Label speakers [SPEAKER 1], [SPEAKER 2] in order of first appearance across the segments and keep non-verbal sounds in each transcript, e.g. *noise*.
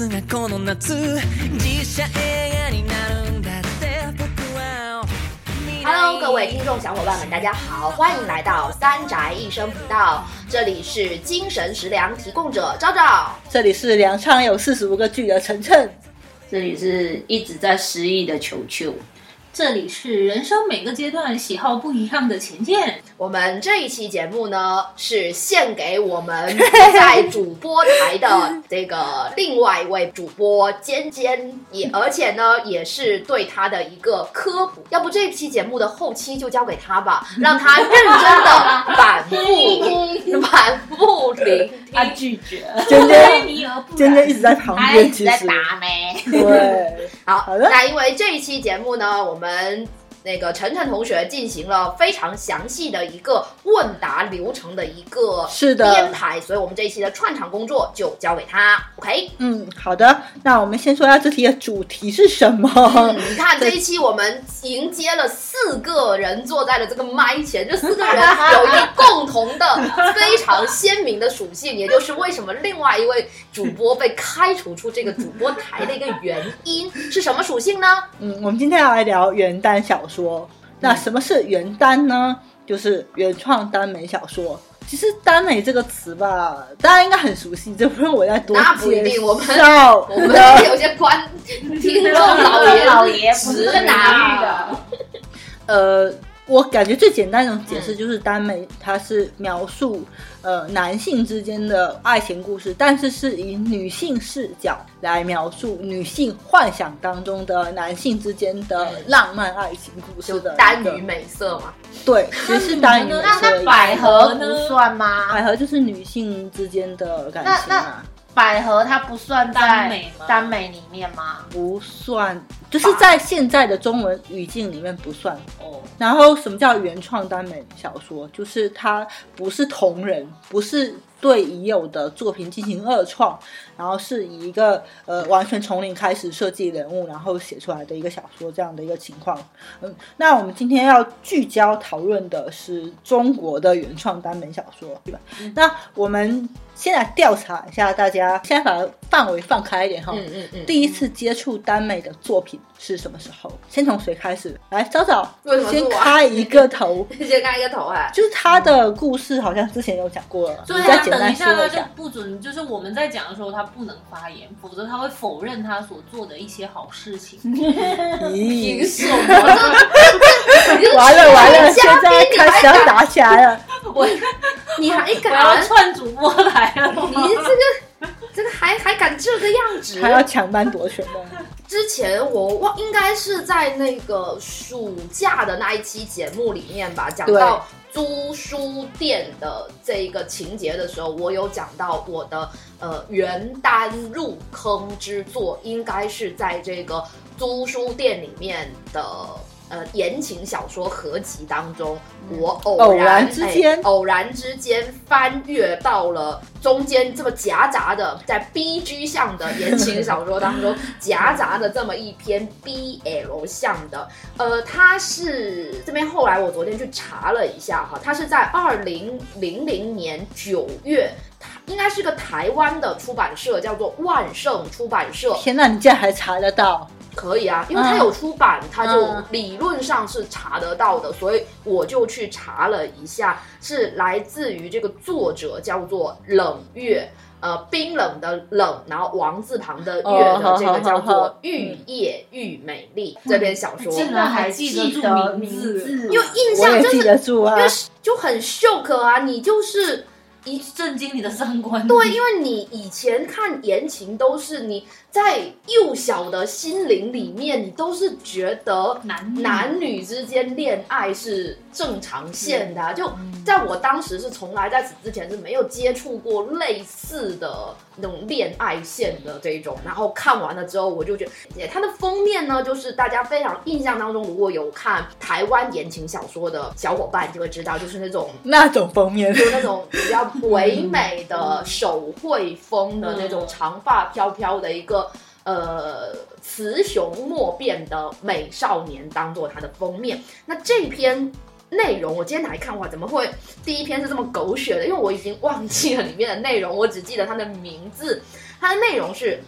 [SPEAKER 1] い小説がこの夏実写映画になるんだって僕は
[SPEAKER 2] Hello，各位听众小伙伴们，大家好，欢迎来到三宅一生频道，这里是精神食粮提供者昭昭。
[SPEAKER 3] 这里是梁昌有四十五个剧的晨晨，
[SPEAKER 4] 这里是一直在失忆的球球，
[SPEAKER 5] 这里是人生每个阶段喜好不一样的钱钱。
[SPEAKER 2] 我们这一期节目呢，是献给我们在主播台的这个另外一位主播尖尖，也而且呢，也是对他的一个科普。要不这期节目的后期就交给他吧，*laughs* 让他认真的反复 *laughs* 反复聆
[SPEAKER 4] 他。*laughs* 拒绝。
[SPEAKER 3] 尖尖
[SPEAKER 5] 你而不
[SPEAKER 3] 尖尖一直在旁
[SPEAKER 4] 边一
[SPEAKER 3] 边，其实
[SPEAKER 4] 直在打没？
[SPEAKER 3] 对，
[SPEAKER 2] 好那因为这一期节目呢，我们那个晨晨同学进行了非常详细的一个问答流程的一个
[SPEAKER 3] 是的
[SPEAKER 2] 编排，所以我们这一期的串场工作就交给他。OK，
[SPEAKER 3] 嗯，好的，那我们先说一下这题的主题是什么？
[SPEAKER 2] 嗯，你看 *laughs* 这一期我们迎接了四个人坐在了这个麦前，这四个人有一个共同的非常鲜明的属性，也就是为什么另外一位主播被开除出这个主播台的一个原因是什么属性呢？
[SPEAKER 3] 嗯，我们今天要来聊元旦小说。那什么是原耽呢？就是原创耽美小说。其实“耽美”这个词吧，大家应该很熟悉，这不用我再多
[SPEAKER 2] 那不一定我们
[SPEAKER 3] 绍。
[SPEAKER 2] 我们有些观 *laughs* 听众老爷
[SPEAKER 4] 老爷
[SPEAKER 2] 直男
[SPEAKER 4] 的，
[SPEAKER 3] 呃，我感觉最简单的一种解释就是耽美，它是描述呃男性之间的爱情故事，但是是以女性视角来描述女性幻想当中的男性之间的浪漫爱情故事的
[SPEAKER 2] 单
[SPEAKER 3] 一个
[SPEAKER 2] 于美色嘛。
[SPEAKER 3] 对，其实是单于美 *laughs*
[SPEAKER 4] 那那
[SPEAKER 3] 色
[SPEAKER 4] 百合不算吗？
[SPEAKER 3] 百合就是女性之间的感情啊，
[SPEAKER 4] 百合它不算在
[SPEAKER 5] 耽美吗
[SPEAKER 4] 耽美里面吗？
[SPEAKER 3] 不算，就是在现在的中文语境里面不算。
[SPEAKER 5] 哦，
[SPEAKER 3] 然后什么叫原创耽美小说？就是它不是同人，不是对已有的作品进行二创，然后是以一个呃完全从零开始设计人物，然后写出来的一个小说这样的一个情况。嗯，那我们今天要聚焦讨论的是中国的原创耽美小说，对吧？那我们先来调查一下大家，现在把范围放开一点哈。
[SPEAKER 2] 嗯嗯嗯，
[SPEAKER 3] 第一次接触耽美的作品是什么时候？先从谁开始？来，早早先开一个头。*laughs*
[SPEAKER 2] 先开一个头哎，
[SPEAKER 3] 就是他的故事好像之前有讲过了，
[SPEAKER 5] 所以
[SPEAKER 3] 你再简单
[SPEAKER 5] 他等一下他就。不准，就是我们在讲的时候他不能发言，否则他会否认他所做的一些好事情。*laughs*
[SPEAKER 3] 咦，
[SPEAKER 2] 什么？
[SPEAKER 3] 完了完了，现在开始要打起来了。*laughs*
[SPEAKER 2] 我，你还
[SPEAKER 5] 我要？串主播来了，
[SPEAKER 2] 你这个这个还还敢这个样子？
[SPEAKER 3] 还要抢班夺权的，
[SPEAKER 2] 之前我忘应该是在那个暑假的那一期节目里面吧，讲到租书店的这一个情节的时候，我有讲到我的呃原单入坑之作，应该是在这个租书店里面的。呃，言情小说合集当中，我偶
[SPEAKER 3] 偶
[SPEAKER 2] 然
[SPEAKER 3] 然之间
[SPEAKER 2] 哎偶然之间翻阅到了中间这么夹杂的，在 B G 向的 *laughs* 言情小说当中夹杂的这么一篇 B L 向的，呃，它是这边后来我昨天去查了一下哈，它是在二零零零年九月。应该是个台湾的出版社，叫做万盛出版社。
[SPEAKER 3] 天哪，你竟然还查得到？
[SPEAKER 2] 可以啊，因为它有出版，它就
[SPEAKER 3] 嗯
[SPEAKER 2] 理论上是查得到的，所以我就去查了一下，是来自于这个作者叫做冷月。呃，冰冷的冷，然后王字旁的月
[SPEAKER 3] 哦
[SPEAKER 2] 的这个叫做玉叶玉美丽这篇小说，
[SPEAKER 5] 竟然还记得住名字
[SPEAKER 2] 因为印象真的
[SPEAKER 3] 住啊
[SPEAKER 2] 因。为就很 shock 啊，你就是
[SPEAKER 5] 一震惊你的三观。
[SPEAKER 2] 对，因为你以前看言情都是你在幼小的心灵里面，你都是觉得
[SPEAKER 5] 男女。
[SPEAKER 2] 男女之间恋爱是正常线的啊、就在我当时是从来在此之前是没有接触过类似的那种恋爱线的这种，然后看完了之后，我就觉得它的封面呢，就是大家非常印象当中，如果有看台湾言情小说的小伙伴就会知道，就是那种 *laughs*
[SPEAKER 3] 那种封面，*laughs*
[SPEAKER 2] 就那种比较唯美的手绘风的那种长发飘飘的一个。呃，雌雄莫辨的美少年当做它的封面。那这篇内容，我今天来看哇，怎么会第一篇是这么狗血的？因为我已经忘记了里面的内容，我只记得它的名字。它的内容是。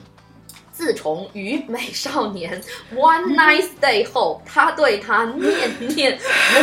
[SPEAKER 2] 自从与美少年 *laughs* *laughs* one Nice Day 后，他对他念念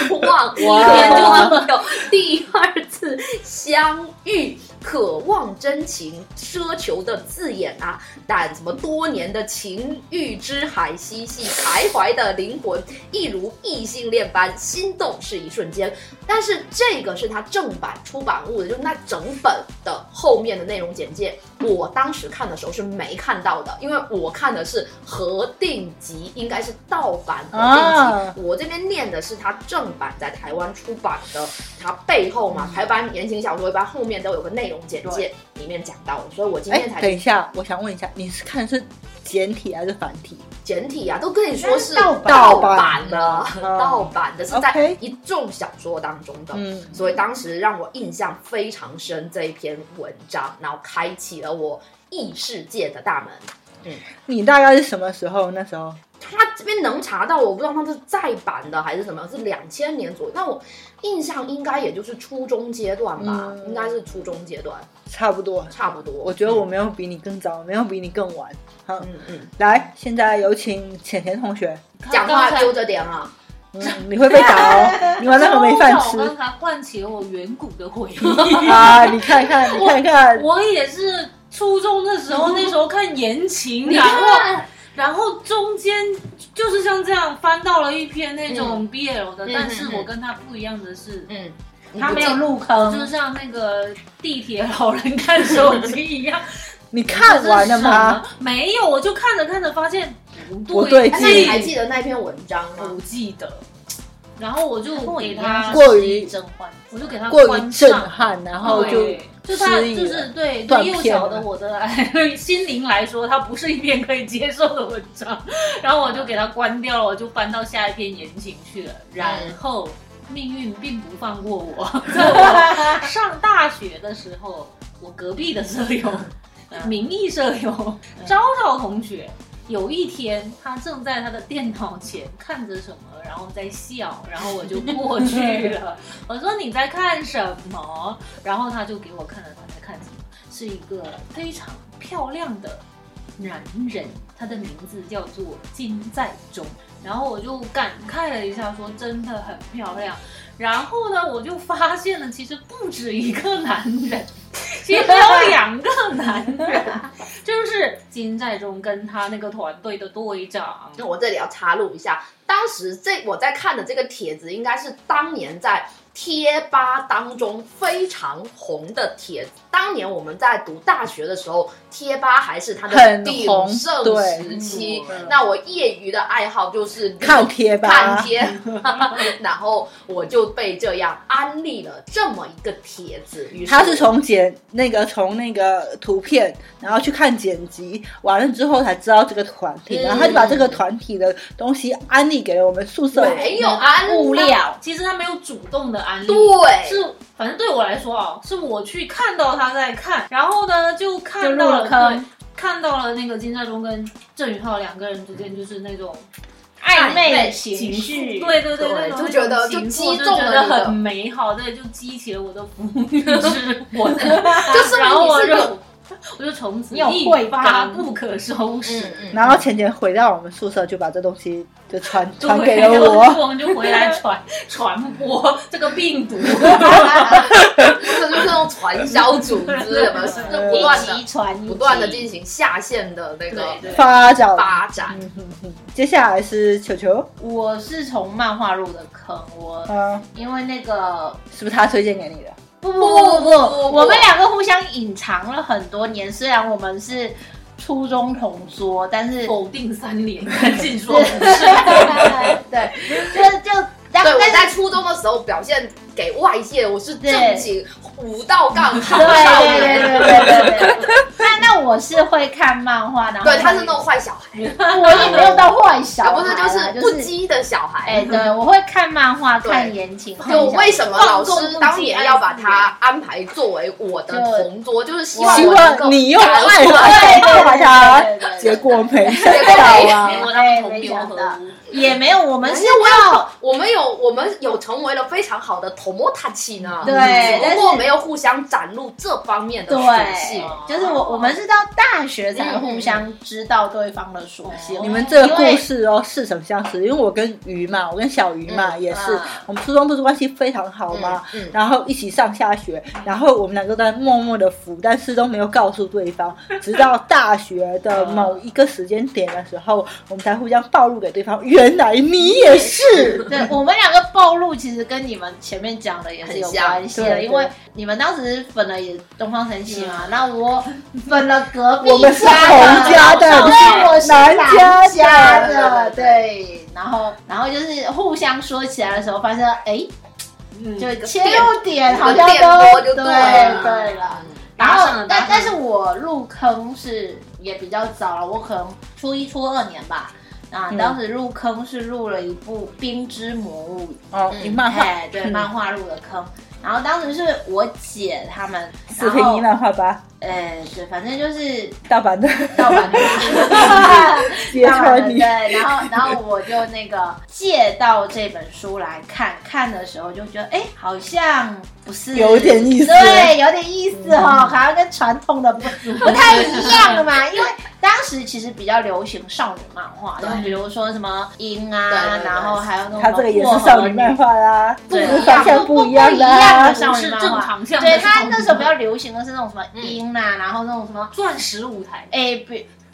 [SPEAKER 2] 不忘，一年 *laughs* 就这么有第二次相遇，渴望真情，奢求的字眼啊！但什么多年的情欲之海嬉戏，徘徊的灵魂，一如异性恋般心动是一瞬间。但是这个是它正版出版物的，就是那整本的后面的内容简介，我当时看的时候是没看到的，因为我看的是合订集，应该是盗版合订
[SPEAKER 3] 啊。
[SPEAKER 2] 我这边念的是它正版在台湾出版的，它背后嘛，台版言情小说一般后面都有个内容简介，里面讲到的，所以我今
[SPEAKER 3] 哎
[SPEAKER 2] 天，才
[SPEAKER 3] 等一下，我想问一下，你是看的是简体还是繁体？
[SPEAKER 2] 简体啊，都跟你说是
[SPEAKER 3] 盗
[SPEAKER 2] 盗
[SPEAKER 3] 版
[SPEAKER 2] 版的，
[SPEAKER 3] 嗯
[SPEAKER 2] 盗版的是在一众小说当中的。
[SPEAKER 3] 嗯，
[SPEAKER 2] 所以当时让我印象非常深这一篇文章，然后开启了我异世界的大门。
[SPEAKER 3] 你大概是什么时候？那时候
[SPEAKER 2] 他这边能查到，我不知道他是再版的还是什么，是两千年左右。那我印象应该也就是初中阶段吧，
[SPEAKER 3] 嗯
[SPEAKER 2] 应该是初中阶段，
[SPEAKER 3] 差不多。
[SPEAKER 2] 差不多。
[SPEAKER 3] 我觉得我没有比你更早，没有比你更晚。好，
[SPEAKER 2] 嗯嗯，
[SPEAKER 3] 来，现在有请浅浅同学。
[SPEAKER 2] 讲话揪着点啊。
[SPEAKER 3] 嗯，你会被打哦，*laughs* 你晚上可没饭吃
[SPEAKER 5] 刚才唤起了我远古的回忆。*laughs*
[SPEAKER 3] 啊！你看看，你看看，
[SPEAKER 5] 我也是初中的时候，那时候看言情，然后然后中间就是像这样翻到了一篇那种 BL 的，
[SPEAKER 2] 嗯
[SPEAKER 5] 但是我跟他不一样的是，
[SPEAKER 2] 嗯，
[SPEAKER 4] 他没有入坑就，
[SPEAKER 5] 像那个地铁老人看手机一样，*laughs*
[SPEAKER 3] 你看完了吗？？
[SPEAKER 5] 没有，我就看着看着发现
[SPEAKER 3] 不
[SPEAKER 5] 不
[SPEAKER 3] 对
[SPEAKER 2] 劲那你还，记得那篇文章吗
[SPEAKER 5] 不？记得。然后我就给他，
[SPEAKER 3] 过于
[SPEAKER 4] 震撼，
[SPEAKER 5] 我就给他
[SPEAKER 3] 过于
[SPEAKER 5] 关
[SPEAKER 3] 震
[SPEAKER 5] 上。
[SPEAKER 3] 撼，然后就，
[SPEAKER 5] 就他就是对幼小的我的 *laughs* 心灵来说，它不是一篇可以接受的文章。然后我就给他关掉了，我就翻到下一篇言情去了。然后命运并不放过我，*laughs* 我上大学的时候，我隔壁的舍友，名义舍友昭昭同学。有一天，他正在他的电脑前看着什么，然后在笑，然后我就过去了。*laughs* 我说你在看什么？然后他就给我看了他在看什么，是一个非常漂亮的男人，他的名字叫做金在中。然后我就感慨了一下，说真的很漂亮。然后呢，我就发现了，其实不止一个男人，*laughs* 其实有两个男人，就是金在中跟他那个团队的队长。
[SPEAKER 2] 那我这里要插入一下，当时这我在看的这个帖子，应该是当年在贴吧当中非常红的帖子。当年我们在读大学的时候，贴吧还是它的
[SPEAKER 3] 很
[SPEAKER 2] 鼎
[SPEAKER 3] 红
[SPEAKER 2] 盛时期
[SPEAKER 3] 嗯。
[SPEAKER 2] 那我业余的爱好就是
[SPEAKER 3] 看贴吧
[SPEAKER 2] 看贴，*laughs* 然后我就被这样安利了这么一个帖子。于是
[SPEAKER 3] 他是从剪那个从那个图片，然后去看剪辑，完了之后才知道这个团体，
[SPEAKER 2] 嗯
[SPEAKER 3] 然后他就把这个团体的东西安利给了我们宿舍。
[SPEAKER 2] 没有安
[SPEAKER 4] 物料，
[SPEAKER 5] 其实他没有主动的安利，
[SPEAKER 2] 对，
[SPEAKER 5] 是反正对我来说啊，是我去看到他在看，然后呢就看到了对看到了那个金在中跟郑宇浩两个人之间就是那种
[SPEAKER 4] 暧昧
[SPEAKER 2] 昧
[SPEAKER 4] 情绪，
[SPEAKER 5] 对对对，
[SPEAKER 2] 对就觉得就击中了
[SPEAKER 5] 很美好，对，就激起了 *laughs* 我的腐女 *laughs* 我的，
[SPEAKER 2] 就是
[SPEAKER 5] 然后我就 *laughs* 我就从此一发不可收拾。
[SPEAKER 2] 嗯嗯，
[SPEAKER 3] 然后浅浅回到我们宿舍，就把这东西就传传给了我。
[SPEAKER 5] 我们就回来传 *laughs* 传播这个病毒，*laughs*
[SPEAKER 2] 这就是那种传销组织，什么是不断的
[SPEAKER 4] 集传
[SPEAKER 2] 不断的进行下线的那个
[SPEAKER 3] 发展，
[SPEAKER 2] 发展。
[SPEAKER 3] 接下来是球球，
[SPEAKER 4] 我是从漫画入的坑，我
[SPEAKER 3] 嗯，
[SPEAKER 4] 因为那个
[SPEAKER 3] 是不是他推荐给你的？
[SPEAKER 4] 不不不不不，我们两个互相隐藏了很多年，虽然我们是初中同桌，但是
[SPEAKER 5] 否定三连，*laughs* 赶紧说不是。*laughs*
[SPEAKER 4] 对，就就但
[SPEAKER 2] 对，我在初中的时候表现给外界，我是正经武道杠
[SPEAKER 4] 对
[SPEAKER 2] 好少
[SPEAKER 4] 对对
[SPEAKER 2] 年。
[SPEAKER 4] 对对对对。那那我是会看漫画，然后
[SPEAKER 2] 对，他是那种坏小孩，*laughs*
[SPEAKER 4] 我也没有到坏小孩
[SPEAKER 2] 不是就是不羁的小孩。
[SPEAKER 4] 哎，对，我会看漫画，
[SPEAKER 2] 对
[SPEAKER 4] 看言情，看
[SPEAKER 2] 就为什么老师当年要把他安排作为我的同桌，就是希望
[SPEAKER 3] 希
[SPEAKER 2] 我能够
[SPEAKER 3] 望你又爱
[SPEAKER 4] 对对对对，对
[SPEAKER 3] 结果没想
[SPEAKER 2] 结果
[SPEAKER 3] 啊
[SPEAKER 5] 结！果他们同流合污。
[SPEAKER 4] 也没有，我们是
[SPEAKER 2] 要我们有，我们有成为了非常好的 tomodachi 呢。
[SPEAKER 4] 对
[SPEAKER 2] 只
[SPEAKER 4] 但是
[SPEAKER 2] 不过没有互相展露这方面的属性
[SPEAKER 4] 对。，就是我我们是到大学才互相知道对方的属性。
[SPEAKER 3] 你们这个故事哦，似曾相识，因为我跟鱼嘛，我跟小鱼嘛、
[SPEAKER 2] 嗯
[SPEAKER 3] 也是
[SPEAKER 4] 啊，
[SPEAKER 3] 我们初中不是关系非常好吗？
[SPEAKER 2] 嗯嗯
[SPEAKER 3] 然后一起上下学，然后我们两个在默默的扶，但是都没有告诉对方，直到大学的某一个时间点的时候，我们才互相暴露给对方，*laughs* 原来你也是。
[SPEAKER 4] 对我们两个暴露，其实跟你们前面讲的也是有
[SPEAKER 2] 很像
[SPEAKER 4] 关系的，因为你们当时粉了也东方神起嘛，那我粉了隔壁
[SPEAKER 3] 我们是
[SPEAKER 4] 家
[SPEAKER 3] 的
[SPEAKER 4] 对，我是
[SPEAKER 3] 南家的
[SPEAKER 4] 家的，对，然后然后就是互相说起来的时候，发现哎，
[SPEAKER 5] 嗯
[SPEAKER 4] 就切入点好像都对对了。然后但但是我入坑是也比较早了，我可能初一、初二年吧。啊，
[SPEAKER 3] 嗯。
[SPEAKER 4] 当时入坑是入了一部《冰之魔物。
[SPEAKER 3] 哦，漫画。
[SPEAKER 4] 哎，对，
[SPEAKER 3] 嗯 *laughs*
[SPEAKER 4] 漫画入的坑。然后当时是我姐他们，
[SPEAKER 3] 四平一漫画吧，
[SPEAKER 4] 哎，对，反正就是
[SPEAKER 3] 盗版的
[SPEAKER 4] 盗版的，*laughs*
[SPEAKER 3] 揭
[SPEAKER 4] 盗版的，
[SPEAKER 3] 穿你。
[SPEAKER 4] 对。然后，然后我就那个借到这本书来看，看的时候就觉得，哎，好像不是
[SPEAKER 3] 有点意思
[SPEAKER 4] 对，有点意思哈、好像跟传统的不 *laughs* 不太一样嘛。因为当时其实比较流行少女漫画，就比如说什么樱啊，
[SPEAKER 2] 对对对
[SPEAKER 4] 然后还有那种
[SPEAKER 3] 他这个也是少女漫画啦，只
[SPEAKER 4] 对
[SPEAKER 3] 是方向不一样
[SPEAKER 4] 不
[SPEAKER 3] 的啊
[SPEAKER 4] 一样的。少女
[SPEAKER 5] 是正
[SPEAKER 4] 漫画。对他那时候比较流行的是那种什么樱啊，然后那种什么
[SPEAKER 5] 钻石舞台，*laughs*
[SPEAKER 4] 哎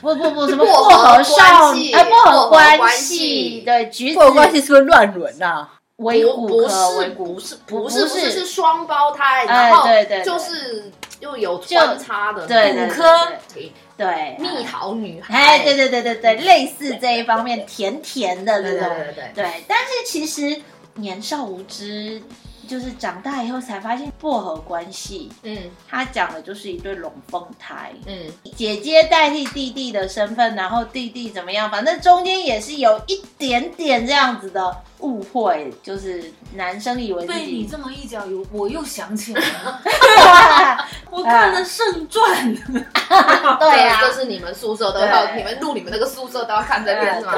[SPEAKER 4] 不不不不什么
[SPEAKER 2] 薄荷
[SPEAKER 4] 少
[SPEAKER 2] 关系
[SPEAKER 4] 哎薄荷关
[SPEAKER 2] 关
[SPEAKER 4] 系
[SPEAKER 2] 系
[SPEAKER 4] 对橘子
[SPEAKER 3] 薄荷关系是不是乱伦呐？
[SPEAKER 4] 维骨
[SPEAKER 2] 不不是不是
[SPEAKER 4] 不
[SPEAKER 2] 不是不
[SPEAKER 4] 是
[SPEAKER 2] 双胞胎，
[SPEAKER 4] 哎
[SPEAKER 2] 然后
[SPEAKER 4] 对对对
[SPEAKER 2] 就是又有穿插的
[SPEAKER 4] 对对对
[SPEAKER 5] 骨科
[SPEAKER 4] 对对
[SPEAKER 2] 蜜桃女孩，
[SPEAKER 4] 哎对对对对对类似这一方面甜甜的
[SPEAKER 2] 对
[SPEAKER 4] 这种
[SPEAKER 2] 对对对，
[SPEAKER 4] 对，但是其实年少无知，就是长大以后才发现薄荷关系，
[SPEAKER 2] 嗯
[SPEAKER 4] 他讲的就是一对龙凤胎。
[SPEAKER 2] 嗯，
[SPEAKER 4] 姐姐代替弟弟的身份，然后弟弟怎么样？反正中间也是有一点点这样子的误会，就是男生以为
[SPEAKER 5] 被你这么一讲，有我又想起来了，*laughs* 我看了《圣传》，*laughs*
[SPEAKER 4] 对啊，
[SPEAKER 2] 这是你们宿舍都要，你们入你们那个宿舍都要看这边是吗？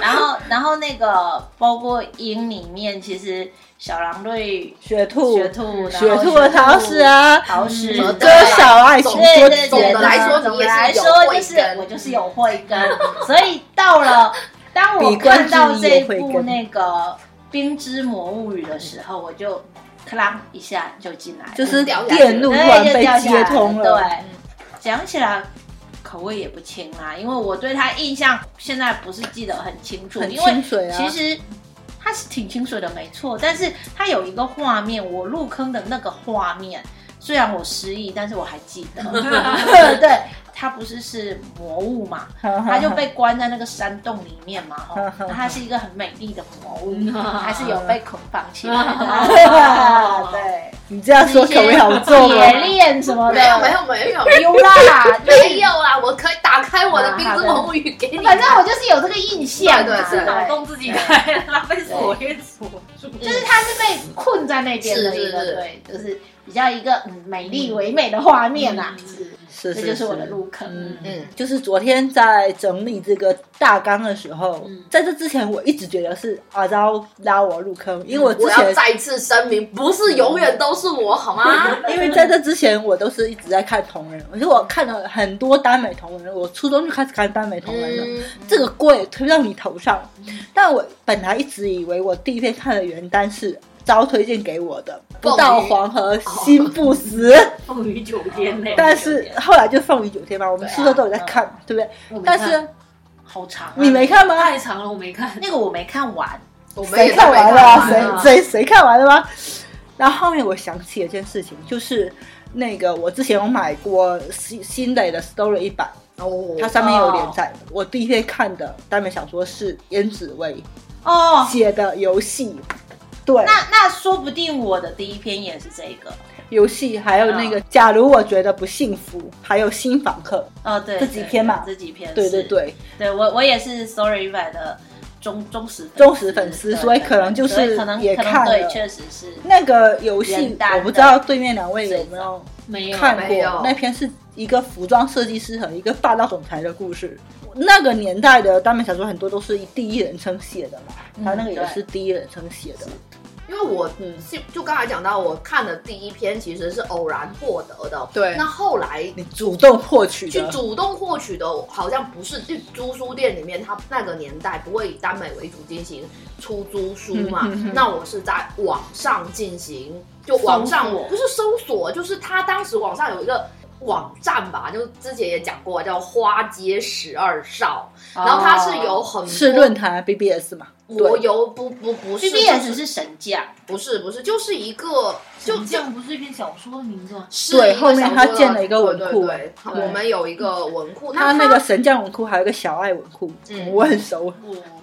[SPEAKER 4] 然后然后那个包括音里面，其实小狼对
[SPEAKER 3] 雪兔，
[SPEAKER 4] 雪兔，
[SPEAKER 3] 雪兔的桃矢啊，
[SPEAKER 4] 桃矢
[SPEAKER 2] 嗯。
[SPEAKER 3] 歌小爱情
[SPEAKER 2] 对
[SPEAKER 3] 多
[SPEAKER 4] 对对对，
[SPEAKER 2] 总的来说
[SPEAKER 4] 总的来说就是我就是有慧根，所以到了当我看到
[SPEAKER 3] 之
[SPEAKER 4] 这部那个《冰之魔物语》的时候，我就咔啷一下就进来了，
[SPEAKER 3] 就是电路突然被接通了。
[SPEAKER 4] 对，讲起来口味也不轻啊，因为我对他印象现在不是记得很清楚，
[SPEAKER 3] 很清水啊
[SPEAKER 4] 其实。它是挺清水的，没错，但是它有一个画面，我入坑的那个画面，虽然我失忆，但是我还记得。*laughs* 对，它不是是魔物嘛，*laughs* 它就被关在那个山洞里面嘛，哈，那它是一个很美丽的魔物，还是有被捆绑起来的。*laughs* *laughs* 对，
[SPEAKER 3] 你这样说口味好重
[SPEAKER 4] 铁
[SPEAKER 3] 哦。
[SPEAKER 4] 链什么的，
[SPEAKER 2] 没有没有没有
[SPEAKER 4] 有。啦，
[SPEAKER 2] 没有啦，我可以打开我的《冰之魔物语》给你。
[SPEAKER 4] 反正我就是有这个印象嘛，
[SPEAKER 2] 对对对。
[SPEAKER 5] 脑洞自己开了，被锁给锁住。
[SPEAKER 4] 就是他是被困在那边的一个，对，就是比较一个嗯美丽唯美的画面啦，
[SPEAKER 3] 是是
[SPEAKER 4] 这就是我的。入坑。
[SPEAKER 3] 嗯
[SPEAKER 2] 嗯
[SPEAKER 3] 就是昨天在整理这个大纲的时候，在这之前我一直觉得是阿昭拉我入坑，因为我之前
[SPEAKER 2] 再次声明，不是永远都是我，好吗？*laughs*
[SPEAKER 3] 因为在这之前我都是一直在看同人，而且我看了很多耽美同人，我初中就开始看耽美同人了。
[SPEAKER 2] 嗯，
[SPEAKER 3] 这个锅也推到你头上。但我本来一直以为我第一篇看的原单是招推荐给我的《不到黄河心不死 *laughs*》，
[SPEAKER 5] 凤羽九天嘞，
[SPEAKER 3] 但是后来就凤于九天嘛，我们宿舍都有在看，对不对？但是
[SPEAKER 4] 好长啊，
[SPEAKER 3] 你没看吗？
[SPEAKER 5] 太长了，我没看。
[SPEAKER 4] 那个我没看完，
[SPEAKER 2] 我没
[SPEAKER 3] 看完了谁谁谁看完了吗？然后后面我想起了一件事情，就是那个我之前有买过新新的的 Story 一版，
[SPEAKER 2] 哦，
[SPEAKER 3] 它上面有连载。我第一天看的耽美小说是胭脂薇
[SPEAKER 4] 哦，
[SPEAKER 3] 写的游戏，对，
[SPEAKER 4] 那那说不定我的第一篇也是这个，
[SPEAKER 3] 游戏，还有那个假如我觉得不幸福，还有新访客，
[SPEAKER 4] 哦，对，
[SPEAKER 3] 这几篇嘛。
[SPEAKER 4] 这几篇，
[SPEAKER 3] 对对，对，
[SPEAKER 4] 对我我也是 Story 一百的忠忠实
[SPEAKER 3] 忠实粉丝所以可能就是
[SPEAKER 4] 可能
[SPEAKER 3] 也看了。
[SPEAKER 4] 确实是
[SPEAKER 3] 那个游戏我不知道对面两位有没有
[SPEAKER 5] 没有
[SPEAKER 3] 看过？那篇是一个服装设计师和一个霸道总裁的故事。那个年代的耽美小说很多都是以第一人称写的嘛，他那个也是第一人称写的。
[SPEAKER 2] 因为我
[SPEAKER 3] 嗯
[SPEAKER 2] 就就刚才讲到，我看的第一篇其实是偶然获得的，
[SPEAKER 3] 对
[SPEAKER 2] 那后来
[SPEAKER 3] 你主动获取的，
[SPEAKER 2] 去主动获取的，好像不是就租书店里面，他那个年代不会以耽美为主进行出租书嘛？那我是在网上进行，就网上
[SPEAKER 4] 我
[SPEAKER 2] 不是搜索，就是他当时网上有一个。网站吧，就之前也讲过，叫花街十二少，然后它是有很多
[SPEAKER 3] 是论坛 BBS 嘛？
[SPEAKER 2] 我有不不不是
[SPEAKER 4] BBS
[SPEAKER 2] 是
[SPEAKER 4] 神将，
[SPEAKER 2] 不是不是就是一个就
[SPEAKER 5] 就这样不是一篇小说的名字？吗？
[SPEAKER 2] 是
[SPEAKER 3] 对后面
[SPEAKER 2] 小说的
[SPEAKER 3] 它建了一个文库。
[SPEAKER 2] 对对对
[SPEAKER 3] 对。
[SPEAKER 2] 我们有一个文库，
[SPEAKER 3] 他那个神将文库还有一个小爱文库，
[SPEAKER 2] 嗯。
[SPEAKER 3] 我很熟。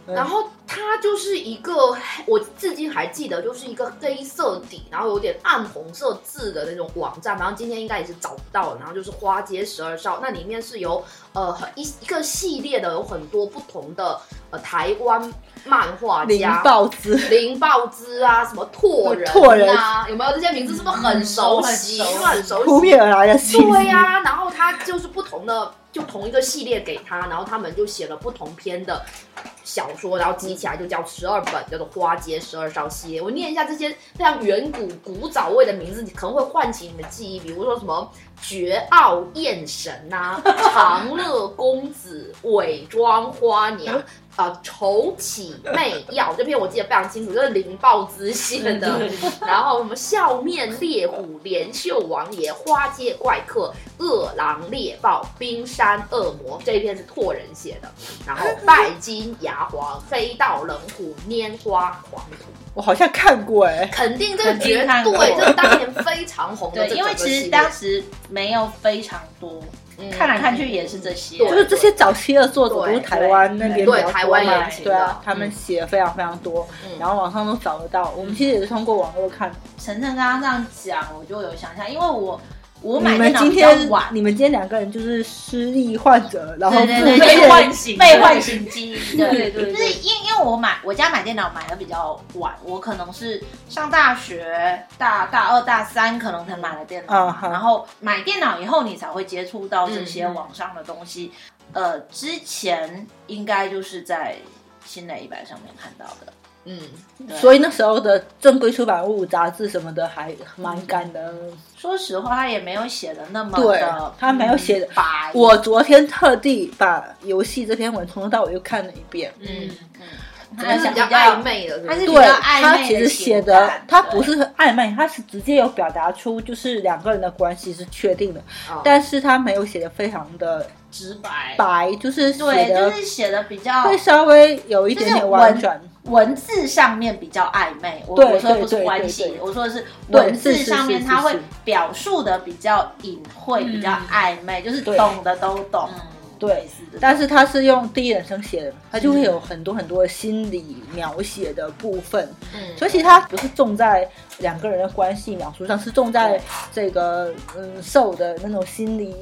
[SPEAKER 2] 然后它就是一个，我至今还记得，就是一个黑色底，然后有点暗红色字的那种网站，然后今天应该也是找不到了。然后就是花街十二少，那里面是有呃很一一个系列的，有很多不同的呃台湾漫画
[SPEAKER 3] 林
[SPEAKER 2] 家。
[SPEAKER 3] 豹子，
[SPEAKER 2] 林豹之啊，什么拓人
[SPEAKER 3] 拓人
[SPEAKER 2] 啊，有没有这些名字？是不是很熟悉？
[SPEAKER 5] 嗯
[SPEAKER 2] 很熟悉？
[SPEAKER 3] 扑面而来的。
[SPEAKER 2] 对呀、然后他就是不同的，就同一个系列给他，然后他们就写了不同篇的小说，然后集起来就叫十二本，叫做《花街十二少》系列。我念一下这些非常远古古早味的名字，你可能会唤起你的记忆，比如说什么绝傲艳神呐、长乐公子、伪装花娘。啊，仇起媚药这篇我记得非常清楚，就是林豹之写的。然后什么笑面猎虎、连秀王爷、花街怪客、饿狼猎豹、冰山恶魔，这一篇是拓人写的。然后 *laughs* 拜金牙皇、黑道冷虎、拈花狂徒，
[SPEAKER 3] 我好像看过哎，
[SPEAKER 2] 肯定这个绝对，这是当年非常红的
[SPEAKER 4] 对，因为其实当时没有非常多，
[SPEAKER 2] 嗯
[SPEAKER 4] 看来看去也是这些，
[SPEAKER 3] 就是这些早期的作者都是台湾那边比较多
[SPEAKER 2] 对台湾
[SPEAKER 3] 嘛对啊，他们写的非常非常多，
[SPEAKER 2] 嗯。
[SPEAKER 3] 然后网上都找得到。我们其实也是通过网络看。
[SPEAKER 4] 晨晨刚刚这样讲，我就有想象，因为我我买电脑
[SPEAKER 3] 们今天
[SPEAKER 4] 比较晚，
[SPEAKER 3] 你们今天两个人就是失忆患者，然后
[SPEAKER 5] 被唤醒，
[SPEAKER 4] 被唤醒记忆，对
[SPEAKER 5] 对对
[SPEAKER 4] 就是因因为我买我家买电脑买的比较晚，我可能是上大学大大二大三可能才买了电脑，
[SPEAKER 3] 嗯
[SPEAKER 4] 然后买电脑以后你才会接触到这些网上的东西。呃，之前应该就是在新蕾一百上面看到的，
[SPEAKER 2] 嗯，
[SPEAKER 3] 所以那时候的正规出版物、杂志什么的还蛮干的。
[SPEAKER 4] 说实话，他也没有写的那么
[SPEAKER 3] 对
[SPEAKER 4] 的，
[SPEAKER 3] 他没有写的
[SPEAKER 4] 白。
[SPEAKER 3] 我昨天特地把游戏这篇文从头到尾又看了一遍。
[SPEAKER 5] 嗯，
[SPEAKER 4] 他
[SPEAKER 2] 就是比较暧昧的，是是？
[SPEAKER 4] 比
[SPEAKER 3] 对
[SPEAKER 4] 较暧
[SPEAKER 3] 他其实
[SPEAKER 4] 昧的
[SPEAKER 3] 写的，他不是很暧昧，他是直接有表达出就是两个人的关系是确定的，
[SPEAKER 2] 哦。
[SPEAKER 3] 但是他没有写的非常的
[SPEAKER 5] 直白，
[SPEAKER 3] 白，就是写
[SPEAKER 4] 对，
[SPEAKER 3] 的
[SPEAKER 4] 就是写的比较
[SPEAKER 3] 会稍微有一点点婉转。
[SPEAKER 4] 文字上面比较暧昧，我我说的不是关系我说的是文字上面，他会表述的比较隐晦，
[SPEAKER 5] 嗯
[SPEAKER 4] 比较暧昧，就是懂的都懂。
[SPEAKER 5] 嗯，
[SPEAKER 3] 对，但是他是用第一人称写的，他就会有很多很多心理描写的部分，
[SPEAKER 2] 嗯。
[SPEAKER 3] 所以其实他不是重在两个人的关系描述上，是重在这个嗯受的那种心理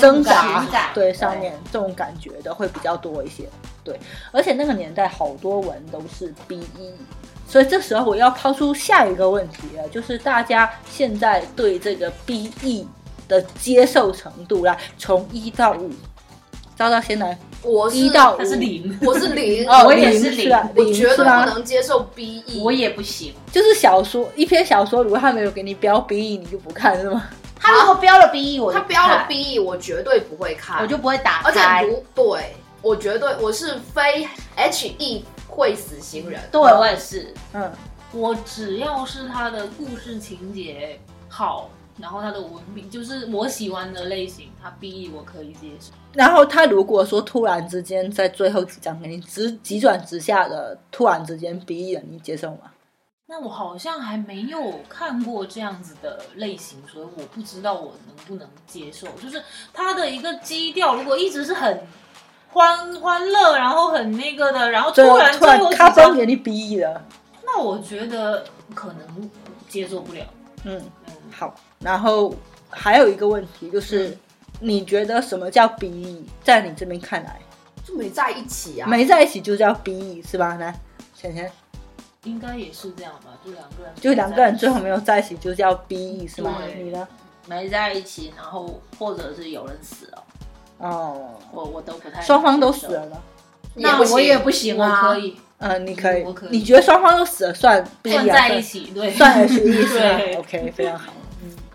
[SPEAKER 3] 挣扎
[SPEAKER 4] 对
[SPEAKER 3] 对。上面这种感觉的会比较多一些。对，而且那个年代好多文都是 B E，所以这时候我要抛出下一个问题了，就是大家现在对这个 B E 的接受程度啦，从一到五，昭昭先来，
[SPEAKER 2] 我是
[SPEAKER 3] 一到
[SPEAKER 5] 它是零，
[SPEAKER 2] 我是零，*laughs*
[SPEAKER 3] 哦，
[SPEAKER 4] 我也是
[SPEAKER 3] 零。
[SPEAKER 2] 我绝对不
[SPEAKER 3] 吗？
[SPEAKER 2] 能接受 B E，
[SPEAKER 4] 我也不行，
[SPEAKER 3] 就是小说一篇小说，如果他没有给你标 B E，你就不看是吗？
[SPEAKER 4] 他如果标了 B E，我就不
[SPEAKER 2] 他标了
[SPEAKER 4] 看
[SPEAKER 2] B E，我绝对不会看，
[SPEAKER 4] 我就不会打
[SPEAKER 2] 而且
[SPEAKER 4] 开。
[SPEAKER 2] 如对我绝对我是非 H E 会死型人，
[SPEAKER 4] 对我也是，
[SPEAKER 3] 嗯，
[SPEAKER 5] 我只要是他的故事情节好，然后他的文笔就是我喜欢的类型，他 B E 我可以接受。
[SPEAKER 3] 然后他如果说突然之间在最后几章给你直急转直下的突然之间 E 了，你接受吗？
[SPEAKER 5] 那我好像还没有看过这样子的类型，所以我不知道我能不能接受。就是他的一个基调，如果一直是很欢欢乐，然后很那个的，然后突然
[SPEAKER 3] 突然
[SPEAKER 5] 最后几
[SPEAKER 3] 咔嘣，给你 E 了，
[SPEAKER 5] 那我觉得可能接受不了。
[SPEAKER 3] 嗯，
[SPEAKER 5] 嗯，
[SPEAKER 3] 好，然后还有一个问题就是，你觉得什么叫 BE？在你这边看来，
[SPEAKER 2] 就没在一起啊。
[SPEAKER 3] 没在一起就叫 BE 是吧？来，浅浅，
[SPEAKER 5] 应该也是这样吧，就两个人，
[SPEAKER 3] 就两个人最后没有在一起就叫 BE 是吗？
[SPEAKER 5] 对
[SPEAKER 3] 你呢？
[SPEAKER 4] 没在一起，然后或者是有人死了，
[SPEAKER 3] 哦，
[SPEAKER 4] 我我都不太
[SPEAKER 3] 双方都死了呢。
[SPEAKER 4] 那我也不行
[SPEAKER 5] 我
[SPEAKER 4] 啊，
[SPEAKER 5] 可以
[SPEAKER 3] 嗯，你可以你觉得双方都死了算？
[SPEAKER 5] 算在一起，对，
[SPEAKER 3] 算是吧 *laughs*
[SPEAKER 5] 对
[SPEAKER 3] ？OK，非常好。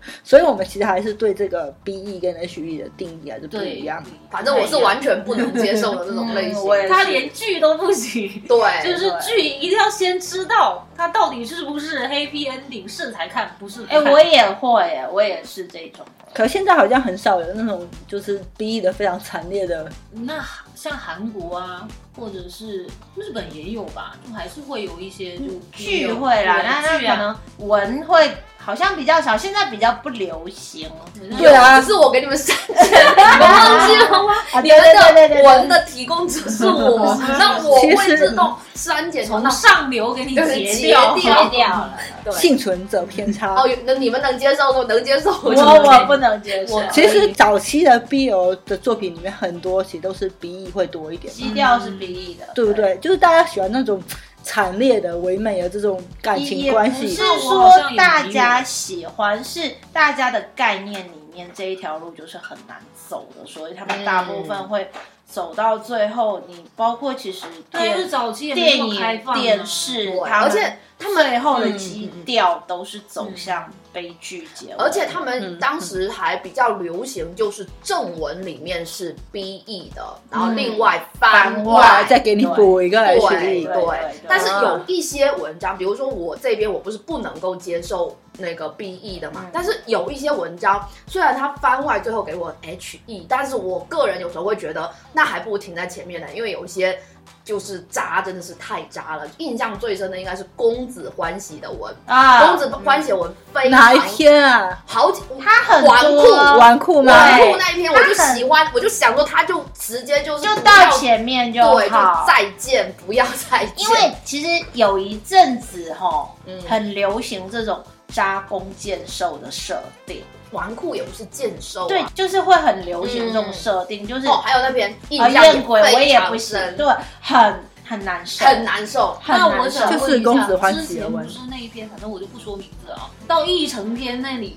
[SPEAKER 3] 嗯，所以我们其实还是对这个 BE 跟 HE 的定义还是不
[SPEAKER 5] 对
[SPEAKER 3] 一样。
[SPEAKER 2] 反正我是完全不能接受的这种类型。
[SPEAKER 5] 他连剧都不行。
[SPEAKER 2] 对，*laughs*
[SPEAKER 5] 就是剧一定要先知道它到底是不是 happy ending，是才看，不是不
[SPEAKER 4] 哎、
[SPEAKER 5] 看
[SPEAKER 4] 我也会，哎，我也是这种。
[SPEAKER 3] 可现在好像很少有那种就是 BE 的非常惨烈的，
[SPEAKER 5] 那像韩国啊，或者是日本也有吧，就还是会有一些就
[SPEAKER 4] 剧会啦，
[SPEAKER 5] 对
[SPEAKER 4] 那那
[SPEAKER 5] 剧啊
[SPEAKER 4] 可能文会好像比较少，现在比较不流行。
[SPEAKER 3] 对啊
[SPEAKER 2] 只是我给你们删减，你们忘记了吗？*laughs*
[SPEAKER 4] 啊
[SPEAKER 2] 你们的文的提供者是我，那 *laughs* 我会自动删减
[SPEAKER 5] 从上流给你
[SPEAKER 2] 对截
[SPEAKER 5] 截掉，
[SPEAKER 2] 掉
[SPEAKER 4] 了，
[SPEAKER 2] 对。
[SPEAKER 3] 幸存者偏差。
[SPEAKER 2] 哦，那你们能接受，我能接受，我
[SPEAKER 4] 我不能接受。
[SPEAKER 3] 其实早期的 BL 的作品里面，很多其实都是 BE 会多一点，
[SPEAKER 4] 基调是鼻翼的，
[SPEAKER 3] 对不对？就是大家喜欢那种惨烈的、唯美的这种感
[SPEAKER 4] 也
[SPEAKER 3] 情关系
[SPEAKER 4] 也不是。说大家喜欢，是大家的概念里面这一条路就是很难走的，所以他们大部分会走到最后。你包括其实
[SPEAKER 5] 对是
[SPEAKER 4] 电
[SPEAKER 5] 早期
[SPEAKER 4] 电影、电视
[SPEAKER 2] 对，而且他们
[SPEAKER 4] 最后的
[SPEAKER 2] 嗯
[SPEAKER 4] 基调都是走向悲剧结尾，
[SPEAKER 2] 而且他们
[SPEAKER 3] 嗯
[SPEAKER 2] 当时还比较流行，就是正文里面是 BE 的，然后另外番
[SPEAKER 4] 番
[SPEAKER 2] 外
[SPEAKER 4] 外
[SPEAKER 3] 再给你补一个
[SPEAKER 2] 对
[SPEAKER 3] HE，
[SPEAKER 2] 对但是有一些文章，比如说我这边我不是不能够接受那个 BE 的嘛，
[SPEAKER 4] 嗯。
[SPEAKER 2] 但是有一些文章虽然它番外最后给我 HE，但是我个人有时候会觉得那还不如停在前面呢，因为有一些。就是渣，真的是太渣了。印象最深的应该是公子欢喜的文，
[SPEAKER 4] 啊，
[SPEAKER 2] 公子欢喜的文非常
[SPEAKER 3] 哪一篇啊？
[SPEAKER 2] 好几，
[SPEAKER 4] 他很
[SPEAKER 2] 纨
[SPEAKER 4] 多
[SPEAKER 2] 绔
[SPEAKER 3] 纨绔吗？
[SPEAKER 2] 纨
[SPEAKER 4] 对
[SPEAKER 2] 绔那一篇我就喜欢，我就想说他就直接就是
[SPEAKER 4] 就到前面就
[SPEAKER 2] 对，就
[SPEAKER 4] 好。
[SPEAKER 2] 再见，不要再见。
[SPEAKER 4] 因为其实有一阵子哈，
[SPEAKER 2] 嗯
[SPEAKER 4] 很流行这种渣攻剑兽的设定，
[SPEAKER 2] 纨绔也不是剑兽、啊，
[SPEAKER 4] 对，就是会很流行这种设定，就是
[SPEAKER 2] 哦，还有那篇印
[SPEAKER 4] 啊
[SPEAKER 2] 象
[SPEAKER 4] 艳鬼我也不行，
[SPEAKER 2] 深，
[SPEAKER 4] 对，很很难受，
[SPEAKER 2] 很难受。
[SPEAKER 4] 很
[SPEAKER 5] 那我想。
[SPEAKER 3] 就是
[SPEAKER 5] 问一下
[SPEAKER 3] 公子欢
[SPEAKER 5] 之
[SPEAKER 3] 喜的文
[SPEAKER 5] 前不是那一篇，反正我就不说名字啊。到义成篇那里，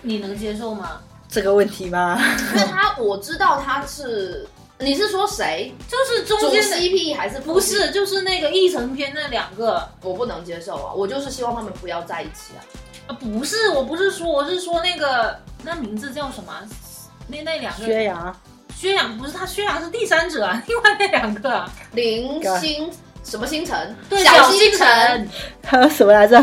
[SPEAKER 5] 你能接受吗？
[SPEAKER 3] 这个问题吗？
[SPEAKER 2] 因为他我知道他是，你是说谁？
[SPEAKER 5] 就是中间的
[SPEAKER 2] CP 还是
[SPEAKER 5] 不是，就是那个义成篇那两个
[SPEAKER 2] 我不能接受啊！我就是希望他们不要在一起啊！
[SPEAKER 5] 啊，不是，我不是说，我是说那个那名字叫什么啊？那那两个
[SPEAKER 3] 薛洋，
[SPEAKER 5] 薛洋不是他，薛洋是第三者啊，*laughs* 另外那两个啊，
[SPEAKER 2] 林星什么星辰？
[SPEAKER 5] 对，
[SPEAKER 2] 小
[SPEAKER 5] 星
[SPEAKER 2] 星辰。
[SPEAKER 3] 还 *laughs* 有什么来着？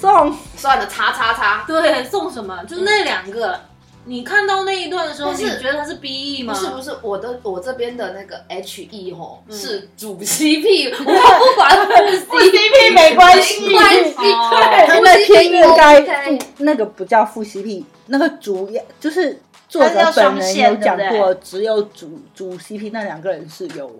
[SPEAKER 3] 宋
[SPEAKER 2] 算了，叉叉叉。
[SPEAKER 5] 对，送什么？就那两个。你看到那一段的时候，
[SPEAKER 2] 但是
[SPEAKER 5] 你觉得他是 BE 吗？
[SPEAKER 2] 不是不是，我的我这边的那个 H E 吼、
[SPEAKER 5] 嗯。
[SPEAKER 2] 是主 CP，*laughs* 我不管副 CP
[SPEAKER 4] 没关系
[SPEAKER 2] 没关系，
[SPEAKER 5] 哦
[SPEAKER 2] 对，副
[SPEAKER 3] 他那篇
[SPEAKER 2] CP
[SPEAKER 3] 应该副那个不叫副 CP，那个主要就是作者本人
[SPEAKER 4] 双线
[SPEAKER 3] 有讲
[SPEAKER 4] 对不
[SPEAKER 3] 过，只有主主 CP 那两个人是有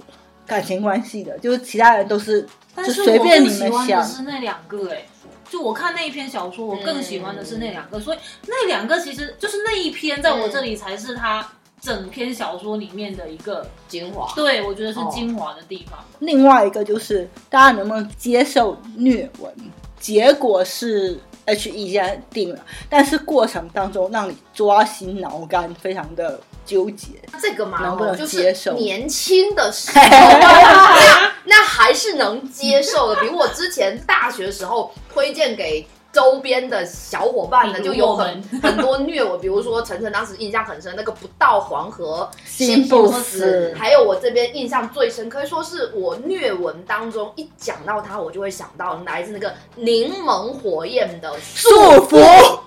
[SPEAKER 3] 感情关系的，就是其他人都是
[SPEAKER 5] 但
[SPEAKER 3] 就是随便你们
[SPEAKER 5] 更喜欢的
[SPEAKER 3] 想。
[SPEAKER 5] 是那两个哎、就我看那一篇小说，我更喜欢的是那两个，所以那两个其实就是那一篇在我这里才是他整篇小说里面的一个，
[SPEAKER 2] 精华。
[SPEAKER 5] 对我觉得是精华的地方。
[SPEAKER 3] 另外一个就是大家能不能接受虐文？结果是 H E 现在定了，但是过程当中让你抓心挠肝，非常的纠结。
[SPEAKER 2] 这个嘛，就
[SPEAKER 3] 接受
[SPEAKER 2] 是年轻的时候，那 *laughs* 那还是能接受的。比如我之前大学时候推荐给周边的小伙伴的，
[SPEAKER 5] 比如
[SPEAKER 2] 就有很很多虐我，比如说晨晨当时印象很深，那个不到黄河
[SPEAKER 3] 心
[SPEAKER 2] 不
[SPEAKER 3] 不死
[SPEAKER 2] 还有我这边印象最深，可以说是我虐文当中一讲到他，我就会想到来自那个柠檬火焰的
[SPEAKER 3] 束缚。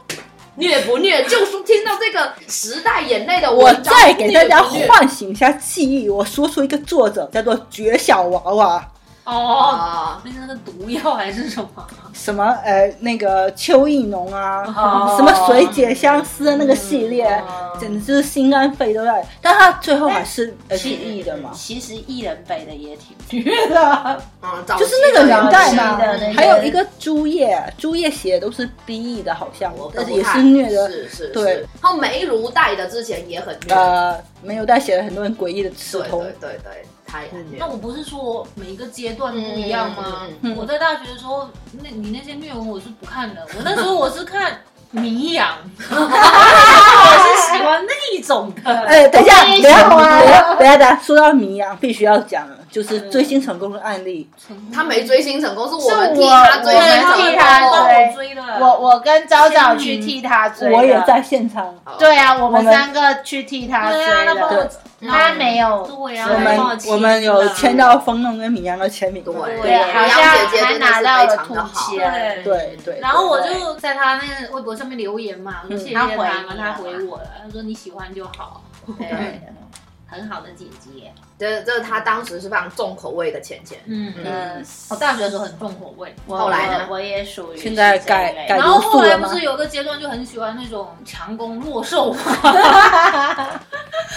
[SPEAKER 2] 虐不虐？就是听到这个时代眼泪的
[SPEAKER 3] 我，再给大家唤醒一下记忆，我说出一个作者叫做绝小娃娃，
[SPEAKER 5] 哦，
[SPEAKER 2] 啊，
[SPEAKER 5] 那个那个毒药还是什么？
[SPEAKER 3] 什么呃那个邱意浓啊，
[SPEAKER 4] 哦
[SPEAKER 3] 什么水解相思的那个系列，
[SPEAKER 4] 哦
[SPEAKER 3] 简直就是心肝肺都在。但他最后还是 H E 的嘛，
[SPEAKER 4] 其实艺人北的也挺虐的，
[SPEAKER 2] 嗯，
[SPEAKER 3] 就是那个年代嘛
[SPEAKER 4] 的那。
[SPEAKER 3] 还有一个朱叶，朱叶写的都是 B E 的，好像
[SPEAKER 2] 我，
[SPEAKER 3] 但是也是虐的。
[SPEAKER 2] 是是，
[SPEAKER 3] 对
[SPEAKER 2] 是。然后梅如带的之前也很虐，
[SPEAKER 3] 呃，没有，带写了很多很诡异的刺
[SPEAKER 2] 对
[SPEAKER 3] 头。
[SPEAKER 2] 对对对，
[SPEAKER 5] 那。我不是说每一个阶段不一样吗？我在大学的时候，那你那些虐文我是不看的，*laughs* 我那时候我是看迷养，*laughs* 我是喜欢那种的。*laughs*
[SPEAKER 3] 哎，等一下，等一下，等一下，等一下，等一下，说到迷养，必须要讲了，就是追星成功的案例。
[SPEAKER 2] 他没追星成功，是我替他追。
[SPEAKER 4] 替他追
[SPEAKER 5] 的。
[SPEAKER 4] 我我跟昭昭去替他追，
[SPEAKER 3] 我也在现场，
[SPEAKER 4] 对啊，我们三个去替他追的，他没有
[SPEAKER 5] 对啊，
[SPEAKER 3] 我们我们有签到风弄跟米阳的签名。
[SPEAKER 2] 对
[SPEAKER 4] 好像
[SPEAKER 2] 姐姐
[SPEAKER 4] 还拿到了
[SPEAKER 2] 非常的
[SPEAKER 4] 兔
[SPEAKER 2] 好。
[SPEAKER 4] 签，
[SPEAKER 3] 对对。
[SPEAKER 5] 然后我就在他那个微博上面留言嘛，我说谢谢他
[SPEAKER 4] 他回
[SPEAKER 5] 嘛，他回我了，他说你喜欢就好，
[SPEAKER 4] 对，
[SPEAKER 5] 很好的姐姐。
[SPEAKER 2] 这这是他当时是非常重口味的浅浅。
[SPEAKER 5] 嗯嗯，
[SPEAKER 4] 嗯，
[SPEAKER 5] 我大学的时候很重口味，
[SPEAKER 4] 我
[SPEAKER 2] 后来呢
[SPEAKER 4] 我我也属于
[SPEAKER 3] 现在改改
[SPEAKER 5] 然后后来不是有个阶段就很喜欢那种强攻弱受嘛，*laughs*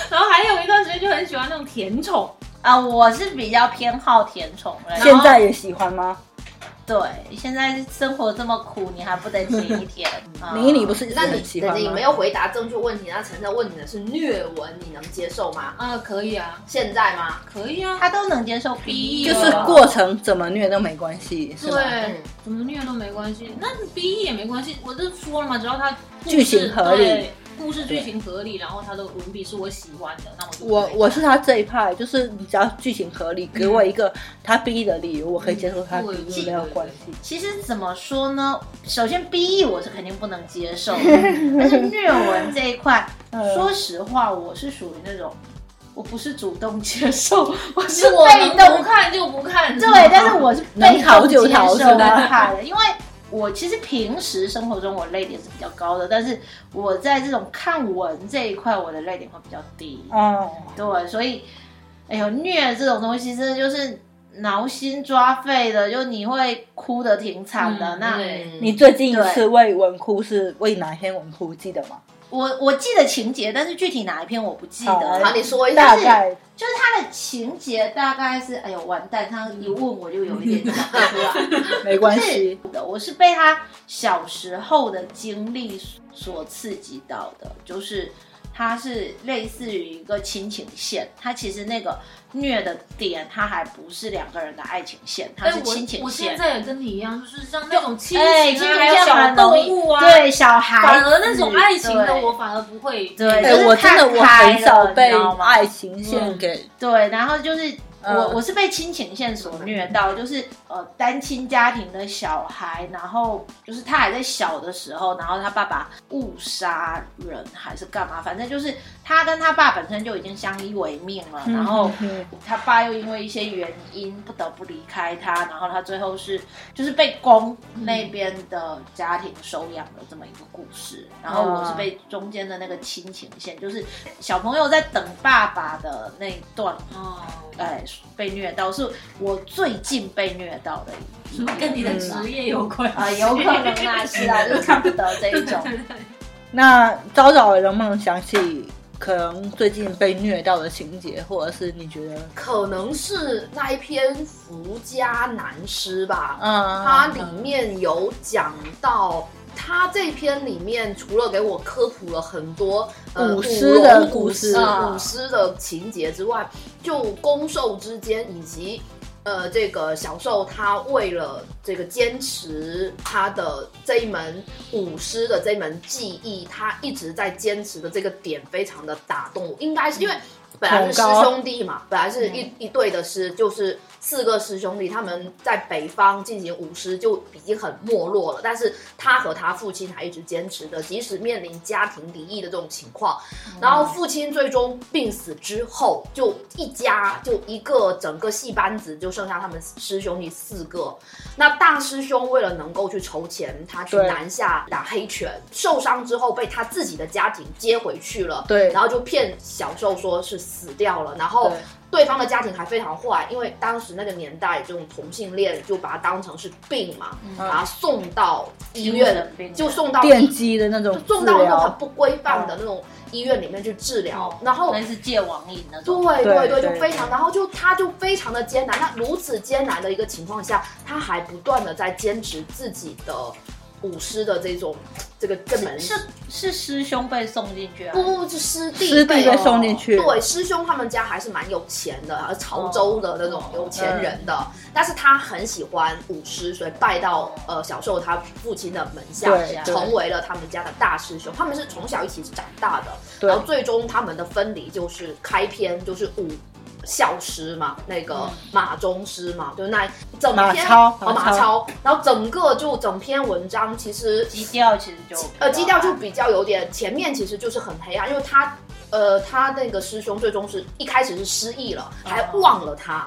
[SPEAKER 5] 然后还有一段时间就很喜欢那种甜宠，
[SPEAKER 4] 啊，我是比较偏好甜宠。
[SPEAKER 3] 现在也喜欢吗？
[SPEAKER 4] 对，现在生活这么苦，你还不得甜一天？啊 *laughs*
[SPEAKER 3] 你你不是
[SPEAKER 2] 那你
[SPEAKER 3] 很喜欢
[SPEAKER 2] 你没？有回答正确问题，那陈晨问你的是虐文，你能接受吗？
[SPEAKER 5] 啊，可以啊，
[SPEAKER 2] 现在吗？
[SPEAKER 5] 可以啊，
[SPEAKER 4] 他都能接受 B，
[SPEAKER 3] 就是过程怎么虐都没关系，是吗？
[SPEAKER 5] 对
[SPEAKER 2] 嗯，
[SPEAKER 5] 怎么虐都没关系，那 B 也没关系，我就说了嘛，只要他
[SPEAKER 3] 剧情合理
[SPEAKER 5] 对故事剧情合理，然后他的文笔是我喜欢的，那我就
[SPEAKER 3] 我我是他这一派，就是你只要剧情合理，给我一个他逼的理由，我可以接受他没有关系。
[SPEAKER 4] 其实怎么说呢？首先 B E 我是肯定不能接受的，*laughs* 但是虐文这一块，
[SPEAKER 3] 嗯
[SPEAKER 4] 说实话，我是属于那种。我不是主动接受，*laughs* 我是被动
[SPEAKER 5] 不看就不看，
[SPEAKER 4] 对，但是我是被动接
[SPEAKER 3] 就逃
[SPEAKER 4] 受的，因为我其实平时生活中我泪点是比较高的，但是我在这种看文这一块，我的泪点会比较低。
[SPEAKER 3] 哦，
[SPEAKER 4] 对，所以，哎呦，虐这种东西真的就是挠心抓肺的，就你会哭的挺惨的。
[SPEAKER 5] 嗯
[SPEAKER 4] 那
[SPEAKER 3] 你最近一次
[SPEAKER 4] 对
[SPEAKER 3] 为文哭是为哪一篇文哭？记得吗？
[SPEAKER 4] 我我记得情节，但是具体哪一篇我不记得。
[SPEAKER 3] 好
[SPEAKER 2] 好，你说一下。
[SPEAKER 3] 大概
[SPEAKER 4] 就是他的情节大概是，哎呦完蛋，他一问我就有一点讲不出来。*laughs*
[SPEAKER 3] 没关系。
[SPEAKER 4] 的，我是被他小时候的经历所刺激到的，就是它是类似于一个亲情线，它其实那个虐的点，它还不是两个人的爱情线，它
[SPEAKER 5] 哎，
[SPEAKER 4] 是亲情线。
[SPEAKER 5] 我现在也跟你一样，就是像那种亲情
[SPEAKER 4] 线
[SPEAKER 5] 还有小动物啊，，
[SPEAKER 4] 对小孩
[SPEAKER 5] 反，而那种爱情的我反而不会。
[SPEAKER 4] 对
[SPEAKER 3] 哎、
[SPEAKER 4] 就是
[SPEAKER 3] 我真的我很少被爱情线给，
[SPEAKER 4] 对，然后就是我、
[SPEAKER 3] 嗯
[SPEAKER 4] 我是被亲情线所虐到，就是呃单亲家庭的小孩，然后就是他还在小的时候，然后他爸爸误杀人还是干嘛，反正就是他跟他爸本身就已经相依为命了，然后
[SPEAKER 3] 嗯
[SPEAKER 4] 他爸又因为一些原因不得不离开他，然后他最后是就是被公那边的家庭收养的这么一个故事，然后我是被中间的那个亲情线，就是小朋友在等爸爸的那一段
[SPEAKER 5] 哦，
[SPEAKER 4] 哎，被虐到，是我最近被虐到的
[SPEAKER 5] 是不是跟你的职业有关
[SPEAKER 4] 啊、有可能啊，是啊，*laughs* 就看不得这一种。
[SPEAKER 3] 那昭昭能不能想起可能最近被虐到的情节，或者是你觉得，
[SPEAKER 2] 可能是那一篇《福家男诗》吧，
[SPEAKER 3] 嗯，
[SPEAKER 2] 它里面有讲到。他这篇里面除了给我科普了很多呃
[SPEAKER 3] 古诗的
[SPEAKER 2] 古
[SPEAKER 4] 诗
[SPEAKER 2] 古诗的情节之外，就攻受之间以及呃这个小受他为了这个坚持他的这一门舞狮的这一门技艺，他一直在坚持的这个点非常的打动我，应该是因为本来是师兄弟嘛，本来是一一对的师，就是四个师兄弟，他们在北方进行舞狮就已经很没落了，但是他和他父亲还一直坚持的，即使面临家庭离异的这种情况，然后父亲最终病死之后，就一家就一个整个戏班子就剩下他们师兄弟四个。那大师兄为了能够去筹钱，他去南下打黑拳，受伤之后被他自己的家庭接回去了，
[SPEAKER 3] 对
[SPEAKER 2] 然后就骗小受说是死掉了，然后
[SPEAKER 3] 对
[SPEAKER 2] 对方的家庭还非常坏，因为当时那个年代，这种同性恋就把它当成是病嘛，把它送到医院
[SPEAKER 4] 神病，
[SPEAKER 2] 就送到
[SPEAKER 3] 电击的那种
[SPEAKER 2] 就送到那种很，不规范的那种医院里面去治疗，然后
[SPEAKER 4] 那是戒网瘾那种。
[SPEAKER 2] 对
[SPEAKER 3] 对
[SPEAKER 2] 对对，就非常，然后就他就非常的艰难。那如此艰难的一个情况下，他还不断的在坚持自己的舞狮的这种这个这门
[SPEAKER 4] 是是师兄被送进去啊？
[SPEAKER 2] 不不是师弟
[SPEAKER 3] 师弟被
[SPEAKER 2] 被
[SPEAKER 3] 送进去，
[SPEAKER 2] 对，师兄他们家还是蛮有钱的，而潮州的那种
[SPEAKER 4] 哦
[SPEAKER 2] 有钱人的。但是他很喜欢舞狮，所以拜到呃小时候他父亲的门下，成为了他们家的大师兄。他们是从小一起长大的，然后最终他们的分离就是开篇就是舞。校师嘛，那个马中师嘛，就是那整
[SPEAKER 3] 马
[SPEAKER 2] 篇
[SPEAKER 3] 马超
[SPEAKER 2] 马超，然后整个就整篇文章其实
[SPEAKER 4] 基调其实就
[SPEAKER 2] 呃，基调就比较有点，前面其实就是很黑暗，因为他呃，他那个师兄最终是一开始是失忆了，还忘了他，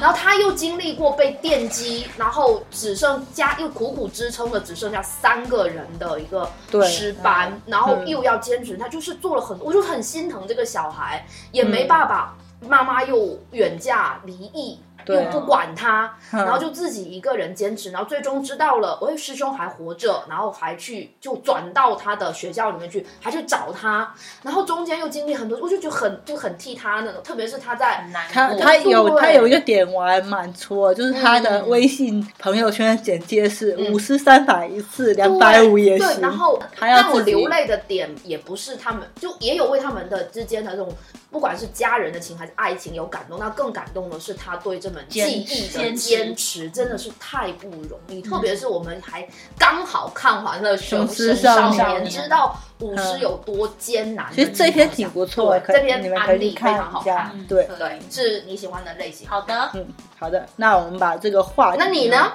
[SPEAKER 2] 然后他又经历过被电击，然后只剩家又苦苦支撑的只剩下三个人的一个
[SPEAKER 3] 对。
[SPEAKER 2] 师班，然后
[SPEAKER 3] 嗯。
[SPEAKER 2] 又要坚持，他就是做了很多，我就很心疼这个小孩，也
[SPEAKER 3] 嗯。
[SPEAKER 2] 没爸爸，妈妈又远嫁离异。又
[SPEAKER 3] 对
[SPEAKER 2] 不管他，
[SPEAKER 3] 嗯
[SPEAKER 2] 然后就自己一个人坚持，然后最终知道了，喂，师兄还活着，然后还去就转到他的学校里面去，还去找他，然后中间又经历很多，我就觉得很就很替他那种，特别是他在
[SPEAKER 3] 他他有他有一个点我还蛮戳，就是他的
[SPEAKER 2] 嗯。
[SPEAKER 3] 微信朋友圈简介是
[SPEAKER 2] 嗯。
[SPEAKER 3] 五十三百一次，两百五也
[SPEAKER 2] 对，
[SPEAKER 3] 行。
[SPEAKER 2] 然后让我流泪的点也不是他们，就也有为他们的之间的这种，不管是家人的情还是爱情有感动，那更感动的是他对这门技艺的
[SPEAKER 4] 坚持
[SPEAKER 2] 坚持，真的是太不容易。特别是我们还刚好看完了《雄
[SPEAKER 3] 雄狮
[SPEAKER 2] 狮少
[SPEAKER 3] 少
[SPEAKER 2] 年》，
[SPEAKER 4] 年
[SPEAKER 2] 知道舞狮有多艰难的
[SPEAKER 3] 其实这篇挺不错的，
[SPEAKER 2] 这篇
[SPEAKER 3] 你们可以去
[SPEAKER 2] 案例非常
[SPEAKER 3] 看一下
[SPEAKER 2] 好看。
[SPEAKER 3] 对，
[SPEAKER 2] 对，是你喜欢的类型。
[SPEAKER 4] 好的，
[SPEAKER 3] 嗯，好的，那我们把这个话，
[SPEAKER 2] 那你呢？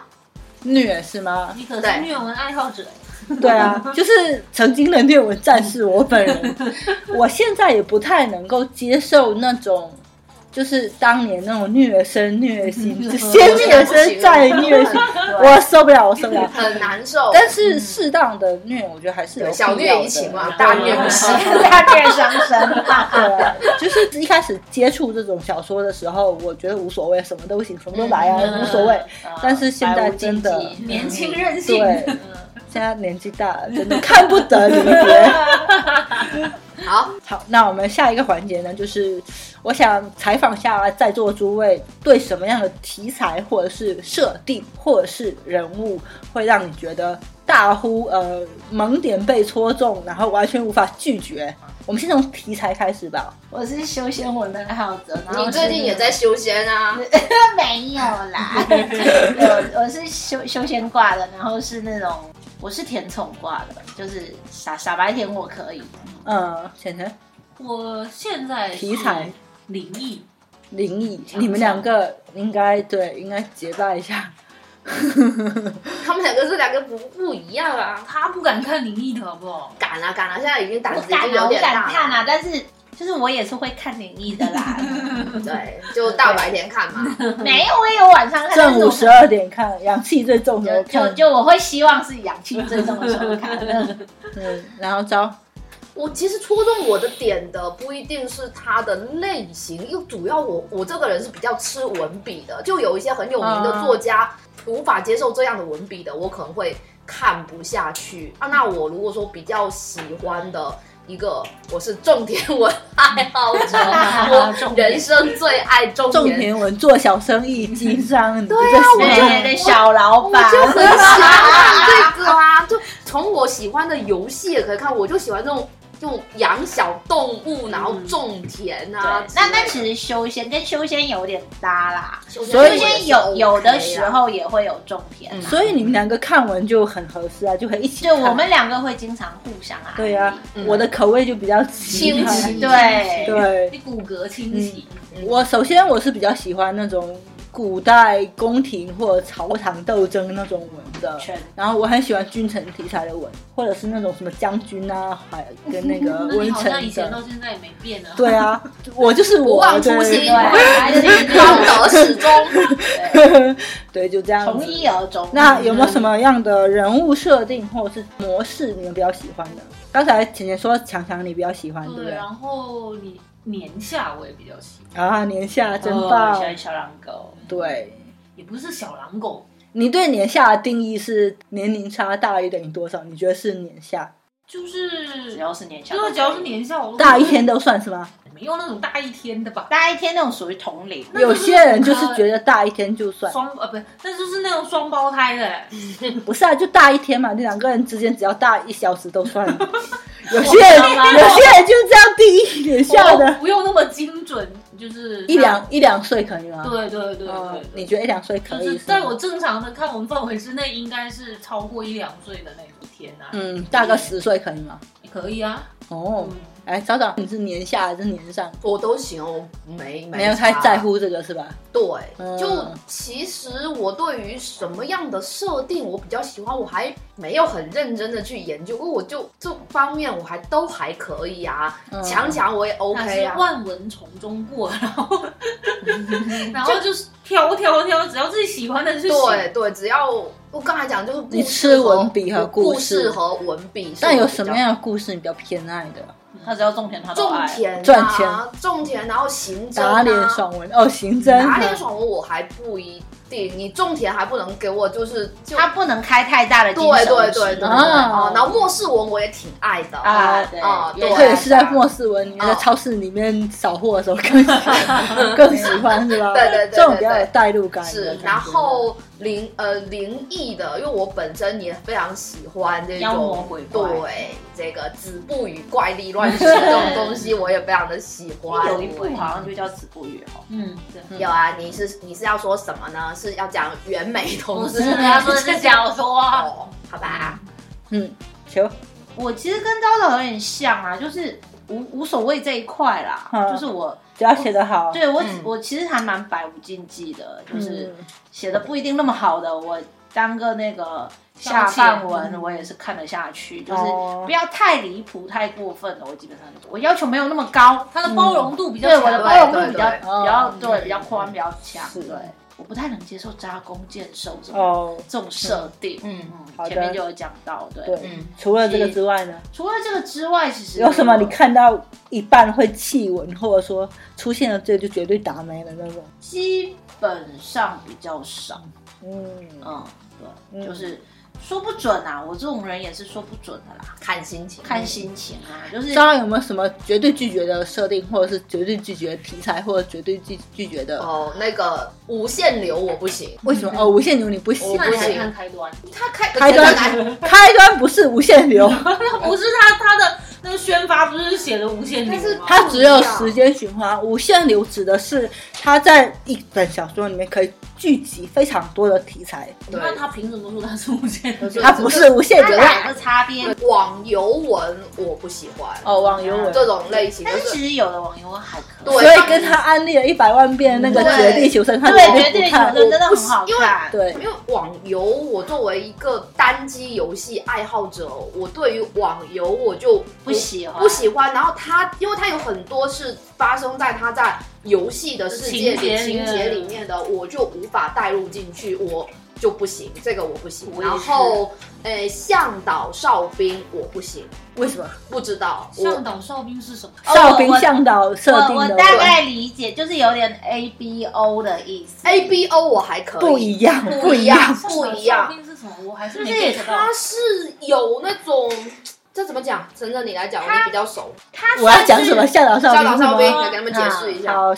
[SPEAKER 3] 虐是吗？
[SPEAKER 5] 你可是
[SPEAKER 2] 对
[SPEAKER 5] 虐文爱好者，*laughs*
[SPEAKER 3] 对啊，*laughs* 就是曾经的虐文战士，我本人，*laughs* 我现在也不太能够接受那种。就是当年那种虐生虐心，就先虐生再虐心，我受不了，我受不了。
[SPEAKER 2] 很难受。
[SPEAKER 3] 但是适当的虐，我觉得还是有
[SPEAKER 2] 小虐怡情嘛，大虐不行。
[SPEAKER 4] 大虐伤身。
[SPEAKER 3] 对啊，就是一开始接触这种小说的时候，我觉得无所谓，什么都行，什么都来啊，
[SPEAKER 4] 嗯
[SPEAKER 3] 无所谓。
[SPEAKER 4] 嗯
[SPEAKER 3] 但是现在真的
[SPEAKER 5] 年轻任性。
[SPEAKER 3] 对，现在年纪大了，真的看不得离别。*laughs* *laughs* *laughs*
[SPEAKER 2] 好，
[SPEAKER 3] 好，那我们下一个环节呢，就是我想采访下在座诸位，对什么样的题材或者是设定或者是人物，会让你觉得大呼呃萌点被戳中，然后完全无法拒绝。我们先从题材开始吧。
[SPEAKER 4] 我是修仙文的爱好者，然后
[SPEAKER 2] 你最近也在修仙啊？*laughs*
[SPEAKER 4] 没有啦，*laughs* 我我是修修仙挂的，然后是那种我是甜宠挂的，就是傻傻白甜我可以，
[SPEAKER 3] 呃，浅浅
[SPEAKER 5] 我现在
[SPEAKER 3] 题材
[SPEAKER 5] 灵异，
[SPEAKER 3] 灵异，你们两个应该对应该结拜一下。*laughs*
[SPEAKER 2] 他们两个是两个不不一样啊。
[SPEAKER 5] 他不敢看灵异的好不好？
[SPEAKER 2] 敢啊敢啊，现在已经胆
[SPEAKER 4] 我
[SPEAKER 2] 子已经
[SPEAKER 4] 敢啊，我
[SPEAKER 2] 有点大
[SPEAKER 4] 敢看啊，但是就是我也是会看灵异的啦，*laughs*
[SPEAKER 2] 对，就大白天看嘛。*laughs*
[SPEAKER 4] 没有，我也有晚上看，但是我
[SPEAKER 3] 正午十二点看，阳气最重的时候
[SPEAKER 4] 就就
[SPEAKER 3] 看。
[SPEAKER 4] 就我会希望是氧气最重的时候看，*laughs*
[SPEAKER 3] 嗯，然后招
[SPEAKER 2] 我其实戳中我的点的不一定是它的类型，又主要我我这个人是比较吃文笔的，就有一些很有名的作家、无法接受这样的文笔的，我可能会看不下去啊。那我如果说比较喜欢的。一个，我是种田文爱好者，我人生最爱种
[SPEAKER 3] 种
[SPEAKER 2] 田，
[SPEAKER 3] 田文做小生意经商，对
[SPEAKER 2] 啊我就
[SPEAKER 4] 小老板
[SPEAKER 2] 我
[SPEAKER 4] 板，
[SPEAKER 2] 就很喜欢看这个啊！就从我喜欢的游戏也可以看，我就喜欢这种这种养小动物，然后种田啊
[SPEAKER 4] 对。那那其实修仙跟修仙有点搭啦，
[SPEAKER 2] 修
[SPEAKER 3] 所以
[SPEAKER 4] 修仙有有的时候也会有种田啊，
[SPEAKER 3] 所以你们两个看完就很合适啊，就可以一起看。
[SPEAKER 4] 就我们两个会经常互相啊，
[SPEAKER 3] 对呀、
[SPEAKER 2] 嗯。
[SPEAKER 3] 我的口味就比较
[SPEAKER 2] 清奇
[SPEAKER 4] 对
[SPEAKER 3] 对，
[SPEAKER 5] 你骨骼清奇，
[SPEAKER 3] 我首先我是比较喜欢那种古代宫廷或者朝堂斗争那种文的，然后我很喜欢君臣题材的文，或者是那种什么将军啊，还跟那个
[SPEAKER 5] 那你
[SPEAKER 3] 文
[SPEAKER 5] 好像以前
[SPEAKER 3] 臣的。
[SPEAKER 5] 到现在也没变啊。
[SPEAKER 3] 对啊，*laughs* 我就是我，
[SPEAKER 2] 不忘初
[SPEAKER 3] 对
[SPEAKER 2] 心，
[SPEAKER 4] 对还是
[SPEAKER 2] 方得始终。*laughs*
[SPEAKER 3] 对，就这样
[SPEAKER 4] 从一而终。
[SPEAKER 3] 那有没有什么样的人物设定或者是模式你们比较喜欢的？刚才浅浅说强强你比较喜欢，对不
[SPEAKER 5] 对，
[SPEAKER 3] 对？
[SPEAKER 5] 然后你年下我也比较喜欢，
[SPEAKER 3] 啊，年下真
[SPEAKER 4] 哦
[SPEAKER 3] 棒
[SPEAKER 4] 喜。欢小狼狗，
[SPEAKER 3] 对，
[SPEAKER 5] 也不是小狼狗，
[SPEAKER 3] 你对年下的定义是年龄差大于等于多少？你觉得是年下？
[SPEAKER 5] 就是
[SPEAKER 4] 只要是年下，
[SPEAKER 5] 就是只要是年下，我
[SPEAKER 3] 大一天都算是吗？
[SPEAKER 5] 没有那种大一天的吧。
[SPEAKER 4] 大一天那种属于同龄，
[SPEAKER 5] 就是
[SPEAKER 3] 有些人就是觉得大一天就算，
[SPEAKER 5] 双呃不是，那就是那种双胞胎的，*laughs*
[SPEAKER 3] 不是啊，就大一天嘛，那两个人之间只要大一小时都算。*laughs* 有些人有些人就是这样第一眼下的，
[SPEAKER 5] 不用那么精准，就是
[SPEAKER 3] 一两一两岁可以吗？
[SPEAKER 5] 对对对
[SPEAKER 3] 你觉得一两岁可以？
[SPEAKER 5] 在我正常的看我们范围之内，应该是超过一两岁的那一天啊，
[SPEAKER 3] 嗯，大个十岁可以吗？
[SPEAKER 5] 也可以啊。
[SPEAKER 3] 哦
[SPEAKER 5] 嗯，
[SPEAKER 3] 哎，早早，你是年下还是年上？
[SPEAKER 2] 我都行，我没
[SPEAKER 3] 没有太在。乎这个是吧？
[SPEAKER 2] 对，
[SPEAKER 3] 嗯
[SPEAKER 2] 就其实我对于什么样的设定我比较喜欢，我还没有很认真的去研究，因为我就这方面我还都还可以啊，
[SPEAKER 3] 嗯
[SPEAKER 2] 强强我也 OK
[SPEAKER 5] 是
[SPEAKER 2] 啊。
[SPEAKER 5] 万文从中过，然后 *laughs* *laughs* 然后就是挑挑挑，只要自己喜欢的就行。
[SPEAKER 2] 对对，只要我刚才讲就是故
[SPEAKER 3] 你吃文笔和
[SPEAKER 2] 故
[SPEAKER 3] 故事
[SPEAKER 2] 和文笔
[SPEAKER 3] 但有什么样的故事你比较偏爱的？
[SPEAKER 4] 他只要种田他都
[SPEAKER 2] 种
[SPEAKER 4] 爱。
[SPEAKER 2] 田、啊、
[SPEAKER 3] 赚钱、
[SPEAKER 2] 种田，然后刑侦、啊、
[SPEAKER 3] 打脸爽文哦，刑侦
[SPEAKER 2] 打脸爽文我还不一定，你种田还不能给我就是就
[SPEAKER 4] 他不能开太大的金
[SPEAKER 2] 对
[SPEAKER 4] 手指
[SPEAKER 2] 对对对对
[SPEAKER 3] 啊
[SPEAKER 2] 哦，然后末世文我也挺爱的
[SPEAKER 4] 啊对
[SPEAKER 2] 啊，对，
[SPEAKER 3] 特别是在末世文里面，在
[SPEAKER 2] 哦
[SPEAKER 3] 超市里面扫货的时候更喜欢，*laughs* 更喜欢是吧？
[SPEAKER 2] 对对对对
[SPEAKER 3] 这种比较有代入感的
[SPEAKER 2] 是。然后灵呃灵异的，因为我本身也非常喜欢这种
[SPEAKER 4] 妖魔鬼怪
[SPEAKER 2] 对这个子不语怪力乱神这种东西，我也非常的喜欢。
[SPEAKER 4] 有一部好像就叫《子不语》哦，
[SPEAKER 5] 嗯，对。
[SPEAKER 2] 有啊，你是你是要说什么呢？是要讲袁美同
[SPEAKER 5] 不
[SPEAKER 2] 志？
[SPEAKER 5] 是，他说的是小说。*laughs*
[SPEAKER 2] 哦，好吧，
[SPEAKER 3] 嗯，行
[SPEAKER 4] 我其实跟昭昭有点像啊，就是无无所谓这一块啦，
[SPEAKER 3] 嗯
[SPEAKER 4] 就是我
[SPEAKER 3] 只要写得好，
[SPEAKER 4] 对我、
[SPEAKER 2] 嗯。
[SPEAKER 4] 我其实还蛮百无禁忌的，就是
[SPEAKER 3] 嗯
[SPEAKER 4] 写的不一定那么好的，我当个那个下饭文，我也是看得下去，就是
[SPEAKER 3] 哦。
[SPEAKER 4] 不要太离谱、太过分了。我基本上我要求没有那么高，
[SPEAKER 5] 它的包容度比较强。
[SPEAKER 4] 对我的包容度比较比较
[SPEAKER 3] 嗯
[SPEAKER 4] 对比较宽、比较强。对，我不太能接受扎弓箭手这种
[SPEAKER 3] 哦，
[SPEAKER 4] 这种设定。
[SPEAKER 2] 嗯
[SPEAKER 3] 嗯
[SPEAKER 4] 前面就有讲到，对。
[SPEAKER 3] 对
[SPEAKER 2] 嗯。
[SPEAKER 3] 除了这个之外呢，
[SPEAKER 4] 除了这个之外，其实
[SPEAKER 3] 有什么你看到一半会气闻，或者说出现了这个就绝对打没了那种？
[SPEAKER 4] 基本上比较少。
[SPEAKER 3] 嗯，
[SPEAKER 4] 嗯，对，
[SPEAKER 3] 嗯
[SPEAKER 4] 就是说不准啊，我这种人也是说不准的啦，
[SPEAKER 2] 看心情，
[SPEAKER 4] 看心情啊，就是
[SPEAKER 3] 张有没有什么绝对拒绝的设定，或者是绝对拒绝题材，或者绝对拒拒绝的？
[SPEAKER 2] 哦，那个无限流我不行，
[SPEAKER 3] 为什么？*laughs* 哦，无限流你不行
[SPEAKER 2] 不行
[SPEAKER 5] 看开端？
[SPEAKER 2] 他开
[SPEAKER 3] 开端来开端不是无限流，*laughs*
[SPEAKER 5] 不是他他的那个宣发不是写的无限流吗？
[SPEAKER 3] 它只有时间循环。无限流指的是它在一本小说里面可以聚集非常多的题材，
[SPEAKER 2] 对
[SPEAKER 5] 那他凭什么说他是无限流？
[SPEAKER 3] 他不是无限流。
[SPEAKER 4] 它两个擦边。
[SPEAKER 2] 网游文我不喜欢
[SPEAKER 3] 哦，网游文。
[SPEAKER 2] 这种类型，就
[SPEAKER 4] 但是其实有的网游文还可以，
[SPEAKER 2] 对
[SPEAKER 3] 所以跟他安利了一百万遍那个《绝地求生》，他
[SPEAKER 4] 对，
[SPEAKER 3] 绝
[SPEAKER 4] 绝对求
[SPEAKER 3] 对不看。
[SPEAKER 4] 生真的很好
[SPEAKER 2] 因为
[SPEAKER 4] 看。
[SPEAKER 3] 对，
[SPEAKER 2] 因为网游，我作为一个单机游戏爱好者，我对于网游我就
[SPEAKER 4] 不喜欢
[SPEAKER 2] 不喜欢。然后他，因为他有很多是发生在他在游戏的世界里、
[SPEAKER 5] 情节里面
[SPEAKER 2] 的，我就无法带入进去，我就不行，这个我不行。然后，诶，向导哨兵我不行，
[SPEAKER 3] 为什么？
[SPEAKER 2] 不知道
[SPEAKER 5] 向导哨兵是什么？
[SPEAKER 3] 哨兵向导设定的
[SPEAKER 4] 我我大概理解，就是有点 A B O 的意思。
[SPEAKER 2] A B O 我还可以，
[SPEAKER 3] 不一样，
[SPEAKER 2] 不一样
[SPEAKER 3] 一样。
[SPEAKER 2] 不一样
[SPEAKER 5] 哨兵是什么？我还是没
[SPEAKER 2] 就是
[SPEAKER 5] get 到
[SPEAKER 2] 它。是有那种，这怎么讲？陈哲你来讲，
[SPEAKER 4] 它
[SPEAKER 2] 你比较熟。
[SPEAKER 4] 他
[SPEAKER 3] 我要讲什么？向导哨
[SPEAKER 2] 教
[SPEAKER 3] 兵校
[SPEAKER 2] 长校兵，来给他们解释一下。
[SPEAKER 3] 好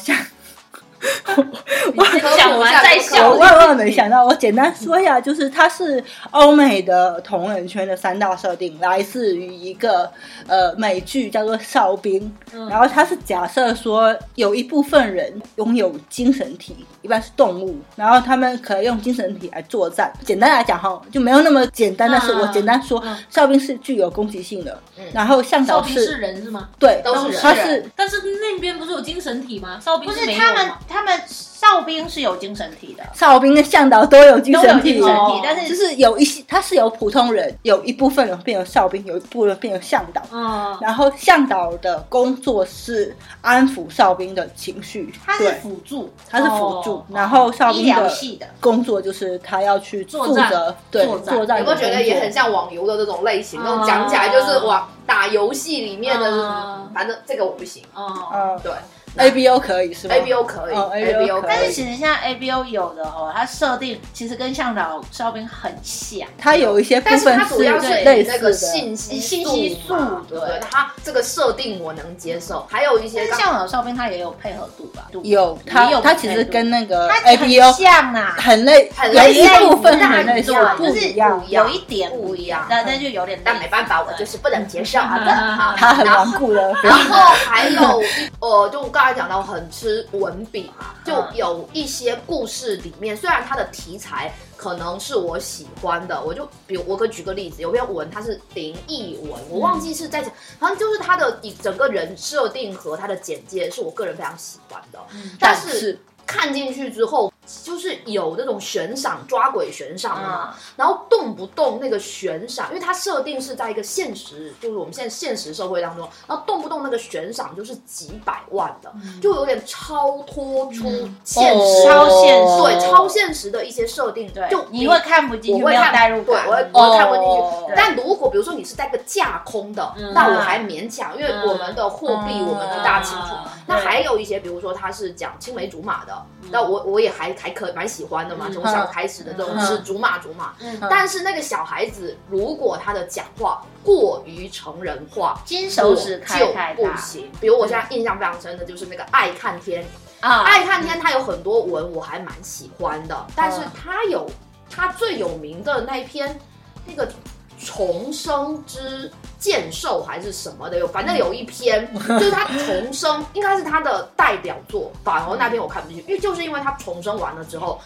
[SPEAKER 3] 像
[SPEAKER 5] 讲完再
[SPEAKER 3] 我。万万没想到，我简单说一下，就是它是欧美的同人圈的三大设定，来自于一个呃美剧叫做《哨兵》，
[SPEAKER 5] 嗯
[SPEAKER 3] 然后它是假设说有一部分人拥有精神体，一般是动物，然后他们可以用精神体来作战。简单来讲哈，就没有那么简单，但是我简单说
[SPEAKER 5] 嗯，
[SPEAKER 3] 哨兵是具有攻击性的
[SPEAKER 2] 嗯，
[SPEAKER 3] 然后向导
[SPEAKER 5] 哨兵是人是吗？
[SPEAKER 3] 对，
[SPEAKER 2] 都是人
[SPEAKER 3] 他是
[SPEAKER 5] 但是那边不是有精神体吗？哨兵
[SPEAKER 4] 不是他们
[SPEAKER 5] 吗？
[SPEAKER 4] 他们哨兵是有精神体的，
[SPEAKER 3] 哨兵跟向导都有精
[SPEAKER 4] 都有
[SPEAKER 3] 神体
[SPEAKER 4] 精神，体
[SPEAKER 5] 哦，
[SPEAKER 4] 但
[SPEAKER 3] 就是是有一些他是有普通人，有一部分人变成哨兵，有一部分人变成向导。
[SPEAKER 5] 嗯，
[SPEAKER 3] 然后向导的工作是安抚哨兵的情绪，
[SPEAKER 4] 他是
[SPEAKER 3] 对，
[SPEAKER 4] 辅助。
[SPEAKER 3] 他是辅助
[SPEAKER 5] 哦。
[SPEAKER 3] 然后哨
[SPEAKER 4] 医
[SPEAKER 3] 兵的
[SPEAKER 4] 疗系的，
[SPEAKER 3] 工作就是他要去
[SPEAKER 5] 作战
[SPEAKER 3] 负责对
[SPEAKER 5] 作战。
[SPEAKER 3] 作战的工作，
[SPEAKER 2] 有没有觉得也很像网游的这种类型？那种
[SPEAKER 5] 啊
[SPEAKER 2] 讲起来就是网打游戏里面的
[SPEAKER 5] 啊，
[SPEAKER 2] 反正这个我不行。
[SPEAKER 5] 哦，
[SPEAKER 3] 嗯。
[SPEAKER 2] 对
[SPEAKER 3] ，A B O 可以是吗
[SPEAKER 2] A B O 可以
[SPEAKER 3] 哦
[SPEAKER 2] ，A B O
[SPEAKER 3] 可以。
[SPEAKER 4] 但是其实现在 A B O 有的哦，它设定其实跟向导哨兵很像。
[SPEAKER 3] 它有一些部
[SPEAKER 2] 但是
[SPEAKER 3] 分
[SPEAKER 2] 它主要是
[SPEAKER 3] 类似的，
[SPEAKER 2] 以那个信息
[SPEAKER 4] 信息素
[SPEAKER 2] 对？它这个设定我能接受，还有一些
[SPEAKER 4] 向导哨兵它也有配合度吧？
[SPEAKER 3] 有
[SPEAKER 4] 它有
[SPEAKER 3] 他他其实跟那个
[SPEAKER 4] 它
[SPEAKER 3] A B O
[SPEAKER 4] 很像啊，
[SPEAKER 3] 很类，
[SPEAKER 2] 很
[SPEAKER 3] 有一部分
[SPEAKER 2] 但
[SPEAKER 3] 很类似，不
[SPEAKER 4] 是
[SPEAKER 3] 一样
[SPEAKER 2] 不。一样
[SPEAKER 4] 有一点
[SPEAKER 2] 不一样
[SPEAKER 4] 但那就有点，
[SPEAKER 2] 但没办法，我就是不能接受。好的，
[SPEAKER 5] 嗯
[SPEAKER 2] 好，*laughs*
[SPEAKER 3] 他很顽固的，
[SPEAKER 2] 然后还有一呃，就刚才讲到很吃文笔嘛，就
[SPEAKER 4] 嗯
[SPEAKER 2] 有一些故事里面，虽然它的题材可能是我喜欢的，我就比如我可以举个例子，有篇文它是灵异文，我忘记是在讲，好像就是它的一整个人设定和它的简介是我个人非常喜欢的，但是看进去之后，就是有那种悬赏抓鬼悬赏的嘛，
[SPEAKER 4] 嗯。
[SPEAKER 2] 然后动不动那个悬赏，因为它设定是在一个现实，就是我们现在现实社会当中，然后动不动那个悬赏就是几百万的，就有点超脱出现实，
[SPEAKER 3] 哦
[SPEAKER 4] 超现实
[SPEAKER 2] 对超现实的一些设定，
[SPEAKER 4] 对，
[SPEAKER 2] 就
[SPEAKER 4] 你会看不进去，
[SPEAKER 2] 我会看对，
[SPEAKER 4] 代入感，
[SPEAKER 2] 我会我会看不进去。
[SPEAKER 3] 哦。
[SPEAKER 2] 但如果比如说你是在个架空的，
[SPEAKER 5] 嗯。
[SPEAKER 2] 那我还勉强，因为我们的货币
[SPEAKER 3] 嗯。
[SPEAKER 2] 我们不大清楚。
[SPEAKER 5] 嗯。
[SPEAKER 2] 那还有一些，比如说他是讲青梅竹马的，那我我也还还可蛮喜欢的嘛，
[SPEAKER 5] 嗯
[SPEAKER 2] 从小开始的这种
[SPEAKER 3] 嗯
[SPEAKER 2] 是竹马竹马。
[SPEAKER 5] 嗯。
[SPEAKER 2] 但是那个小孩子，如果他的讲话过于成人化，
[SPEAKER 4] 金手指开
[SPEAKER 2] 就
[SPEAKER 4] 太
[SPEAKER 2] 不行。比如我现在印象非常深的就是那个爱看天，
[SPEAKER 4] 啊。
[SPEAKER 2] 爱看天他有很多文我还蛮喜欢的，但是他有他最有名的那一篇那个重生之剑兽还是什么的，有反正有一篇就是他重生，应该是他的代表作，反而那篇我看不进去，因为就是因为他重生完了之后。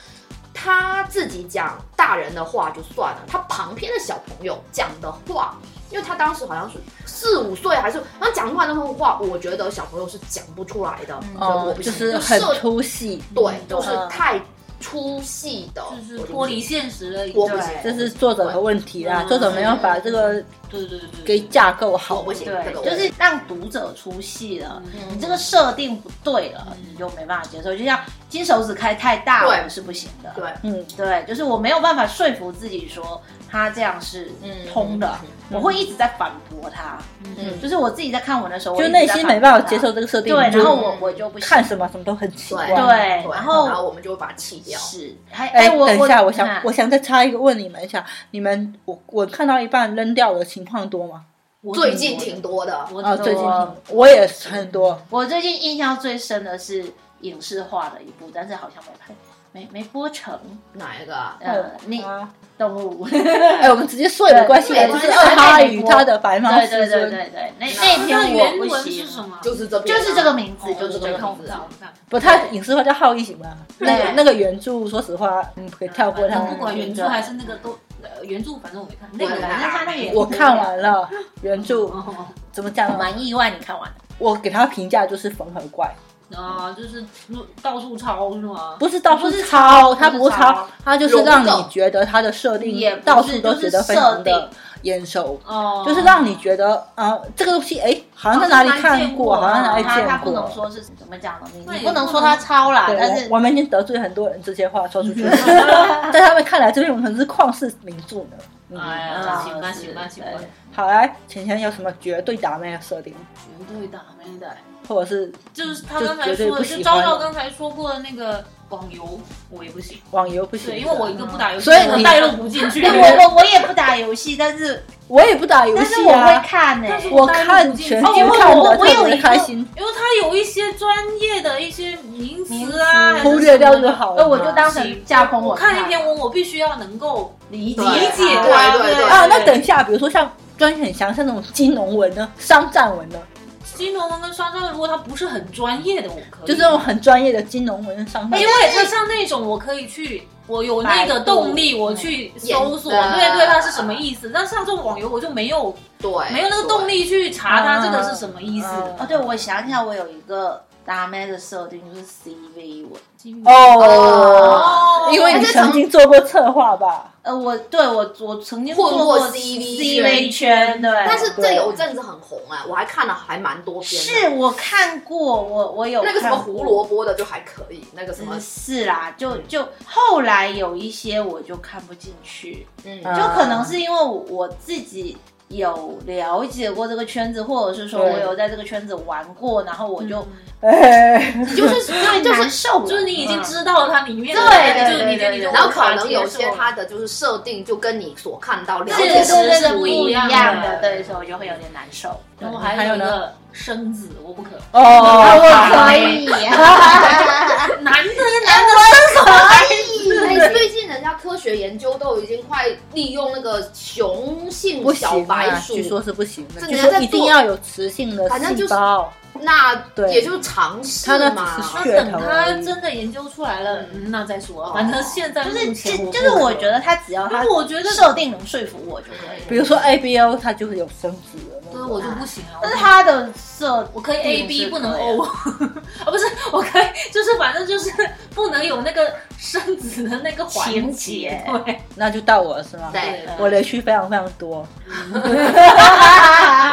[SPEAKER 2] 他自己讲大人的话就算了，他旁边的小朋友讲的话，因为他当时好像是四五岁还是，然后讲出来那种话，我觉得小朋友是讲不出来的，
[SPEAKER 3] 就是很
[SPEAKER 2] 设
[SPEAKER 3] 粗细，
[SPEAKER 2] 对，就是
[SPEAKER 3] 嗯。
[SPEAKER 2] 太粗细的，
[SPEAKER 5] 就是脱离现实了，已经
[SPEAKER 2] 我不行
[SPEAKER 3] 这是作者的问题啦，
[SPEAKER 5] 嗯
[SPEAKER 3] 作者没有把这个
[SPEAKER 5] 对对对对，
[SPEAKER 3] 给架构好。
[SPEAKER 2] 不行，
[SPEAKER 4] 就是让读者出戏了。
[SPEAKER 5] 嗯
[SPEAKER 4] 你这个设定不对了，你就没办法接受。就像金手指开太大，
[SPEAKER 2] 对
[SPEAKER 4] 我是不行的。
[SPEAKER 2] 对。
[SPEAKER 3] 嗯，
[SPEAKER 4] 对，就是我没有办法说服自己说他这样是通的，
[SPEAKER 2] 嗯
[SPEAKER 4] 我会一直在反驳他。
[SPEAKER 2] 嗯
[SPEAKER 4] 就是我自己在看文的时候，我
[SPEAKER 3] 就内心没办法接受这个设定，
[SPEAKER 4] 对，然后我我就不行
[SPEAKER 3] 看什么什么都很奇怪。
[SPEAKER 2] 对
[SPEAKER 4] 然后
[SPEAKER 2] 然后我们就会把它弃掉。
[SPEAKER 4] 是，还
[SPEAKER 3] 哎，
[SPEAKER 4] 我
[SPEAKER 3] 等一下，我想
[SPEAKER 4] 啊
[SPEAKER 3] 我想再插一个问你们一下，你们我我看到一半扔掉的情况多吗？
[SPEAKER 5] 我
[SPEAKER 2] 最近挺多的，
[SPEAKER 5] 我
[SPEAKER 3] 啊，最近挺我也是很多。
[SPEAKER 4] 我最近印象最深的是影视化的一部，但是好像没拍，没没播成。
[SPEAKER 2] 哪一个啊？
[SPEAKER 4] 呃，你
[SPEAKER 3] 啊
[SPEAKER 4] 动物，*laughs*
[SPEAKER 3] 哎，我们直接说也没关系就是哈与他的白毛
[SPEAKER 4] 对对对。对对，那
[SPEAKER 2] 那
[SPEAKER 4] 篇我
[SPEAKER 5] 原文
[SPEAKER 4] 不行
[SPEAKER 5] 是什么？
[SPEAKER 2] 就是这
[SPEAKER 4] 就是这个名字，
[SPEAKER 5] 哦
[SPEAKER 4] 就是这个
[SPEAKER 2] 名字。
[SPEAKER 3] 不，他影视化叫好异形嘛？那那个原著，说实话，嗯，可以跳过它
[SPEAKER 5] 反。正不管原著还是那个都，呃，原著反正我没看。那个
[SPEAKER 4] 反正他那
[SPEAKER 3] 我看完了原著，
[SPEAKER 5] 哦
[SPEAKER 3] 怎么讲？
[SPEAKER 4] 蛮意外，你看完了
[SPEAKER 3] 我给他评价就是缝合怪，
[SPEAKER 5] 啊，就是到处抄是吗？
[SPEAKER 3] 不是到处抄，
[SPEAKER 4] 抄
[SPEAKER 3] 他不是
[SPEAKER 4] 抄
[SPEAKER 3] 抄，他就是让你觉得它的设定到处都觉得非常的眼熟，
[SPEAKER 5] 哦，
[SPEAKER 3] 就是让你觉得啊，这个东西哎，好像在哪里看过，好
[SPEAKER 5] 好像
[SPEAKER 3] 像在哪里见
[SPEAKER 4] 过他不能。说是怎么讲呢？你不能说他抄啦，但是
[SPEAKER 3] 我我们已经得罪很多人这些话说出去，*laughs* 在他们看来，这篇文是旷世名著呢。嗯，
[SPEAKER 5] 哎呀，
[SPEAKER 4] 啊
[SPEAKER 5] 行吧
[SPEAKER 4] 是
[SPEAKER 5] 行吧行吧，
[SPEAKER 3] 好来，浅浅有什么绝对打妹的设定，
[SPEAKER 5] 绝对打妹的。
[SPEAKER 3] 或者是
[SPEAKER 5] 就是他刚才说的，就昭昭刚才说过的那个网游，我也不行。
[SPEAKER 3] 网游不行？
[SPEAKER 5] 对，因为我一个不打游戏，
[SPEAKER 3] 所以你
[SPEAKER 5] 我带入不进去。*laughs*
[SPEAKER 4] 我我我也不打游戏，但是
[SPEAKER 3] 我也不打游戏
[SPEAKER 4] 但是我会看呢、
[SPEAKER 5] 但是
[SPEAKER 3] 我看
[SPEAKER 5] 不进去
[SPEAKER 3] 全
[SPEAKER 5] 哦我
[SPEAKER 3] 剧看
[SPEAKER 4] 我
[SPEAKER 3] 的特别
[SPEAKER 4] 我有一个
[SPEAKER 3] 开心，
[SPEAKER 5] 因为它有一些专业的一些名词啊，
[SPEAKER 3] 忽略掉就好了。
[SPEAKER 4] 那我就当成架空
[SPEAKER 5] 我
[SPEAKER 4] 看
[SPEAKER 5] 看一篇文，我必须要能够
[SPEAKER 4] 理
[SPEAKER 2] 解
[SPEAKER 5] 理解
[SPEAKER 2] 对
[SPEAKER 5] 它。
[SPEAKER 2] 对对
[SPEAKER 3] 啊，那等一下，比如说像专业很详像那种金融文呢、商战文呢，
[SPEAKER 5] 金融文跟商战，如果它不是很专业的，我可以。
[SPEAKER 3] 就是那种很专业的金融文、商战
[SPEAKER 5] 因。为它像那种我可以去，我有那个动力，我去搜索，对对，它是什么意思？但像这种网游，我就没有
[SPEAKER 2] 对，
[SPEAKER 5] 没有那个动力去查它
[SPEAKER 3] 啊
[SPEAKER 5] 这个是什么意思。
[SPEAKER 3] 啊
[SPEAKER 4] 哦，对，我想起来，我有一个大妹的设定就是 CV 文。
[SPEAKER 3] 哦，因为你曾经做过策划吧？
[SPEAKER 4] 呃，我对我我曾经
[SPEAKER 2] 混过
[SPEAKER 4] 做过
[SPEAKER 2] CV
[SPEAKER 4] CV 圈，对，
[SPEAKER 2] 但是这有一阵子很红啊，我还看了还蛮多篇。
[SPEAKER 4] 是我看过，我我有
[SPEAKER 2] 那个什么胡萝卜的就还可以，那个什么
[SPEAKER 4] 嗯是啦，就就后来有一些我就看不进去，
[SPEAKER 2] 嗯。
[SPEAKER 3] 啊
[SPEAKER 4] 就可能是因为我自己有了解过这个圈子，或者是说我有在这个圈子玩过，然后我就
[SPEAKER 3] 哎，*laughs*
[SPEAKER 2] 就是
[SPEAKER 4] 对
[SPEAKER 2] 就是
[SPEAKER 4] 难受，
[SPEAKER 5] 就是你已经
[SPEAKER 4] 嗯
[SPEAKER 5] 知道它里面的，
[SPEAKER 4] 对对
[SPEAKER 5] 就你
[SPEAKER 4] 对对
[SPEAKER 5] 就你就
[SPEAKER 2] 然后可能有些它的就是设定就跟你所看到了
[SPEAKER 4] 对
[SPEAKER 2] 解的
[SPEAKER 5] 是不一样的，
[SPEAKER 4] 对，所以我就会有点难受。
[SPEAKER 5] 然后还
[SPEAKER 3] 还有
[SPEAKER 5] 一个生子，我不可。
[SPEAKER 3] 哦，*laughs* *laughs*
[SPEAKER 4] 我可以，
[SPEAKER 5] 男的男的
[SPEAKER 2] 哎，最近人家科学研究都已经快利用那个雄性小白鼠，
[SPEAKER 3] 据说是不行的，
[SPEAKER 2] 人家在做
[SPEAKER 3] 一定要有雌性的
[SPEAKER 2] 反正就是
[SPEAKER 3] 细胞。
[SPEAKER 2] 那
[SPEAKER 3] 对
[SPEAKER 2] 也就是尝试嘛。
[SPEAKER 3] 是
[SPEAKER 5] 那等他真的研究出来了，嗯，那再说。反正现在
[SPEAKER 4] 就是
[SPEAKER 5] 目前
[SPEAKER 4] 就就是我觉得他只要他
[SPEAKER 5] 我觉得
[SPEAKER 4] 设定能说服我就可以。
[SPEAKER 3] 比如说 ABO，他就是有生子的那种。
[SPEAKER 5] 对我就不行啊。
[SPEAKER 4] 但是他的设
[SPEAKER 5] 我可以 A B 不能 O，*laughs* 啊不是，我可以就是反正就是不能有那个生子的那个环
[SPEAKER 4] 情
[SPEAKER 5] 节
[SPEAKER 4] 节，
[SPEAKER 5] 对 *laughs*
[SPEAKER 3] 那就到我了是吗？
[SPEAKER 2] 对
[SPEAKER 3] 我雷区非常非常多，*laughs*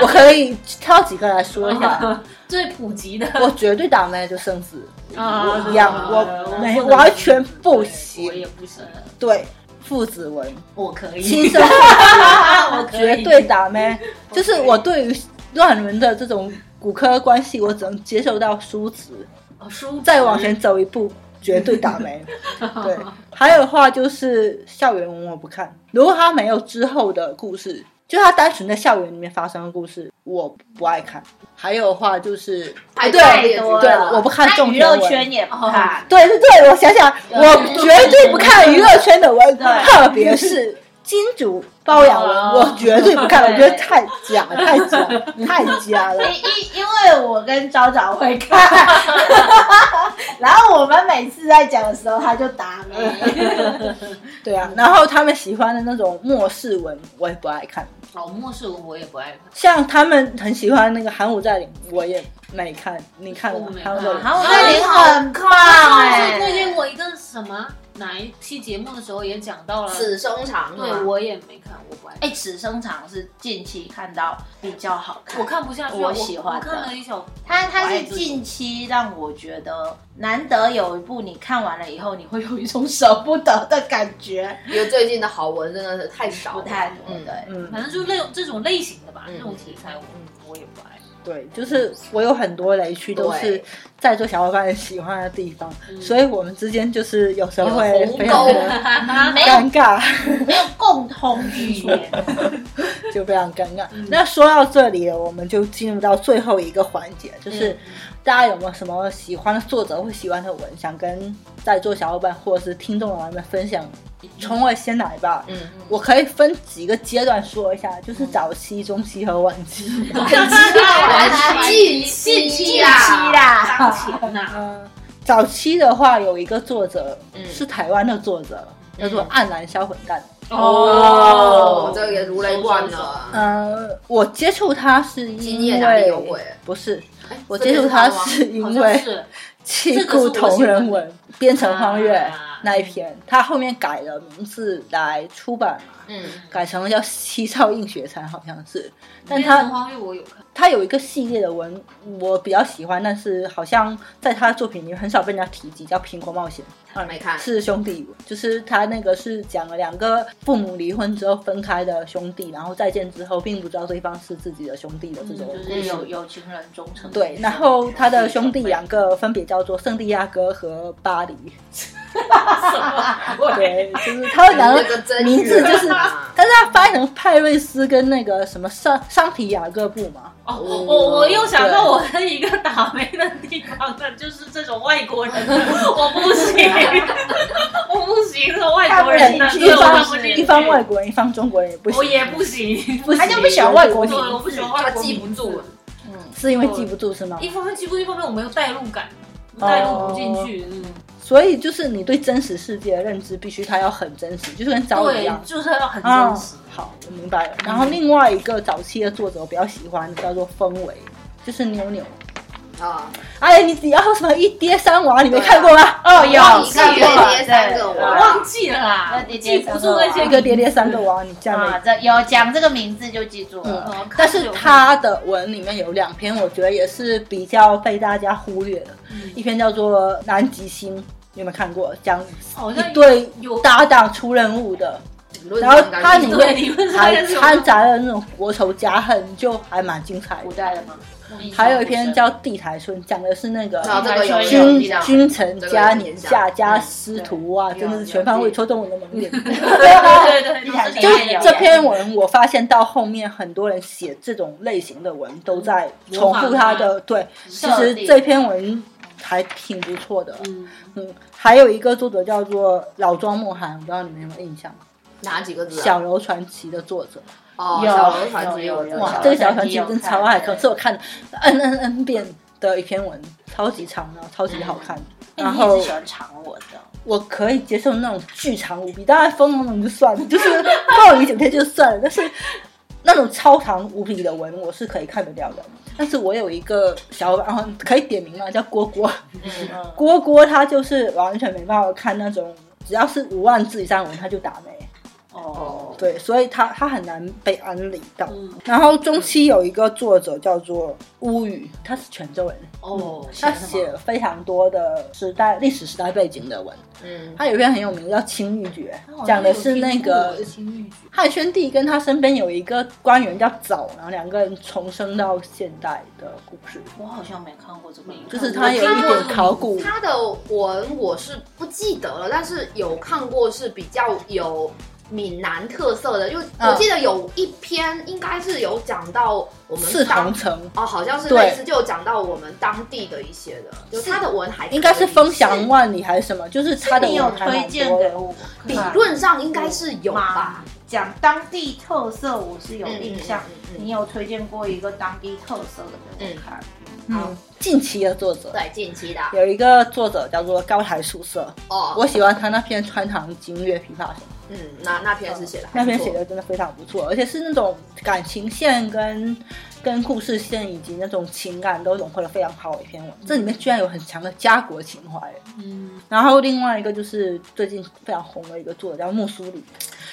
[SPEAKER 3] 我可以挑几个来说一下。
[SPEAKER 5] 最普及的。
[SPEAKER 3] 我绝对打妹就生子
[SPEAKER 5] 啊。
[SPEAKER 3] 一样，我没完全不行。
[SPEAKER 5] 我
[SPEAKER 3] 行。
[SPEAKER 5] 也不行，
[SPEAKER 3] 对，父子文，
[SPEAKER 5] 我可以，
[SPEAKER 3] 亲生。*laughs*
[SPEAKER 5] 我
[SPEAKER 3] 绝对打咩。就是我对于乱伦的这种骨科关系，我只能接受到叔侄，
[SPEAKER 5] 哦书
[SPEAKER 3] 再往前走一步，绝对打没。*laughs* 对，还有的话就是校园文我不看，如果他没有之后的故事，就他单纯在校园里面发生的故事，我不爱看。还有的话就是，
[SPEAKER 2] 太
[SPEAKER 3] 对对，我不看重娱。
[SPEAKER 4] 乐圈也不看，*laughs*
[SPEAKER 3] 对对对，我想想，我绝对不看娱乐圈的文，
[SPEAKER 4] 对
[SPEAKER 3] 特别是金主包养文，
[SPEAKER 5] 哦
[SPEAKER 3] 我绝对不看，我觉得太假，太假，太假了。*laughs*
[SPEAKER 4] 因因因为我跟昭昭会看，*laughs* 然后我们每次在讲的时候，他就打没。
[SPEAKER 3] 对啊，然后他们喜欢的那种末世文，我也不爱看。
[SPEAKER 5] 哦，末世文我也不爱看。
[SPEAKER 3] 像他们很喜欢那个寒武在岭，我也没看。你看了吗
[SPEAKER 5] 我没？看
[SPEAKER 3] 韩武在领
[SPEAKER 4] 然后在林很棒
[SPEAKER 5] 上
[SPEAKER 4] 哎
[SPEAKER 5] 次推荐我一个什么哪一期节目的时候也讲到了，
[SPEAKER 2] 此生长
[SPEAKER 5] 对我也没看，我不爱看。
[SPEAKER 4] 哎，此生长是近期看到比较好看，
[SPEAKER 5] 我看不下去啊，
[SPEAKER 4] 我喜欢
[SPEAKER 5] 我看
[SPEAKER 4] 的
[SPEAKER 5] 了一首，
[SPEAKER 4] 它它是近期让我觉得难得有一部你看完了以后，你会有一种舍不得的感觉，
[SPEAKER 2] 因为最近的好文真的是太少了，
[SPEAKER 4] 不太多。
[SPEAKER 2] 嗯
[SPEAKER 4] 对，
[SPEAKER 3] 嗯，
[SPEAKER 5] 反正就类这种类型的吧，
[SPEAKER 2] 嗯。
[SPEAKER 5] 这种题材我我也不爱。
[SPEAKER 3] 对，就是我有很多雷区都是在座小伙伴喜欢的地方，所以我们之间就是有时候会非常的 *laughs* 尴尬，
[SPEAKER 4] 没有共同语言。*laughs*
[SPEAKER 3] 就非常尴尬。那说到这里了，我们就进入到最后一个环节，就是大家有没有什么喜欢的作者或喜欢的文，想跟在座小伙伴或者是听众朋友们分享？从我先来吧，
[SPEAKER 2] 嗯，
[SPEAKER 3] 我可以分几个阶段说一下，就是早期、*laughs* 中期和晚期。*laughs*
[SPEAKER 2] 近近期
[SPEAKER 4] 期
[SPEAKER 2] 啦，
[SPEAKER 4] 啦，
[SPEAKER 5] 当前呐，
[SPEAKER 3] 嗯，早期的话有一个作者、
[SPEAKER 2] 嗯
[SPEAKER 3] 是台湾的作者，叫做
[SPEAKER 2] 嗯
[SPEAKER 3] 暗蓝销魂蛋。
[SPEAKER 2] 哦，这个也如雷贯耳。
[SPEAKER 3] 呃，我接触他是因为
[SPEAKER 2] 有鬼。
[SPEAKER 3] 不是，
[SPEAKER 2] 哎
[SPEAKER 3] 我接触他是因为气故同人文《边城荒月
[SPEAKER 5] 啊》
[SPEAKER 3] 那一篇，他后面改了名字来出版嘛，
[SPEAKER 2] 嗯，
[SPEAKER 3] 改成了叫《七少映雪餐》，好像是。但他
[SPEAKER 5] 荒月我有看，
[SPEAKER 3] 他有一个系列的文，我比较喜欢，但是好像在他的作品里面很少被人家提及，叫《苹果冒险》。嗯
[SPEAKER 2] 没看
[SPEAKER 3] 是兄弟，就是他那个是讲了两个父母离婚之后分开的兄弟，然后再见之后并不知道对方是自己的兄弟的这种
[SPEAKER 4] 就是。有有情人终成
[SPEAKER 3] 对，然后他的兄弟两个分别叫做圣地亚哥和巴黎。*laughs* *laughs* 对，就是他们两
[SPEAKER 2] 这个真
[SPEAKER 3] 名字就是
[SPEAKER 2] 远啊，
[SPEAKER 3] 但是他翻译成派瑞斯跟那个什么桑桑提雅各布嘛。
[SPEAKER 5] 哦，我我又想到我的一个倒霉的地方了，就是这种外国人，*laughs* 我不行，我不行，这种外国人的，
[SPEAKER 3] 一方
[SPEAKER 5] 进去
[SPEAKER 3] 一方外国人，一方中国人也不行。
[SPEAKER 5] 我也不行，
[SPEAKER 3] 不行
[SPEAKER 4] 他就不喜欢外国
[SPEAKER 5] 对，
[SPEAKER 4] 名
[SPEAKER 5] 我不喜欢外国
[SPEAKER 2] 记不住
[SPEAKER 5] 名字。
[SPEAKER 3] 是因为记不住是吗？
[SPEAKER 5] 一方面记不住，一方面我没有代入感，代入不进去。嗯，
[SPEAKER 3] 所以就是你对真实世界的认知必须它要很真实，就是跟招一
[SPEAKER 5] 对
[SPEAKER 3] 样，。
[SPEAKER 5] 就是要很
[SPEAKER 3] 啊
[SPEAKER 5] 真实。，
[SPEAKER 3] 好，我明白了。然后另外一个早期的作者我比较喜欢，叫做氛围，就是妞妞。
[SPEAKER 2] 啊，
[SPEAKER 3] 哎，你只要什么一爹三娃，你没看过吗？
[SPEAKER 4] 哦，有
[SPEAKER 2] 忘记
[SPEAKER 4] 看过
[SPEAKER 2] 了爹三个娃
[SPEAKER 5] 我忘记了啦
[SPEAKER 4] 那，爹
[SPEAKER 5] 记不住那些
[SPEAKER 3] 一个爹爹三个娃，你这样
[SPEAKER 4] 啊，这有讲这个名字就记住
[SPEAKER 3] 嗯
[SPEAKER 4] 了。
[SPEAKER 5] 哦
[SPEAKER 3] 但是他的文里面有两篇，我觉得也是比较被大家忽略的。
[SPEAKER 5] 嗯
[SPEAKER 3] 一篇叫做《南极星》，你有没有看过？讲一对
[SPEAKER 5] 有
[SPEAKER 3] 搭档出任务的，然后它里面还掺杂了那种国仇家恨，就还蛮精彩的。
[SPEAKER 4] 古代的吗？
[SPEAKER 3] 还有一篇叫《地台村》，讲的是那个君君臣加年下加师徒啊，
[SPEAKER 4] 嗯
[SPEAKER 3] 真的是全方位戳中我的门面。
[SPEAKER 5] 对对对，
[SPEAKER 3] 就这篇文，我发现到后面很多人写这种类型的文，都在重复他的。对，其实这篇文还挺不错的。
[SPEAKER 5] 嗯，
[SPEAKER 3] 嗯，还有一个作者叫做老庄莫涵，我不知道你们有没有印象，
[SPEAKER 2] 哪几个字啊？
[SPEAKER 3] 小楼传奇》的作者。
[SPEAKER 2] 哦，小楼传奇
[SPEAKER 4] 有有
[SPEAKER 3] 哇，这个小
[SPEAKER 4] 楼传奇
[SPEAKER 3] 真超爱看，是我看 n n n 遍的一篇文，超级长的，超级好看。
[SPEAKER 4] 哎
[SPEAKER 3] 然后
[SPEAKER 4] 你也是喜欢长文的，
[SPEAKER 3] 我可以接受那种巨长无比，当然疯那种就算了，就是暴雨整天就算了，但是那种超长无比的文我是可以看得了的。但是我有一个小伙伴，然后可以点名吗？叫郭郭，
[SPEAKER 2] 嗯，
[SPEAKER 3] 郭郭他就是完全没办法看那种只要是五万字以上的文他就打没。
[SPEAKER 4] 哦，
[SPEAKER 3] 对，所以他他很难被安利到。
[SPEAKER 5] 嗯
[SPEAKER 3] 然后中期有一个作者叫做乌宇，他是泉州人，
[SPEAKER 5] 哦，
[SPEAKER 3] 他写了非常多的时代历史时代背景的文。
[SPEAKER 2] 嗯，
[SPEAKER 3] 他有一篇很有名叫《青玉诀》，讲的是那个汉宣帝跟他身边有一个官员叫早，然后两个人重生到现代的故事，
[SPEAKER 4] 我好像没看过这个，
[SPEAKER 3] 就是他有一点考古。
[SPEAKER 2] 他的文我是不记得了，但是有看过是比较有闽南特色的，因为
[SPEAKER 3] 嗯。
[SPEAKER 2] 我记得有一篇应该是有讲到我们
[SPEAKER 3] 四
[SPEAKER 2] 当
[SPEAKER 3] 同城。
[SPEAKER 2] 哦，好像是
[SPEAKER 3] 对。
[SPEAKER 2] 类似，就有讲到我们当地的一些的，就他的文还
[SPEAKER 3] 应该是风翔万里还是什么，就是他的
[SPEAKER 4] 你有
[SPEAKER 3] 文还蛮
[SPEAKER 4] 推荐
[SPEAKER 3] 多的。
[SPEAKER 4] 给我
[SPEAKER 2] 理
[SPEAKER 4] 看
[SPEAKER 2] 论上应该是有吧？？
[SPEAKER 4] 讲当地特色，我是有印象。
[SPEAKER 2] 嗯嗯嗯嗯
[SPEAKER 4] 你有推荐过一个当地特色的给我看？
[SPEAKER 3] 嗯，近期的作者。
[SPEAKER 2] 对，近期的。啊
[SPEAKER 3] 有一个作者叫做高台宿舍，
[SPEAKER 2] 哦，
[SPEAKER 3] 我喜欢他那篇《穿堂金月琵琶行》。
[SPEAKER 2] 嗯，那那篇是写的
[SPEAKER 3] 那篇写的真的非常不错，而且是那种感情线跟跟故事线以及那种情感都融合的非常好的一篇文。这里面居然有很强的家国情怀。
[SPEAKER 5] 嗯，
[SPEAKER 3] 然后另外一个就是最近非常红的一个作者叫木苏里，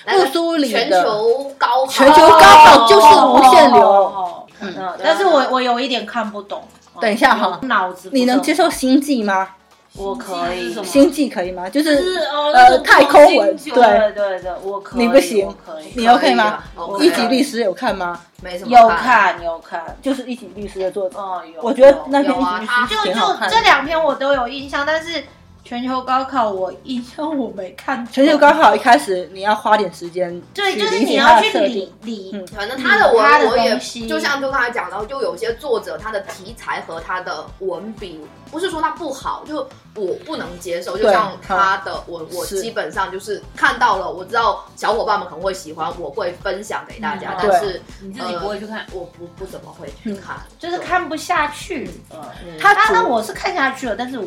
[SPEAKER 2] 那个
[SPEAKER 3] 木苏里
[SPEAKER 2] 全球高考，
[SPEAKER 3] 全球高考就是无限流。
[SPEAKER 4] 哦
[SPEAKER 3] 嗯
[SPEAKER 4] 嗯，但是我我有一点看不懂。
[SPEAKER 3] 等一下哈
[SPEAKER 4] 我脑子
[SPEAKER 3] 你能接受星际吗？
[SPEAKER 4] 我可以
[SPEAKER 3] 星际可以吗？就
[SPEAKER 5] 就是
[SPEAKER 3] 呃太空文对
[SPEAKER 4] 对对对，我可以，
[SPEAKER 3] 你不行
[SPEAKER 4] 我可以，
[SPEAKER 3] 你 OK 吗？
[SPEAKER 2] 哦
[SPEAKER 3] 一级律师有看吗？
[SPEAKER 2] 没什么
[SPEAKER 4] 有看有看，
[SPEAKER 3] 就是一级律师的作者，
[SPEAKER 4] 哦有。
[SPEAKER 3] 我觉得那篇一级律师
[SPEAKER 4] 就
[SPEAKER 3] 挺好看的。
[SPEAKER 4] 就这两篇我都有印象，但是全球高考我印象我没看。
[SPEAKER 3] 全球高考一开始你要花点时间
[SPEAKER 4] 对，就是你要去理。理
[SPEAKER 3] 嗯
[SPEAKER 2] 反正他的文
[SPEAKER 4] 他的
[SPEAKER 2] 我也
[SPEAKER 4] 东西
[SPEAKER 2] 就像就刚才讲到，就有些作者他的题材和他的文笔，不是说他不好，就我不能接受。就像他的我，
[SPEAKER 3] 我
[SPEAKER 2] 基本上就是看到了，我知道小伙伴们可能会喜欢，我会分享给大家，
[SPEAKER 5] 嗯
[SPEAKER 2] 但是
[SPEAKER 5] 你自己不会去看，
[SPEAKER 2] 我不不怎么会去看，
[SPEAKER 4] 就是看不下去。嗯，
[SPEAKER 2] 嗯
[SPEAKER 3] 他主
[SPEAKER 4] 他那我是看下去了，但是我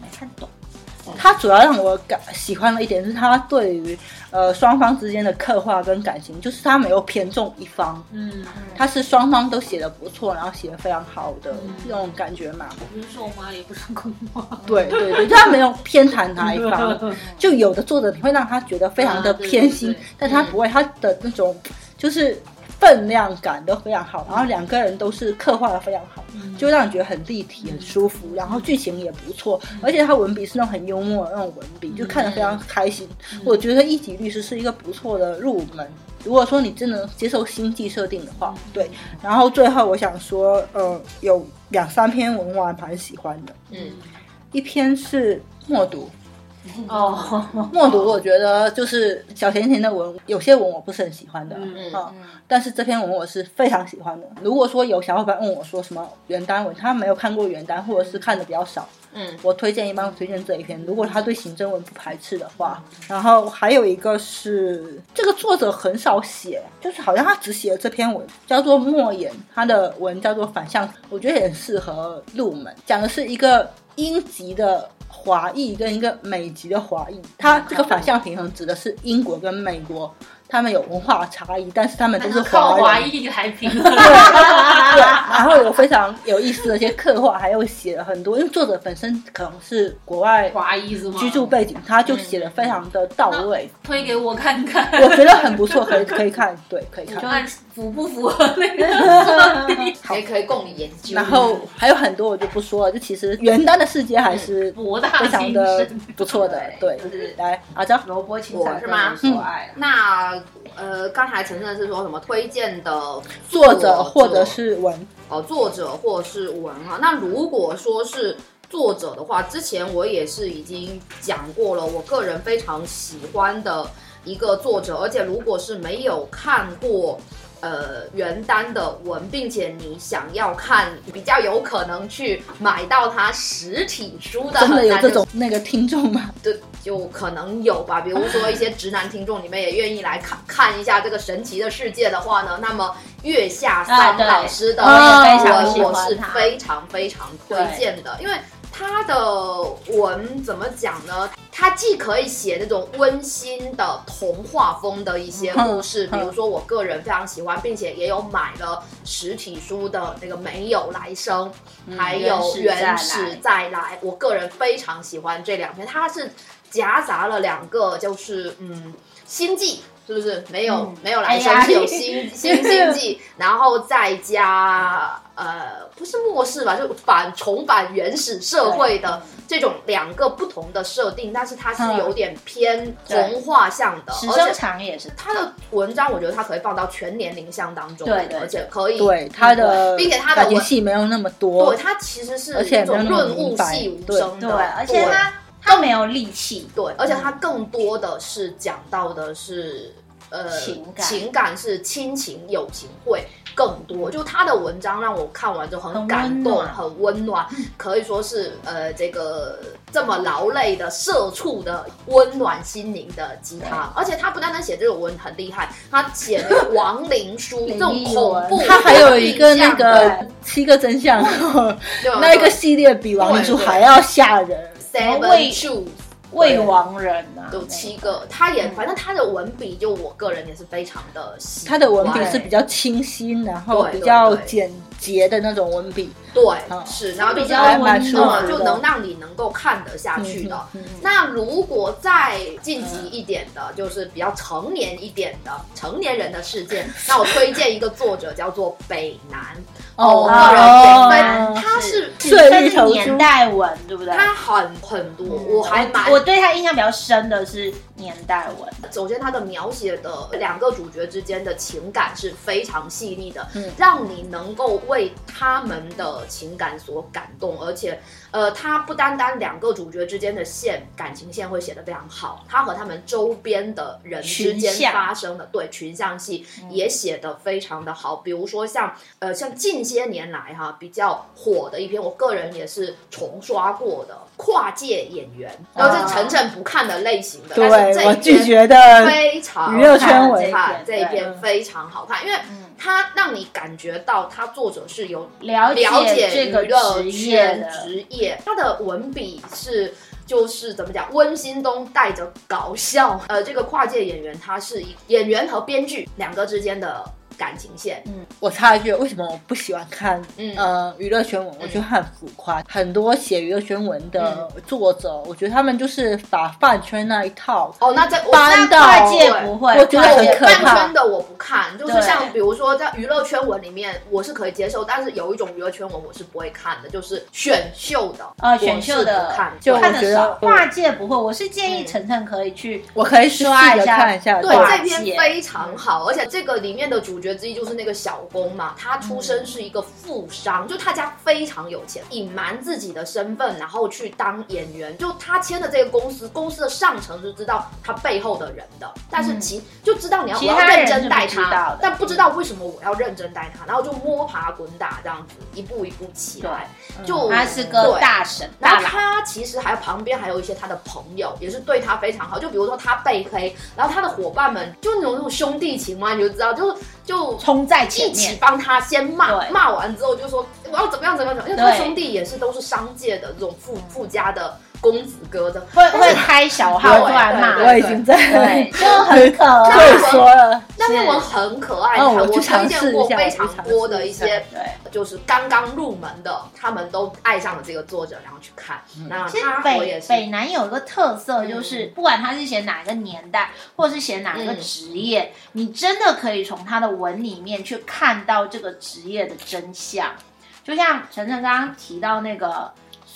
[SPEAKER 4] 没看懂。
[SPEAKER 3] 他主要让我感喜欢的一点是他对于呃双方之间的刻画跟感情，就是他没有偏重一方，
[SPEAKER 5] 嗯，
[SPEAKER 3] 他是双方都写的不错，然后写的非常好的
[SPEAKER 5] 嗯
[SPEAKER 3] 那种感觉嘛。
[SPEAKER 5] 不是受妈，也不是公妈，
[SPEAKER 3] 对对对，就他没有偏袒哪一方。*laughs* 就有的作者你会让他觉得非常的偏心，但他不会，他的那种就是分量感都非常好，然后两个人都是刻画的非常好，就让你觉得很立体、很舒服，然后剧情也不错，而且他文笔是那种很幽默的那种文笔，就看得非常开心。我觉得《一级律师》是一个不错的入门。如果说你真的接受星际设定的话，对。然后最后我想说，呃，有两三篇文我还蛮喜欢的，
[SPEAKER 2] 嗯。
[SPEAKER 3] 一篇是默读，
[SPEAKER 4] 哦，*laughs*
[SPEAKER 3] 默读，我觉得就是小甜甜的文，有些文我不是很喜欢的，
[SPEAKER 5] 嗯
[SPEAKER 2] 嗯
[SPEAKER 3] 啊，但是这篇文我是非常喜欢的。如果说有小伙伴问我说什么原单文，他没有看过原单，或者是看的比较少，
[SPEAKER 2] 嗯
[SPEAKER 3] 我推荐一般推荐这一篇。如果他对行政文不排斥的话，然后还有一个是这个作者很少写，就是好像他只写了这篇文，叫做莫言，他的文叫做反向，我觉得也很适合入门，讲的是一个英籍的。华裔跟一个美籍的华裔，它这个反向平衡指的是英国跟美国他们有文化差异，但是他们都是
[SPEAKER 5] 靠华
[SPEAKER 3] 华。
[SPEAKER 5] 裔来评
[SPEAKER 3] 对，然后有非常有意思的一些刻画，还有写了很多，因为作者本身可能是国外
[SPEAKER 5] 华裔是吗？
[SPEAKER 3] 居住背景，他就写的非常的到位，
[SPEAKER 5] 推给我看看，
[SPEAKER 3] 我觉得很不错，可以可以看，对，可以看。
[SPEAKER 5] 看符不符合那个设定。*laughs*
[SPEAKER 2] 可以可以供你研究。
[SPEAKER 3] 然后还有很多我就不说了，就其实元旦的世界还是
[SPEAKER 5] 博大
[SPEAKER 3] 非常
[SPEAKER 5] 精
[SPEAKER 3] 的
[SPEAKER 5] 深，
[SPEAKER 3] 不错的，对
[SPEAKER 4] 就。是
[SPEAKER 3] 来，阿娇，
[SPEAKER 4] 萝卜青菜
[SPEAKER 2] 是吗
[SPEAKER 4] 所爱啊。
[SPEAKER 2] 那呃，刚才陈晨是说什么推荐的
[SPEAKER 3] 作者或者是文，
[SPEAKER 2] 哦，作者或是文哈。那如果说是作者的话，之前我也是已经讲过了，我个人非常喜欢的一个作者，而且如果是没有看过。呃，原单的文，并且你想要看，比较有可能去买到它实体书的，
[SPEAKER 3] 真的有
[SPEAKER 2] 那
[SPEAKER 3] 这种那个听众吗？*laughs*
[SPEAKER 2] 对就可能有吧。比如说一些直男听众，你们也愿意来看看一下这个神奇的世界的话呢，那么月下
[SPEAKER 4] 啊
[SPEAKER 2] 三老师的
[SPEAKER 3] 我也
[SPEAKER 4] 非常喜
[SPEAKER 2] 文，我是
[SPEAKER 4] 欢他
[SPEAKER 2] 非常非常推荐的，因为。他的文怎么讲呢？他既可以写那种温馨的童话风的一些故事，
[SPEAKER 3] 嗯
[SPEAKER 2] 比如说我个人非常喜欢，并且也有买了实体书的那个《没有来生》，还有《
[SPEAKER 4] 原
[SPEAKER 2] 原
[SPEAKER 4] 始
[SPEAKER 2] 始再来》，我个人非常喜欢这两篇，它是夹杂了两个，就是嗯，星际。是不是没有、
[SPEAKER 4] 嗯
[SPEAKER 2] 没有来生
[SPEAKER 4] 哎
[SPEAKER 2] 是有星星星际，然后再加呃不是末世吧，就反重返原始社会的这种两个不同的设定，但是它是有点偏童话向的，
[SPEAKER 4] 时生
[SPEAKER 2] 而且
[SPEAKER 4] 长也是
[SPEAKER 2] 它的文章我觉得它可以放到全年龄向当中，
[SPEAKER 4] 对对
[SPEAKER 2] 而且可以
[SPEAKER 3] 对他的，
[SPEAKER 2] 并且他的文
[SPEAKER 3] 戏没有那么多
[SPEAKER 2] 对，它其实是
[SPEAKER 3] 那么
[SPEAKER 2] 润物细无声的，
[SPEAKER 4] 对，而且他他没有力气，
[SPEAKER 2] 对，而且它更多的是讲到的是呃
[SPEAKER 4] 情感
[SPEAKER 2] 情感是亲情友情会更多。就他的文章让我看完之后很
[SPEAKER 4] 很
[SPEAKER 2] 感动，很温暖，可以说是呃这个这么劳累的社畜的温暖心灵的鸡汤。而且他不单单写这种文很厉害，他写那个亡灵书 *laughs* 这种恐怖，
[SPEAKER 3] 他还有一个那个七个真相，
[SPEAKER 2] 对 *laughs*
[SPEAKER 3] 那一个系列比亡灵书还要吓人。
[SPEAKER 2] Seven Two。
[SPEAKER 4] 未亡人啊，
[SPEAKER 2] 有七个，他也反正他的文笔，就我个人也是非常的喜欢。
[SPEAKER 3] 他的文笔是比较清新，然后比较简洁的那种文笔。
[SPEAKER 2] 对
[SPEAKER 3] 嗯
[SPEAKER 2] 是，然后
[SPEAKER 4] 比较
[SPEAKER 2] 就能让你能够看得下去的。
[SPEAKER 3] 嗯嗯嗯
[SPEAKER 2] 那如果再晋级一点的，就是比较成年一点的成年人的世界，*laughs* 那我推荐一个作者叫做北南。
[SPEAKER 3] 哦
[SPEAKER 2] 我个人也非
[SPEAKER 3] 哦
[SPEAKER 2] 他是
[SPEAKER 4] 年代文，对不对？
[SPEAKER 2] 他很很多，我还蛮
[SPEAKER 4] 我对他印象比较深的是年代文，
[SPEAKER 2] 首先，它的描写的两个主角之间的情感是非常细腻的，
[SPEAKER 3] 嗯。
[SPEAKER 2] 让你能够为他们的情感所感动，而且，呃，他不单单两个主角之间的线感情线会写得非常好，他和他们周边的人之间发生的对群像戏也写得非常的好，比如说像呃像近些年来哈比较火的一篇，我个人也是重刷过的跨界演员，然后是晨晨不看的类型的，但是
[SPEAKER 3] 对我拒绝的
[SPEAKER 2] 非常
[SPEAKER 3] 娱乐圈文
[SPEAKER 2] 看这一
[SPEAKER 4] 篇
[SPEAKER 2] 篇非常好看，因为它让你感觉到他作者是有
[SPEAKER 4] 了
[SPEAKER 2] 了
[SPEAKER 4] 解这个
[SPEAKER 2] 娱乐
[SPEAKER 4] 职业
[SPEAKER 2] 圈，职业，他的文笔是。就是怎么讲，温馨中带着搞笑。呃，这个跨界演员他是一演员和编剧两个之间的感情线。
[SPEAKER 3] 嗯我插一句，为什么我不喜欢看
[SPEAKER 2] 嗯
[SPEAKER 3] 呃娱乐圈文？我觉得很浮夸。很多写娱乐圈文的作者，我觉得他们就是把饭圈那一套
[SPEAKER 2] 哦，那在我
[SPEAKER 3] 搬到
[SPEAKER 4] 跨界不会，
[SPEAKER 3] 我觉得很可怕
[SPEAKER 2] 饭圈的我不看，就是像比如说在娱乐圈文里面，我是可以接受，但是有一种娱乐圈文我是不会看的，就是选秀的
[SPEAKER 4] 呃选秀的
[SPEAKER 2] 看，
[SPEAKER 3] 就
[SPEAKER 4] 看的少，跨界不会。我是建议
[SPEAKER 2] 嗯
[SPEAKER 4] 晨晨可以去
[SPEAKER 3] 我可以
[SPEAKER 4] 刷一下
[SPEAKER 3] 看一下。
[SPEAKER 2] 对，这篇非常好，而且这个里面的主角之一就是那个小工嘛，他出
[SPEAKER 4] 嗯
[SPEAKER 2] 身是一个富商，就他家非常有钱，隐瞒自己的身份，然后去当演员。就他签的这个公司，公司的上层是知道他背后的人的，但是其、就知道你要我
[SPEAKER 4] 其
[SPEAKER 2] 要认真待他但不知道为什么我要认真待他，然后就摸爬滚打这样子，一步一步起来，就
[SPEAKER 4] 他是个
[SPEAKER 2] 对。
[SPEAKER 4] 大神
[SPEAKER 2] 然后，他其实还有旁边还有一些他的朋友，也是对他非常好。就比如说他被黑，然后他的伙伴们就那种那种兄弟情嘛，你就知道，就是就
[SPEAKER 4] 冲在前
[SPEAKER 2] 一起
[SPEAKER 4] 面。
[SPEAKER 2] 帮他先骂，骂完之后就说我要怎么样怎么样怎么样，因为他
[SPEAKER 4] 对。
[SPEAKER 2] 兄弟也是都是商界的这种富富家的公子哥的，
[SPEAKER 4] 会会开小号出来骂，
[SPEAKER 2] 对
[SPEAKER 3] 我已经在
[SPEAKER 4] 对，*laughs* 就很可爱。
[SPEAKER 2] 那篇文很可爱，
[SPEAKER 3] 哦我尝
[SPEAKER 2] 荐过
[SPEAKER 3] 试一下
[SPEAKER 2] 非常多的
[SPEAKER 3] 一
[SPEAKER 2] 些
[SPEAKER 4] 对，
[SPEAKER 2] 就是刚刚入门的，他们都爱上了这个作者，然后去看。那
[SPEAKER 4] 北北南有一个特色，就是
[SPEAKER 2] 嗯。
[SPEAKER 4] 不管他是写哪个年代，或是写哪个
[SPEAKER 2] 嗯
[SPEAKER 4] 职业，你真的可以从他的文里面去看到这个职业的真相。就像晨晨刚刚提到那个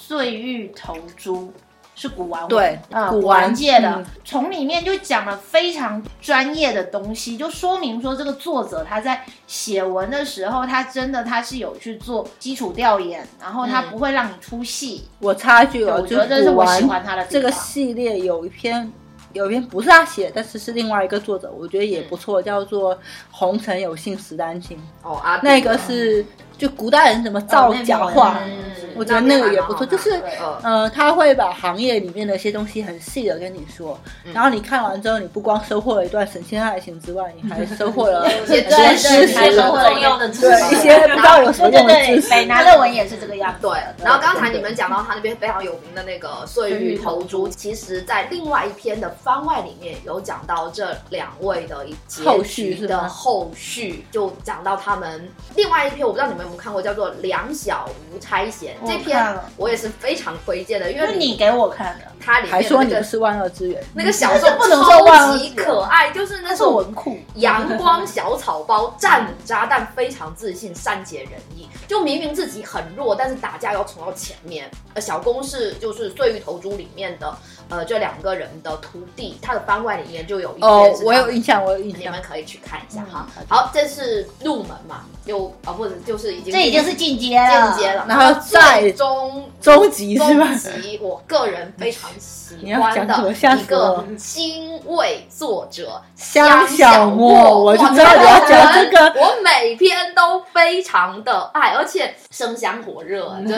[SPEAKER 4] 碎玉投珠。是古玩文
[SPEAKER 3] 对
[SPEAKER 4] 呃，
[SPEAKER 3] 古
[SPEAKER 4] 古玩
[SPEAKER 3] 玩
[SPEAKER 4] 界的
[SPEAKER 3] 嗯，
[SPEAKER 4] 从里面就讲了非常专业的东西，就说明说这个作者他在写文的时候，他真的他是有去做基础调研，然后他
[SPEAKER 2] 嗯
[SPEAKER 4] 不会让你出戏，
[SPEAKER 3] 我插一句哦，
[SPEAKER 4] 我觉得这是我喜欢他的
[SPEAKER 3] 这个系列有一篇。有一篇不是他写，但是是另外一个作者，我觉得也不错，叫做《红尘有幸十丹心》。
[SPEAKER 2] 哦，啊
[SPEAKER 3] 那个是就古代人怎么造假画，
[SPEAKER 2] 嗯
[SPEAKER 3] 我觉得那个也不错。就是
[SPEAKER 2] 呃
[SPEAKER 3] 呃，他会把行业里面的一些东西很细的跟你说，
[SPEAKER 2] 嗯
[SPEAKER 3] 然后你看完之后，你不光收获了一段神仙爱情之外，你还 *laughs* 收获了
[SPEAKER 2] 一些知识
[SPEAKER 3] 知
[SPEAKER 5] 还是
[SPEAKER 3] 识，
[SPEAKER 5] 很重要的知
[SPEAKER 3] 对
[SPEAKER 5] 识。
[SPEAKER 3] 一些不知道有什么用的知识。
[SPEAKER 4] 北南的文也是这个样子。
[SPEAKER 2] 对，然后刚才你们讲到他那边非常有名的那个碎玉投珠，其实在另外一篇的番外里面有讲到这两位的一
[SPEAKER 3] 后续的
[SPEAKER 2] 后续，就讲到他们另外一篇，我不知道你们有没有看过，叫做《两小无差遣》
[SPEAKER 4] 我看
[SPEAKER 2] 这篇，我也是非常推荐的，因为
[SPEAKER 4] 是你给我看的，
[SPEAKER 2] 它里面
[SPEAKER 3] 还说
[SPEAKER 2] 的那个
[SPEAKER 3] 你不是万恶之源，
[SPEAKER 2] 那个小说
[SPEAKER 4] 这不能说万恶
[SPEAKER 2] 超级
[SPEAKER 4] 之
[SPEAKER 2] 可爱，就是那
[SPEAKER 4] 那是
[SPEAKER 2] 种
[SPEAKER 4] 文库。
[SPEAKER 2] 阳光小草包，战渣但非常自信，善解人意。就明明自己很弱，但是打架要冲到前面。呃，小公是就是《碎玉投珠》里面的呃这两个人的徒弟，他的番外里面就有一
[SPEAKER 3] 哦我有印象，我有印象
[SPEAKER 2] 你们。可以去看一下哈
[SPEAKER 4] 嗯。
[SPEAKER 2] 好，这是入门嘛，就啊不是就是已经
[SPEAKER 4] 这已经是进阶了，
[SPEAKER 2] 进阶了，
[SPEAKER 3] 然后再
[SPEAKER 2] 最终
[SPEAKER 3] 终极是吧
[SPEAKER 2] 终极，我个人非常喜 *laughs*
[SPEAKER 3] 你要
[SPEAKER 2] 欢的
[SPEAKER 3] 吓
[SPEAKER 2] 一个
[SPEAKER 3] 死我
[SPEAKER 2] 新位作者
[SPEAKER 3] 香
[SPEAKER 2] 小
[SPEAKER 3] 小莫我就知道你要讲这个
[SPEAKER 2] 我每篇都非常的爱，而且生香火热，真的。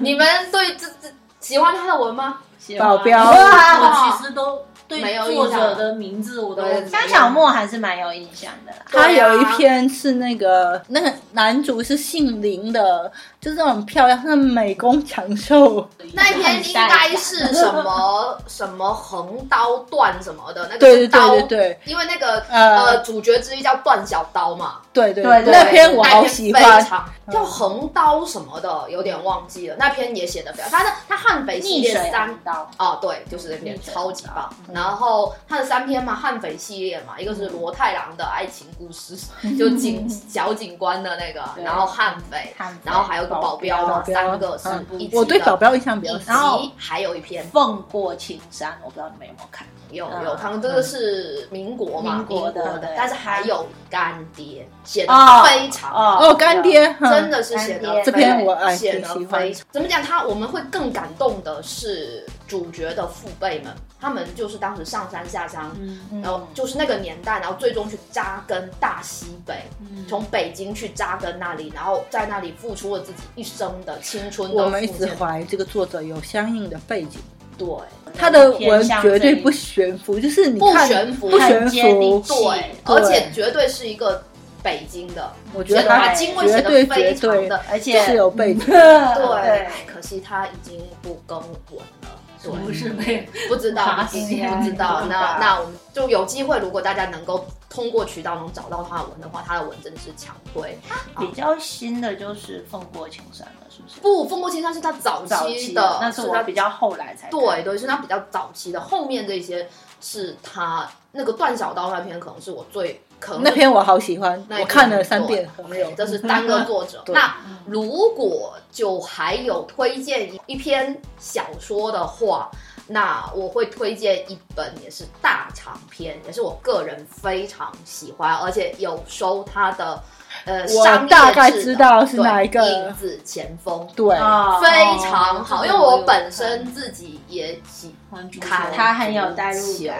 [SPEAKER 2] 你们对这这喜欢他的文吗？
[SPEAKER 3] 保镖
[SPEAKER 5] 我其实都对作
[SPEAKER 2] 象
[SPEAKER 5] 者的名字我都
[SPEAKER 2] 对
[SPEAKER 4] 香小莫还是蛮有印象的啦。
[SPEAKER 3] 他有一篇是那个那个男主是姓林的，就是那种漂亮，那美工长寿。
[SPEAKER 2] 那一篇应该是什么 *laughs* 什么横刀断什么的，那个
[SPEAKER 3] 对对
[SPEAKER 2] 是刀，
[SPEAKER 3] 对对对
[SPEAKER 2] 因为那个
[SPEAKER 3] 呃
[SPEAKER 2] 呃主角之一叫段小刀嘛，
[SPEAKER 3] 对对
[SPEAKER 4] 对对
[SPEAKER 3] 那篇我好喜欢
[SPEAKER 2] 非。常叫横刀什么的，有点忘记了。那篇也写的非常，他的他悍匪系列三
[SPEAKER 4] 刀，
[SPEAKER 2] 哦，对，就是那篇超级棒。
[SPEAKER 3] 嗯
[SPEAKER 2] 然后他的三篇嘛，悍匪系列嘛，一个是罗太郎的爱情故事，*laughs* 就警小警官的那个，然后悍匪，然后还有个保镖的，
[SPEAKER 3] 保镖
[SPEAKER 2] 三个是
[SPEAKER 3] 嗯
[SPEAKER 2] 一起的。
[SPEAKER 3] 我对保镖印象比较深。
[SPEAKER 4] 然后
[SPEAKER 2] 还有一篇
[SPEAKER 4] 凤过青山，我不知道你们有没有看。
[SPEAKER 2] 有
[SPEAKER 4] 嗯
[SPEAKER 2] 有，他们这个是民国嘛，
[SPEAKER 4] 民国的
[SPEAKER 2] 但是还有干爹写的
[SPEAKER 4] 哦
[SPEAKER 2] 非常。
[SPEAKER 3] 哦，干爹，
[SPEAKER 2] 真的是写的
[SPEAKER 3] 这篇我哎
[SPEAKER 2] 写的非常。怎么讲？他我们会更感动的是主角的父辈们，他们就是当时上山下乡，
[SPEAKER 4] 嗯。
[SPEAKER 2] 然后就是那个年代，然后最终去扎根大西北，
[SPEAKER 4] 嗯。
[SPEAKER 2] 从北京去扎根那里，然后在那里付出了自己一生的青春的
[SPEAKER 3] 我们一直怀疑这个作者有相应的背景，
[SPEAKER 2] 对
[SPEAKER 3] 他的文绝对不悬浮，就是你
[SPEAKER 2] 不悬浮，
[SPEAKER 3] 不悬浮。
[SPEAKER 2] 对，而且绝对是一个北京的，
[SPEAKER 3] 我觉得
[SPEAKER 2] 把
[SPEAKER 3] 他
[SPEAKER 2] 经纬写的非常的
[SPEAKER 4] 而且
[SPEAKER 3] 是有背景。*laughs* *laughs*
[SPEAKER 2] 对，可惜他已经不更文了。对，
[SPEAKER 5] 不是被
[SPEAKER 2] 不知道，
[SPEAKER 5] 爬
[SPEAKER 2] 不知
[SPEAKER 4] 行
[SPEAKER 2] 不知道。
[SPEAKER 4] 不知道
[SPEAKER 2] 那那我们就有机会，如果大家能够通过渠道能找到他的文的话，他的文真的是强推。
[SPEAKER 4] 比较新的就是凤过青山了，是不是？
[SPEAKER 2] 不，风过青山是他早
[SPEAKER 4] 早
[SPEAKER 2] 期的
[SPEAKER 4] 期，，那是
[SPEAKER 2] 他
[SPEAKER 4] 比较后来才
[SPEAKER 2] 对对，是他比较早期的。后面这些是他那个段小刀那篇，可能是我最
[SPEAKER 3] 那篇我好喜欢，
[SPEAKER 2] 那
[SPEAKER 3] 我看了三遍，
[SPEAKER 2] 对
[SPEAKER 3] 没有。
[SPEAKER 2] 这是单个作者。*laughs* 那如果就还有推荐一篇小说的话，那我会推荐一本也是大长篇，也是我个人非常喜欢，而且有收他的呃
[SPEAKER 3] 我大概知道是哪一个
[SPEAKER 2] 影子前锋。
[SPEAKER 3] 对，
[SPEAKER 4] 哦
[SPEAKER 2] 非常好，
[SPEAKER 5] 哦
[SPEAKER 2] 因为我本身自己也喜
[SPEAKER 5] 还珠
[SPEAKER 2] 看
[SPEAKER 4] 他很有代入感，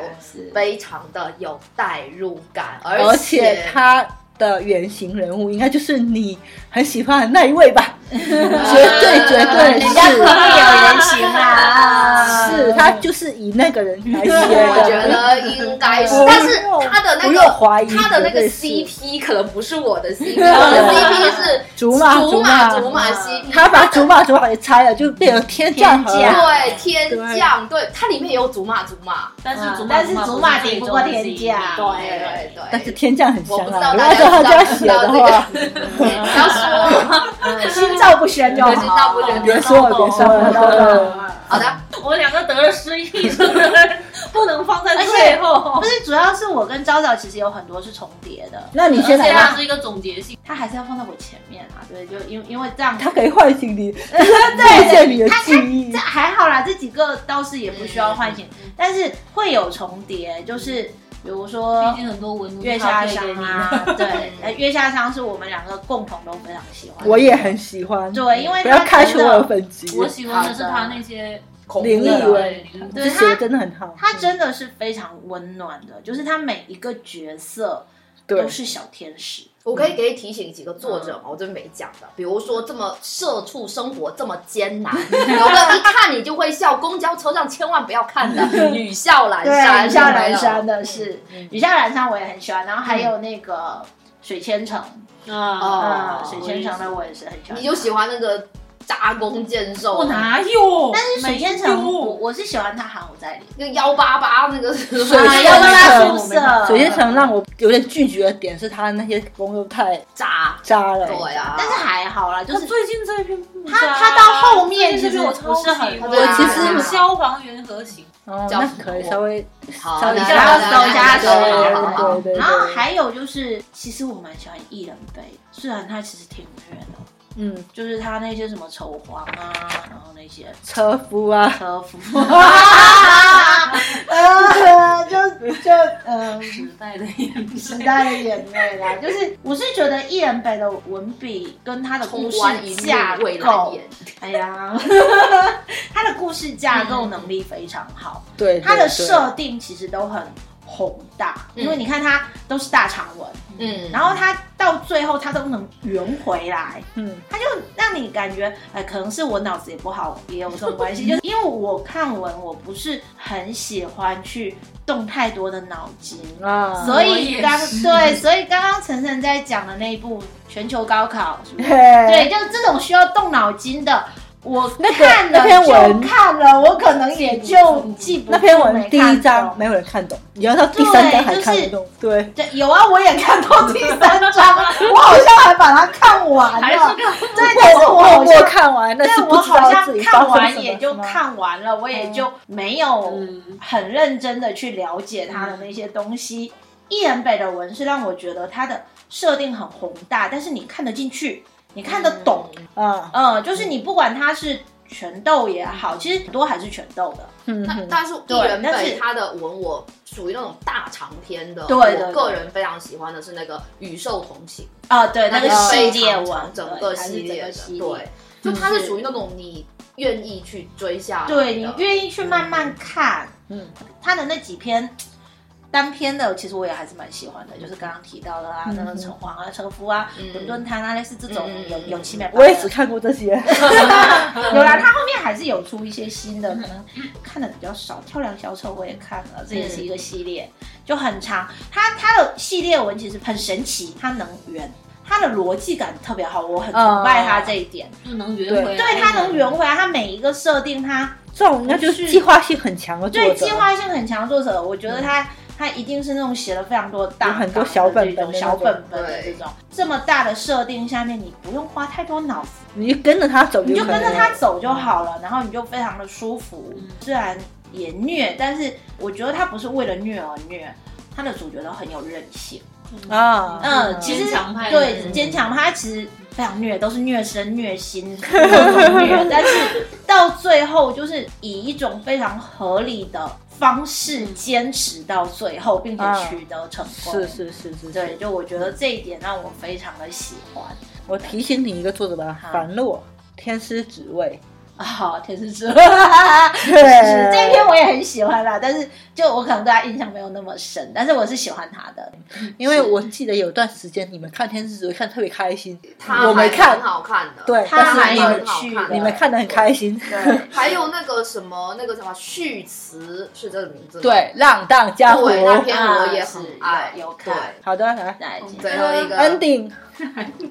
[SPEAKER 2] 非常的有代入感，
[SPEAKER 3] 而
[SPEAKER 2] 而
[SPEAKER 3] 且他的原型人物应该就是你很喜欢的那一位吧？*laughs* 绝对绝对
[SPEAKER 4] 人家可以有原型啊，
[SPEAKER 3] 是他他就是以那个人来写的。
[SPEAKER 2] 我觉得应该是，但是他的那个他的那个 CP 可能不是我的 *laughs* CP，我的 CP 是
[SPEAKER 3] 竹马
[SPEAKER 2] 竹
[SPEAKER 3] 竹马。
[SPEAKER 2] 竹马 CP，
[SPEAKER 3] 他把竹马竹马给拆了，就变成天降河。
[SPEAKER 4] 天降
[SPEAKER 2] 对天降，对。它里面也有竹马竹马，
[SPEAKER 5] 但是竹马，
[SPEAKER 4] 但是竹马抵不过天降
[SPEAKER 2] 对对对，
[SPEAKER 3] 但是天降很香啊！
[SPEAKER 2] 道
[SPEAKER 3] 如果
[SPEAKER 2] 大家
[SPEAKER 3] 照他这样写的话，
[SPEAKER 2] 不要 *laughs* 说，*laughs*
[SPEAKER 4] 心照不宣就好。
[SPEAKER 2] 心照不宣
[SPEAKER 3] 别说了，别说了。
[SPEAKER 2] 好的，
[SPEAKER 5] 我们两个得了失忆不能放在最后
[SPEAKER 4] 不。是，主要是我跟昭昭其实有很多是重叠的，
[SPEAKER 3] 那你先
[SPEAKER 5] 而且
[SPEAKER 3] 来吧，
[SPEAKER 5] 它是一个总结性，
[SPEAKER 4] 他还是要放在我前面啊。对，就因因为这样，
[SPEAKER 3] 他可以唤醒你，*laughs*
[SPEAKER 4] 对
[SPEAKER 3] 借你的
[SPEAKER 4] 他
[SPEAKER 3] 记忆
[SPEAKER 4] 这。还好啦，这几个倒是也不需要唤醒，但是会有重叠，就是比如说
[SPEAKER 5] 毕竟很多文
[SPEAKER 4] 月下香啊，对，呃 *laughs* 月下香是我们两个共同都非常喜欢，
[SPEAKER 3] 我也很喜欢。
[SPEAKER 4] 对，因为
[SPEAKER 3] 不要
[SPEAKER 4] 他
[SPEAKER 3] 开除我的粉级。
[SPEAKER 5] 我喜欢的是他那些
[SPEAKER 3] 灵异
[SPEAKER 5] 对
[SPEAKER 3] 这
[SPEAKER 4] 对
[SPEAKER 3] 写的真的很好。
[SPEAKER 4] 他真的是非常温暖的，就是他每一个角色都是小天使。
[SPEAKER 2] 我可以给你提醒几个作者嘛，我这边没讲的，比如说这么社畜生活这么艰难，*laughs* 有个一看你就会笑，公交车上千万不要看的《雨笑阑
[SPEAKER 4] 对，
[SPEAKER 2] 珊》，
[SPEAKER 4] 雨下
[SPEAKER 2] 有没有
[SPEAKER 4] 阑珊的是雨笑阑珊，我也很喜欢，然后还有那个水千城，
[SPEAKER 5] 啊，
[SPEAKER 4] 水千城的我也是很喜欢。
[SPEAKER 2] 你就喜欢那个扎弓箭兽，
[SPEAKER 5] 我哪有？
[SPEAKER 4] 但是水千城，我我是喜欢他喊我在里。
[SPEAKER 2] 那个幺八八那个
[SPEAKER 3] 水
[SPEAKER 4] 啊，
[SPEAKER 3] 千
[SPEAKER 4] 要不他
[SPEAKER 3] 城
[SPEAKER 4] 宿舍，
[SPEAKER 3] 水仙城让我有点拒绝的点是他的那些功又太
[SPEAKER 2] 渣，
[SPEAKER 3] 渣了。
[SPEAKER 2] 对啊，
[SPEAKER 4] 但是还好啦，就是
[SPEAKER 5] 最近这一篇不
[SPEAKER 4] 他他到后面
[SPEAKER 5] 最近这篇我超
[SPEAKER 4] 其实不是很
[SPEAKER 5] 喜欢
[SPEAKER 2] 对
[SPEAKER 3] 其实
[SPEAKER 5] 消防员和行，
[SPEAKER 3] 哦，那可以稍微
[SPEAKER 2] 好
[SPEAKER 3] 稍
[SPEAKER 4] 一下搜一下
[SPEAKER 3] 对
[SPEAKER 4] 手
[SPEAKER 2] 好好好
[SPEAKER 3] 对对对。
[SPEAKER 4] 然后还有就是，其实我蛮喜欢艺人杯，虽然他其实挺虐的，
[SPEAKER 3] 嗯，
[SPEAKER 4] 就是他那些什么丑皇啊，然后那些
[SPEAKER 3] 车夫啊，
[SPEAKER 4] 车夫，*laughs* 呃，就就嗯。
[SPEAKER 5] 时代的眼
[SPEAKER 4] 时。代的眼泪啦，就是我是觉得艺人北的文笔跟他的故事架构，*laughs* 哎呀，*laughs* 他的故事架构能力非常好，
[SPEAKER 3] 对，
[SPEAKER 4] 他的设定其实都很宏大，因为你看它都是大长文，
[SPEAKER 2] 嗯，
[SPEAKER 4] 然后它到最后它都能圆回来，
[SPEAKER 3] 嗯，
[SPEAKER 4] 它就让你感觉，哎，可能是我脑子也不好，也有这种关系，*laughs* 就是因为我看文，我不是很喜欢去动太多的脑筋。
[SPEAKER 3] 啊，
[SPEAKER 4] 所以刚对，所以刚刚晨晨在讲的那一部全球高考，是不是？
[SPEAKER 3] 对
[SPEAKER 4] 对，就是这种需要动脑筋的，我
[SPEAKER 3] 那个
[SPEAKER 4] 看了
[SPEAKER 3] 那篇文
[SPEAKER 4] 看了，我可能也就记不
[SPEAKER 3] 那篇文第一章没有人看懂，你要到第三章才看得懂。对，
[SPEAKER 4] 对，有啊，我也看到第三章，*laughs* 我好像还把它看完了。对，但是我好
[SPEAKER 3] 我
[SPEAKER 4] 像
[SPEAKER 3] 看完，但是
[SPEAKER 4] 对，我好像看完也就看完了，我也就没有
[SPEAKER 5] 嗯
[SPEAKER 4] 很认真的去了解他的那些东西。一人北的文是让我觉得他的设定很宏大，但是你看得进去，你看得懂，
[SPEAKER 3] 嗯，
[SPEAKER 4] 嗯，就是你不管它是拳斗也好，其实很多还是拳斗的，
[SPEAKER 3] 嗯哼，
[SPEAKER 2] 但但是
[SPEAKER 4] 对
[SPEAKER 2] 艺人
[SPEAKER 4] 但是
[SPEAKER 2] 他的文我属于那种大长篇的，
[SPEAKER 4] 对
[SPEAKER 2] 我个人非常喜欢的是那个《与兽同行》，
[SPEAKER 4] 啊，对，那个
[SPEAKER 2] 个
[SPEAKER 4] 系列文，
[SPEAKER 2] 整个系列的，
[SPEAKER 4] 个系列
[SPEAKER 2] 对，就它是属于那种你愿意去追下，
[SPEAKER 4] 对你愿意去慢慢看，
[SPEAKER 3] 嗯，
[SPEAKER 4] 他的那几篇单篇的，其实我也还是蛮喜欢的，就是刚刚提到的啊，
[SPEAKER 3] 嗯
[SPEAKER 4] 那个城隍啊、车夫啊、
[SPEAKER 2] 嗯
[SPEAKER 4] 伦敦滩啊，类似这种
[SPEAKER 2] 嗯
[SPEAKER 4] 有有七美
[SPEAKER 3] 我也只看过这些。*laughs*
[SPEAKER 4] 有啦，他后面还是有出一些新的，可能看的比较少。跳梁小丑我也看了，这也是一个系列，就很长。它它的系列文其实很神奇，它能圆，他的逻辑感特别好，我很崇拜他这一点。
[SPEAKER 5] 就能圆回来。
[SPEAKER 4] 对，他能圆回来，他每一个设定他
[SPEAKER 3] 这种应该就是计划性很强的作者，
[SPEAKER 4] 对计划性很强的作者，我觉得他。他一定是那种写了非常多大
[SPEAKER 3] 很多小本本
[SPEAKER 4] 小本本的这种这么大的设定下面，你不用花太多脑子，
[SPEAKER 3] 你就跟着他走
[SPEAKER 4] 你就跟着他走就好了，然后你就非常的舒服。虽然也虐，但是我觉得他不是为了虐而虐，他的主角都很有韧性。
[SPEAKER 3] 啊。
[SPEAKER 4] 嗯，其实
[SPEAKER 5] 坚强派
[SPEAKER 4] 对坚强派，他其实非常虐，都是虐身、虐心 *laughs* 各种虐，但是到最后就是以一种非常合理的方式坚持到最后，并且取得成功。
[SPEAKER 3] 是是是是，
[SPEAKER 4] 对，就我觉得这一点让我非常的喜欢。
[SPEAKER 3] 我提醒你一个作者吧，樊洛《天师职位
[SPEAKER 4] 啊，天师之 *laughs*
[SPEAKER 3] 对
[SPEAKER 4] 这篇我也很喜欢啦，但是就我可能对他印象没有那么深，但是我是喜欢他的。
[SPEAKER 3] 因为我记得有段时间你们看天使只会看特别开心，
[SPEAKER 2] 他
[SPEAKER 3] 我没看
[SPEAKER 2] 很，好看的，
[SPEAKER 3] 对，
[SPEAKER 4] 他还有趣的，
[SPEAKER 3] 你们看的很开心，
[SPEAKER 4] 对，*laughs*
[SPEAKER 2] 还有那个什么那个什么续词是这个名字吗？
[SPEAKER 3] 对，浪荡家伙。
[SPEAKER 2] 对，那篇我
[SPEAKER 4] 啊
[SPEAKER 2] 也很爱，
[SPEAKER 4] 有有看
[SPEAKER 3] 好的，来
[SPEAKER 4] 来
[SPEAKER 2] 最后一个
[SPEAKER 3] ending，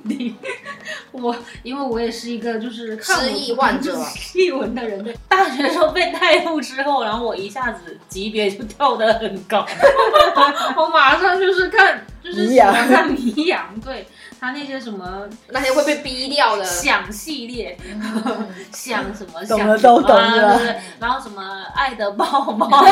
[SPEAKER 5] 你 *laughs* 我因为我也是一个就是看
[SPEAKER 2] 失忆患者 *laughs*
[SPEAKER 5] 译文的人，对，大学的时候被带入之后，然后我一下子级别就跳得很高，*laughs* 我马上就是看就是喜欢看迷羊，对他那些什么
[SPEAKER 2] 那些会被逼掉的，
[SPEAKER 5] 想系列，想什么
[SPEAKER 3] 懂
[SPEAKER 5] 想什
[SPEAKER 3] 了都懂
[SPEAKER 5] 么啊
[SPEAKER 3] 是吧
[SPEAKER 5] 对对然后什么爱的抱抱，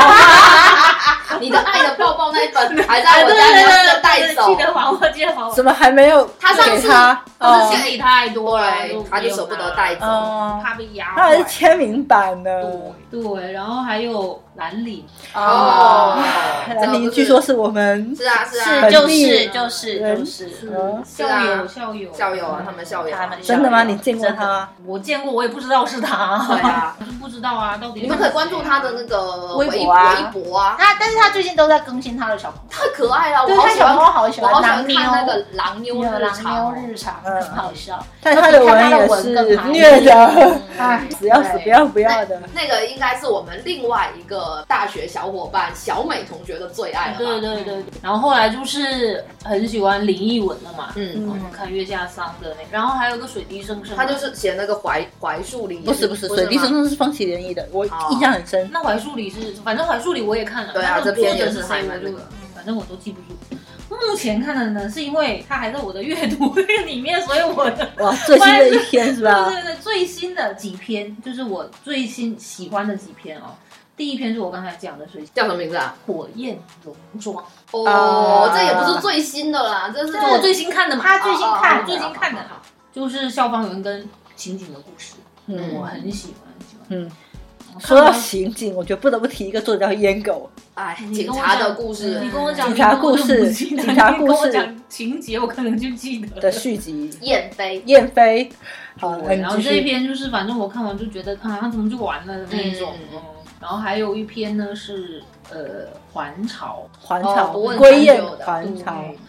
[SPEAKER 5] *laughs*
[SPEAKER 2] 你的爱的抱抱那一本还在我家，你要带走 *laughs*
[SPEAKER 5] 记。得还我，记得还我。
[SPEAKER 3] 怎么还没有
[SPEAKER 2] 他上次
[SPEAKER 3] 给他？
[SPEAKER 5] 是，心里太多了，
[SPEAKER 2] 对，他就舍不得带走。
[SPEAKER 3] 哦，
[SPEAKER 5] 怕被压
[SPEAKER 3] 他还是。签名版的。
[SPEAKER 5] 对对，然后还有蓝领，
[SPEAKER 2] 哦，
[SPEAKER 3] 兰陵据说是我们
[SPEAKER 2] 是啊是啊，
[SPEAKER 4] 是就是就是就是，
[SPEAKER 3] 嗯。
[SPEAKER 5] 校
[SPEAKER 2] 啊。
[SPEAKER 5] 友校友。
[SPEAKER 2] 校友啊，他们校友啊，
[SPEAKER 4] 他们
[SPEAKER 3] 真的吗？你见过他？吗？
[SPEAKER 5] 我见过，我也不知道是他，
[SPEAKER 2] 对啊，
[SPEAKER 5] 我就不知道啊，到底
[SPEAKER 2] 你们可以关注他的那个
[SPEAKER 4] 微
[SPEAKER 2] 微
[SPEAKER 4] 博啊。
[SPEAKER 2] 微博啊，
[SPEAKER 4] 他但是他最近都在更新他的小朋友，
[SPEAKER 2] 太可爱了，我
[SPEAKER 4] 对
[SPEAKER 2] 好喜欢
[SPEAKER 4] 他小朋友好喜欢
[SPEAKER 2] 我好喜欢看那个狼妞日
[SPEAKER 4] 狼
[SPEAKER 2] 常
[SPEAKER 4] 妞
[SPEAKER 2] 哦。
[SPEAKER 4] 日常
[SPEAKER 3] 嗯。
[SPEAKER 4] 很好笑，
[SPEAKER 3] 但他的文也是虐的，*laughs* 哎，死要死不要不要的。
[SPEAKER 2] 那个应该是我们另外一个大学小伙伴小美同学的最爱了吧？
[SPEAKER 5] 对对对对，然后后来就是很喜欢林奕文的嘛，
[SPEAKER 2] 嗯，
[SPEAKER 5] 看月下桑的那个，然后还有个水滴声声，
[SPEAKER 2] 他就是写那个槐槐树里，
[SPEAKER 3] 不是不是，水滴声
[SPEAKER 2] 吗
[SPEAKER 3] 声是方启联译的，我
[SPEAKER 2] 哦。
[SPEAKER 3] 印象很深。
[SPEAKER 5] 那槐树里是，反正槐树里我也看了，
[SPEAKER 2] 对啊这篇也是
[SPEAKER 5] 作者是谁我就
[SPEAKER 2] 还蛮那个。
[SPEAKER 5] 反正我都记不住。目前看的呢，是因为它还在我的阅读 *laughs* 里面，所以我的
[SPEAKER 3] 哇，最新的一篇是吧？
[SPEAKER 5] 对对对，最新的几篇就是我最新喜欢的几篇哦。第一篇是我刚才讲的，所以
[SPEAKER 2] 叫什么名字啊？
[SPEAKER 5] 火焰农庄，
[SPEAKER 2] 哦，
[SPEAKER 3] 啊
[SPEAKER 2] 这也不是最新的啦，这是
[SPEAKER 5] 这是我最新看的嘛，
[SPEAKER 4] 他最新看
[SPEAKER 5] 最新看的
[SPEAKER 2] 好好好
[SPEAKER 5] 就是消防员跟刑警的故事，
[SPEAKER 3] 嗯
[SPEAKER 5] 我很喜欢，很喜欢。
[SPEAKER 3] 嗯，说到刑警，我觉得不得不提一个作者叫烟狗，
[SPEAKER 2] 哎，警察的故事
[SPEAKER 5] 你跟我讲
[SPEAKER 3] 警察故事警察故事
[SPEAKER 5] 你跟我讲情节，我可能就记得
[SPEAKER 3] 的续集 *laughs*
[SPEAKER 2] 燕飞，《
[SPEAKER 3] 燕飞》。好，
[SPEAKER 5] 然后这一。篇就是，反正我看完就觉得啊，他怎么就完了的那种。然后还有一篇呢是呃还朝，
[SPEAKER 3] 还朝
[SPEAKER 2] 哦不问
[SPEAKER 3] 归雁
[SPEAKER 2] 长久的
[SPEAKER 3] 还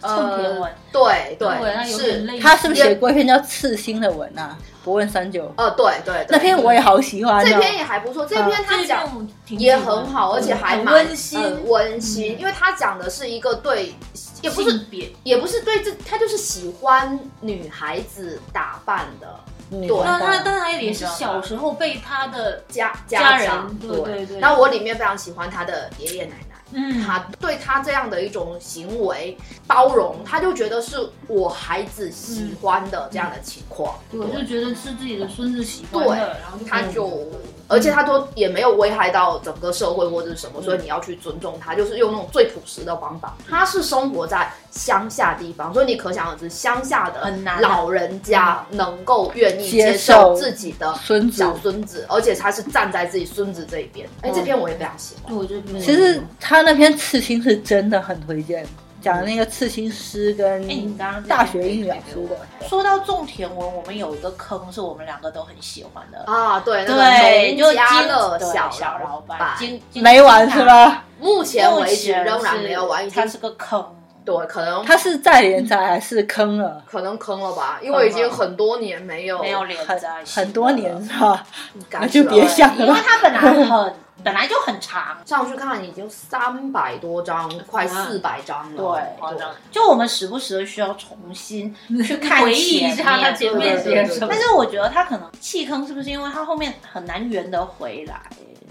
[SPEAKER 3] 朝，
[SPEAKER 4] 蹭天文，
[SPEAKER 2] 对
[SPEAKER 5] 对，
[SPEAKER 2] 是。
[SPEAKER 3] 他是不是写过一篇叫《刺心的文》啊？不问三九，
[SPEAKER 2] 呃对对对，
[SPEAKER 3] 那篇我也好喜欢哦。
[SPEAKER 2] 这篇也还不错，这篇他讲也很好，而且还蛮
[SPEAKER 5] 温馨，
[SPEAKER 2] 温馨，因为他讲的是一个对，也不是
[SPEAKER 5] 别。
[SPEAKER 2] 也不是对这，他就是喜欢女孩子打扮的。对
[SPEAKER 3] 女王
[SPEAKER 5] 那他
[SPEAKER 3] 大
[SPEAKER 5] 但他也是小时候被他的
[SPEAKER 2] 家
[SPEAKER 5] 家人
[SPEAKER 2] 长，
[SPEAKER 5] 对对对
[SPEAKER 2] 然后我里面非常喜欢他的爷爷奶奶。
[SPEAKER 5] 嗯。
[SPEAKER 2] 他对他这样的一种行为包容，他就觉得是我孩子喜欢的这样的情况，
[SPEAKER 5] 对，就觉得是自己的孙子喜欢
[SPEAKER 2] 对
[SPEAKER 5] 的，然后
[SPEAKER 2] 他就，而且他都也没有危害到整个社会或者是什么，所以你要去尊重他，就是用那种最朴实的方法。他是生活在乡下地方，所以你可想而知，乡下的老人家能够愿意
[SPEAKER 3] 接
[SPEAKER 2] 接
[SPEAKER 3] 受
[SPEAKER 2] 受自己的
[SPEAKER 3] 孙子
[SPEAKER 2] 小孙子，而且他是站在自己孙子这一边。哎，这篇我也非常喜欢。
[SPEAKER 5] 对我就
[SPEAKER 3] 其实他那篇刺青是真的很推荐，讲那个刺青师跟
[SPEAKER 4] 哎，你刚刚
[SPEAKER 3] 大学英语老师的。
[SPEAKER 4] 说到种田文，我们有一个坑是我们两个都很喜欢的，
[SPEAKER 2] 啊，对，
[SPEAKER 4] 对，就
[SPEAKER 2] 个农家
[SPEAKER 4] 金
[SPEAKER 2] 乐小
[SPEAKER 4] 小老
[SPEAKER 2] 老
[SPEAKER 4] 板，
[SPEAKER 3] 没完是？吧？
[SPEAKER 2] 目前为止仍然没有完，
[SPEAKER 4] 它是个坑，
[SPEAKER 2] 对，可能
[SPEAKER 3] 他是在连载还是坑了？
[SPEAKER 2] 可能坑了吧，因为已经很多年没有
[SPEAKER 4] 没有连载
[SPEAKER 3] 很多年是吧？
[SPEAKER 2] 感
[SPEAKER 3] 那就别想了。
[SPEAKER 4] 因为它本来 *laughs* 很本来就很长，
[SPEAKER 2] 上去看已经三百多张，快
[SPEAKER 5] 啊
[SPEAKER 2] 四百张了。
[SPEAKER 4] 对就我们时不时的需要重新去看
[SPEAKER 5] 回忆一下他前面
[SPEAKER 2] 对对对
[SPEAKER 5] 写什么
[SPEAKER 4] 但。是我觉得他可能弃坑，是不是因为他后面很难圆得回来？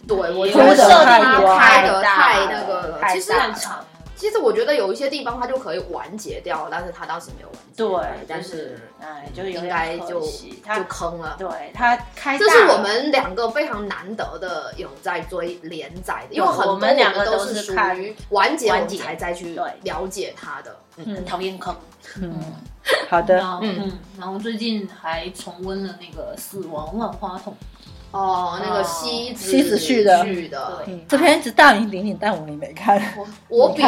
[SPEAKER 2] 对，我觉得
[SPEAKER 3] 太
[SPEAKER 2] 他
[SPEAKER 3] 多
[SPEAKER 2] 拍的
[SPEAKER 4] 太
[SPEAKER 2] 太那个了。其实
[SPEAKER 4] 大了
[SPEAKER 2] 其实我觉得有一些地方他就可以完结掉，但是他当时没有完结。
[SPEAKER 4] 对，
[SPEAKER 2] 但
[SPEAKER 4] 是哎，就有
[SPEAKER 2] 应该就就坑了。
[SPEAKER 4] 对他开
[SPEAKER 2] 这是我们两个非常难得的有在追连载的，因为很多
[SPEAKER 4] 我们两个
[SPEAKER 2] 都
[SPEAKER 4] 都是
[SPEAKER 2] 属于完结我们
[SPEAKER 4] 完结
[SPEAKER 2] 才再去了解他的。嗯，
[SPEAKER 4] 很讨厌坑，
[SPEAKER 3] 嗯，好的。
[SPEAKER 2] 嗯
[SPEAKER 5] 嗯，然后最近还重温了那个《死亡万花筒
[SPEAKER 2] 哦，那个
[SPEAKER 4] 哦
[SPEAKER 2] 西子
[SPEAKER 3] 西子续的。
[SPEAKER 2] 续的，
[SPEAKER 3] 嗯，这篇一直大名鼎鼎，但我也没看。
[SPEAKER 2] 我比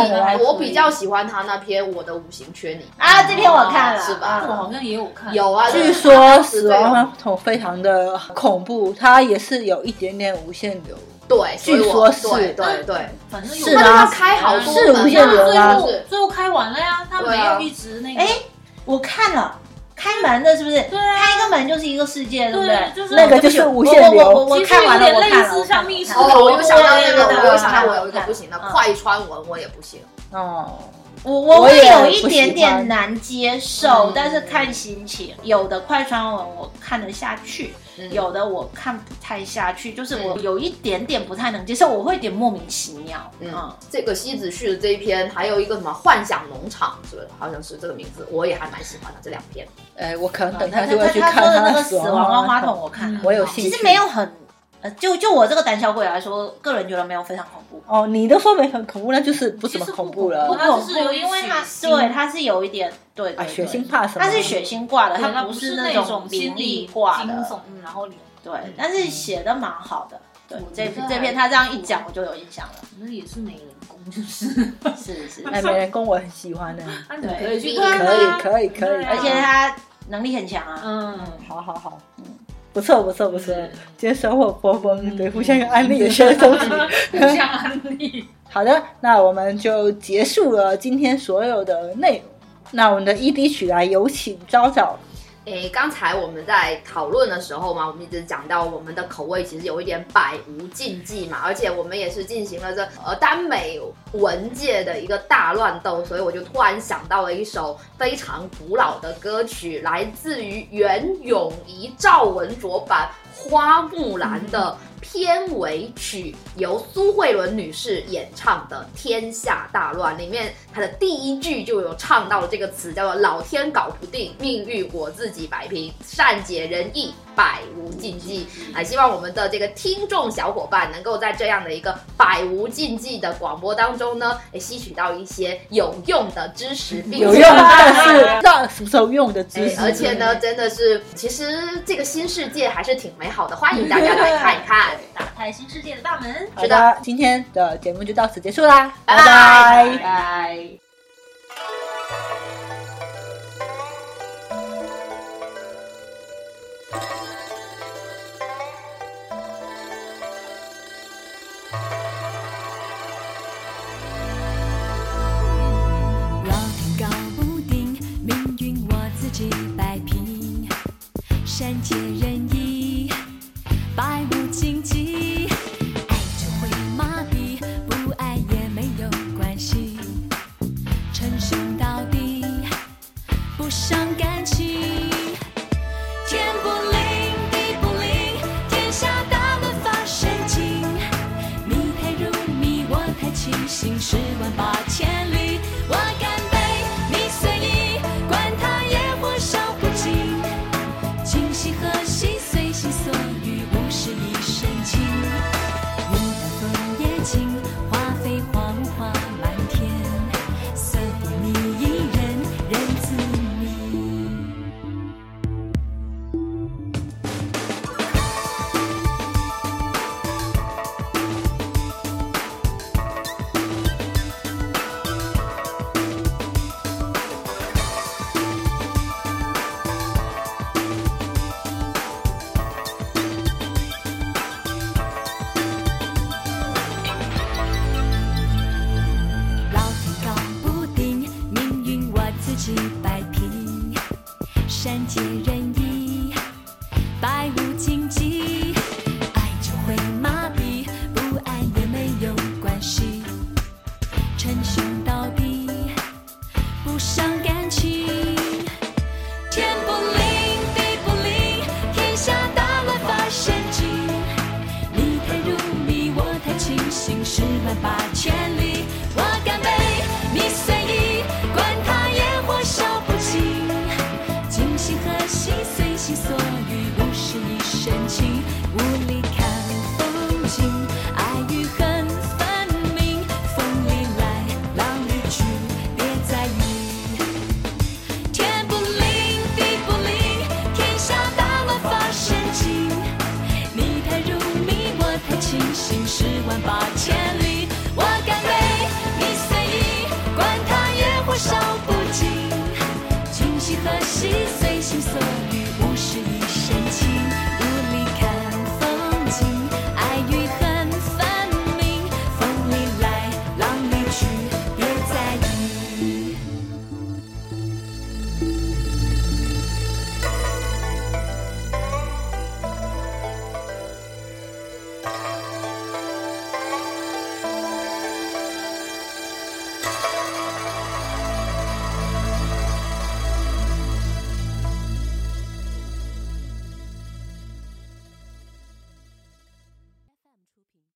[SPEAKER 2] 我比较喜欢他那篇《我的五行缺你》
[SPEAKER 4] 啊，这篇我看了，
[SPEAKER 2] 是吧？
[SPEAKER 5] 我好像也有看，
[SPEAKER 2] 有啊，
[SPEAKER 3] 据说死亡花筒非常的恐怖，它也是有一点点无限流。
[SPEAKER 2] 对，
[SPEAKER 3] 据说是。
[SPEAKER 2] 对对对，
[SPEAKER 5] 反正有。
[SPEAKER 3] 是啊。
[SPEAKER 2] 开好多
[SPEAKER 3] 是无限流啊
[SPEAKER 5] 最后开完了呀，他没有一直那个。
[SPEAKER 4] 哎我看了。开门的是不是？
[SPEAKER 5] 对啊
[SPEAKER 4] 开一个门就是一个世界，对不对
[SPEAKER 5] 对？就是
[SPEAKER 3] 那个就是无限流
[SPEAKER 4] 我我我我
[SPEAKER 5] 其实
[SPEAKER 4] 看完了，
[SPEAKER 5] 有点
[SPEAKER 4] 我看了，
[SPEAKER 5] 类似像密室
[SPEAKER 2] 哦，我又想到那个，我又想到我有一个不行的
[SPEAKER 4] 嗯
[SPEAKER 2] 快穿文，我也不行。
[SPEAKER 3] 哦，
[SPEAKER 4] 我我会有一点点难接受，
[SPEAKER 2] 嗯
[SPEAKER 4] 但是看心情。有的快穿文我看得下去，
[SPEAKER 2] 嗯
[SPEAKER 4] 有的我看不太下去，就是我
[SPEAKER 2] 嗯
[SPEAKER 4] 有一点点不太能接受，我会有点莫名其妙。
[SPEAKER 2] 嗯
[SPEAKER 4] 嗯，，
[SPEAKER 2] 这个西子旭的这一篇，还有一个什么幻想农场，是不是？好像是这个名字，我也还蛮喜欢的这两篇。
[SPEAKER 3] 哎，我可能等
[SPEAKER 4] 他
[SPEAKER 3] 就会去
[SPEAKER 4] 他
[SPEAKER 3] 看他
[SPEAKER 4] 说的那个死
[SPEAKER 3] 亡
[SPEAKER 4] 亡万花
[SPEAKER 3] 筒
[SPEAKER 4] 筒，我看了，
[SPEAKER 3] 我有兴趣。
[SPEAKER 4] 其实没有很，呃，就就我这个胆小鬼来说，个人觉得没有非常恐怖。
[SPEAKER 3] 哦，你都说没很恐怖，那就是不怎么恐怖了
[SPEAKER 4] 不。
[SPEAKER 5] 是有
[SPEAKER 4] 因为它对它是有一点对
[SPEAKER 3] 血腥怕什么？
[SPEAKER 4] 它是血腥挂的，
[SPEAKER 5] 对它
[SPEAKER 4] 不
[SPEAKER 5] 是
[SPEAKER 4] 那
[SPEAKER 5] 种
[SPEAKER 4] 灵异挂
[SPEAKER 5] 惊
[SPEAKER 4] 的。
[SPEAKER 5] 悚，然后
[SPEAKER 4] 对，但是写的蛮好的。对，这这篇他这样一讲，我就有印象了。
[SPEAKER 5] 那也是美人宫，就是 *laughs*
[SPEAKER 4] 是是，
[SPEAKER 3] 哎，美人工我很喜欢的，
[SPEAKER 5] 啊，你
[SPEAKER 4] 对
[SPEAKER 5] 可以去
[SPEAKER 2] 可以
[SPEAKER 3] 可以可以
[SPEAKER 4] 而且他能力很强啊。
[SPEAKER 5] 嗯，
[SPEAKER 3] 好好好，嗯，不错不错不错，今天收获颇丰，
[SPEAKER 4] 嗯
[SPEAKER 3] 对，互相有安利也学东西。*laughs*
[SPEAKER 5] 互相安利。
[SPEAKER 3] 好的，那我们就结束了今天所有的内容。那我们的 ED 曲来有请昭昭。
[SPEAKER 2] 诶，刚才我们在讨论的时候嘛，我们一直讲到我们的口味其实有一点百无禁忌嘛，而且我们也是进行了这呃耽美文界的一个大乱斗，所以我就突然想到了一首非常古老的歌曲，来自于袁咏仪赵文卓版《花木兰》的片尾曲，由苏慧伦女士演唱的《天下大乱》，里面她的第一句就有唱到了这个词，叫做“老天搞不定，命运我自己摆平，善解人意，百无禁忌”。啊，希望我们的这个听众小伙伴能够在这样的一个百无禁忌的广播当中呢，诶吸取到一些有用的知识，并且
[SPEAKER 3] 有用，的知
[SPEAKER 2] 哎
[SPEAKER 3] 识？
[SPEAKER 2] 而且呢，真的是，其实这个新世界还是挺美好的，欢迎大家来看一看。
[SPEAKER 5] 打开新世界的大门。
[SPEAKER 3] 好的，今天的节目就到此结束啦，
[SPEAKER 2] 拜
[SPEAKER 3] 拜
[SPEAKER 2] 拜
[SPEAKER 4] 拜。
[SPEAKER 1] 老善解人意，百无禁忌。爱就会麻痹，不爱也没有关系，称兄道弟，不伤感情。天不灵，地不灵，天下大乱发神经。你太入迷，我太清醒，十万八千里，我敢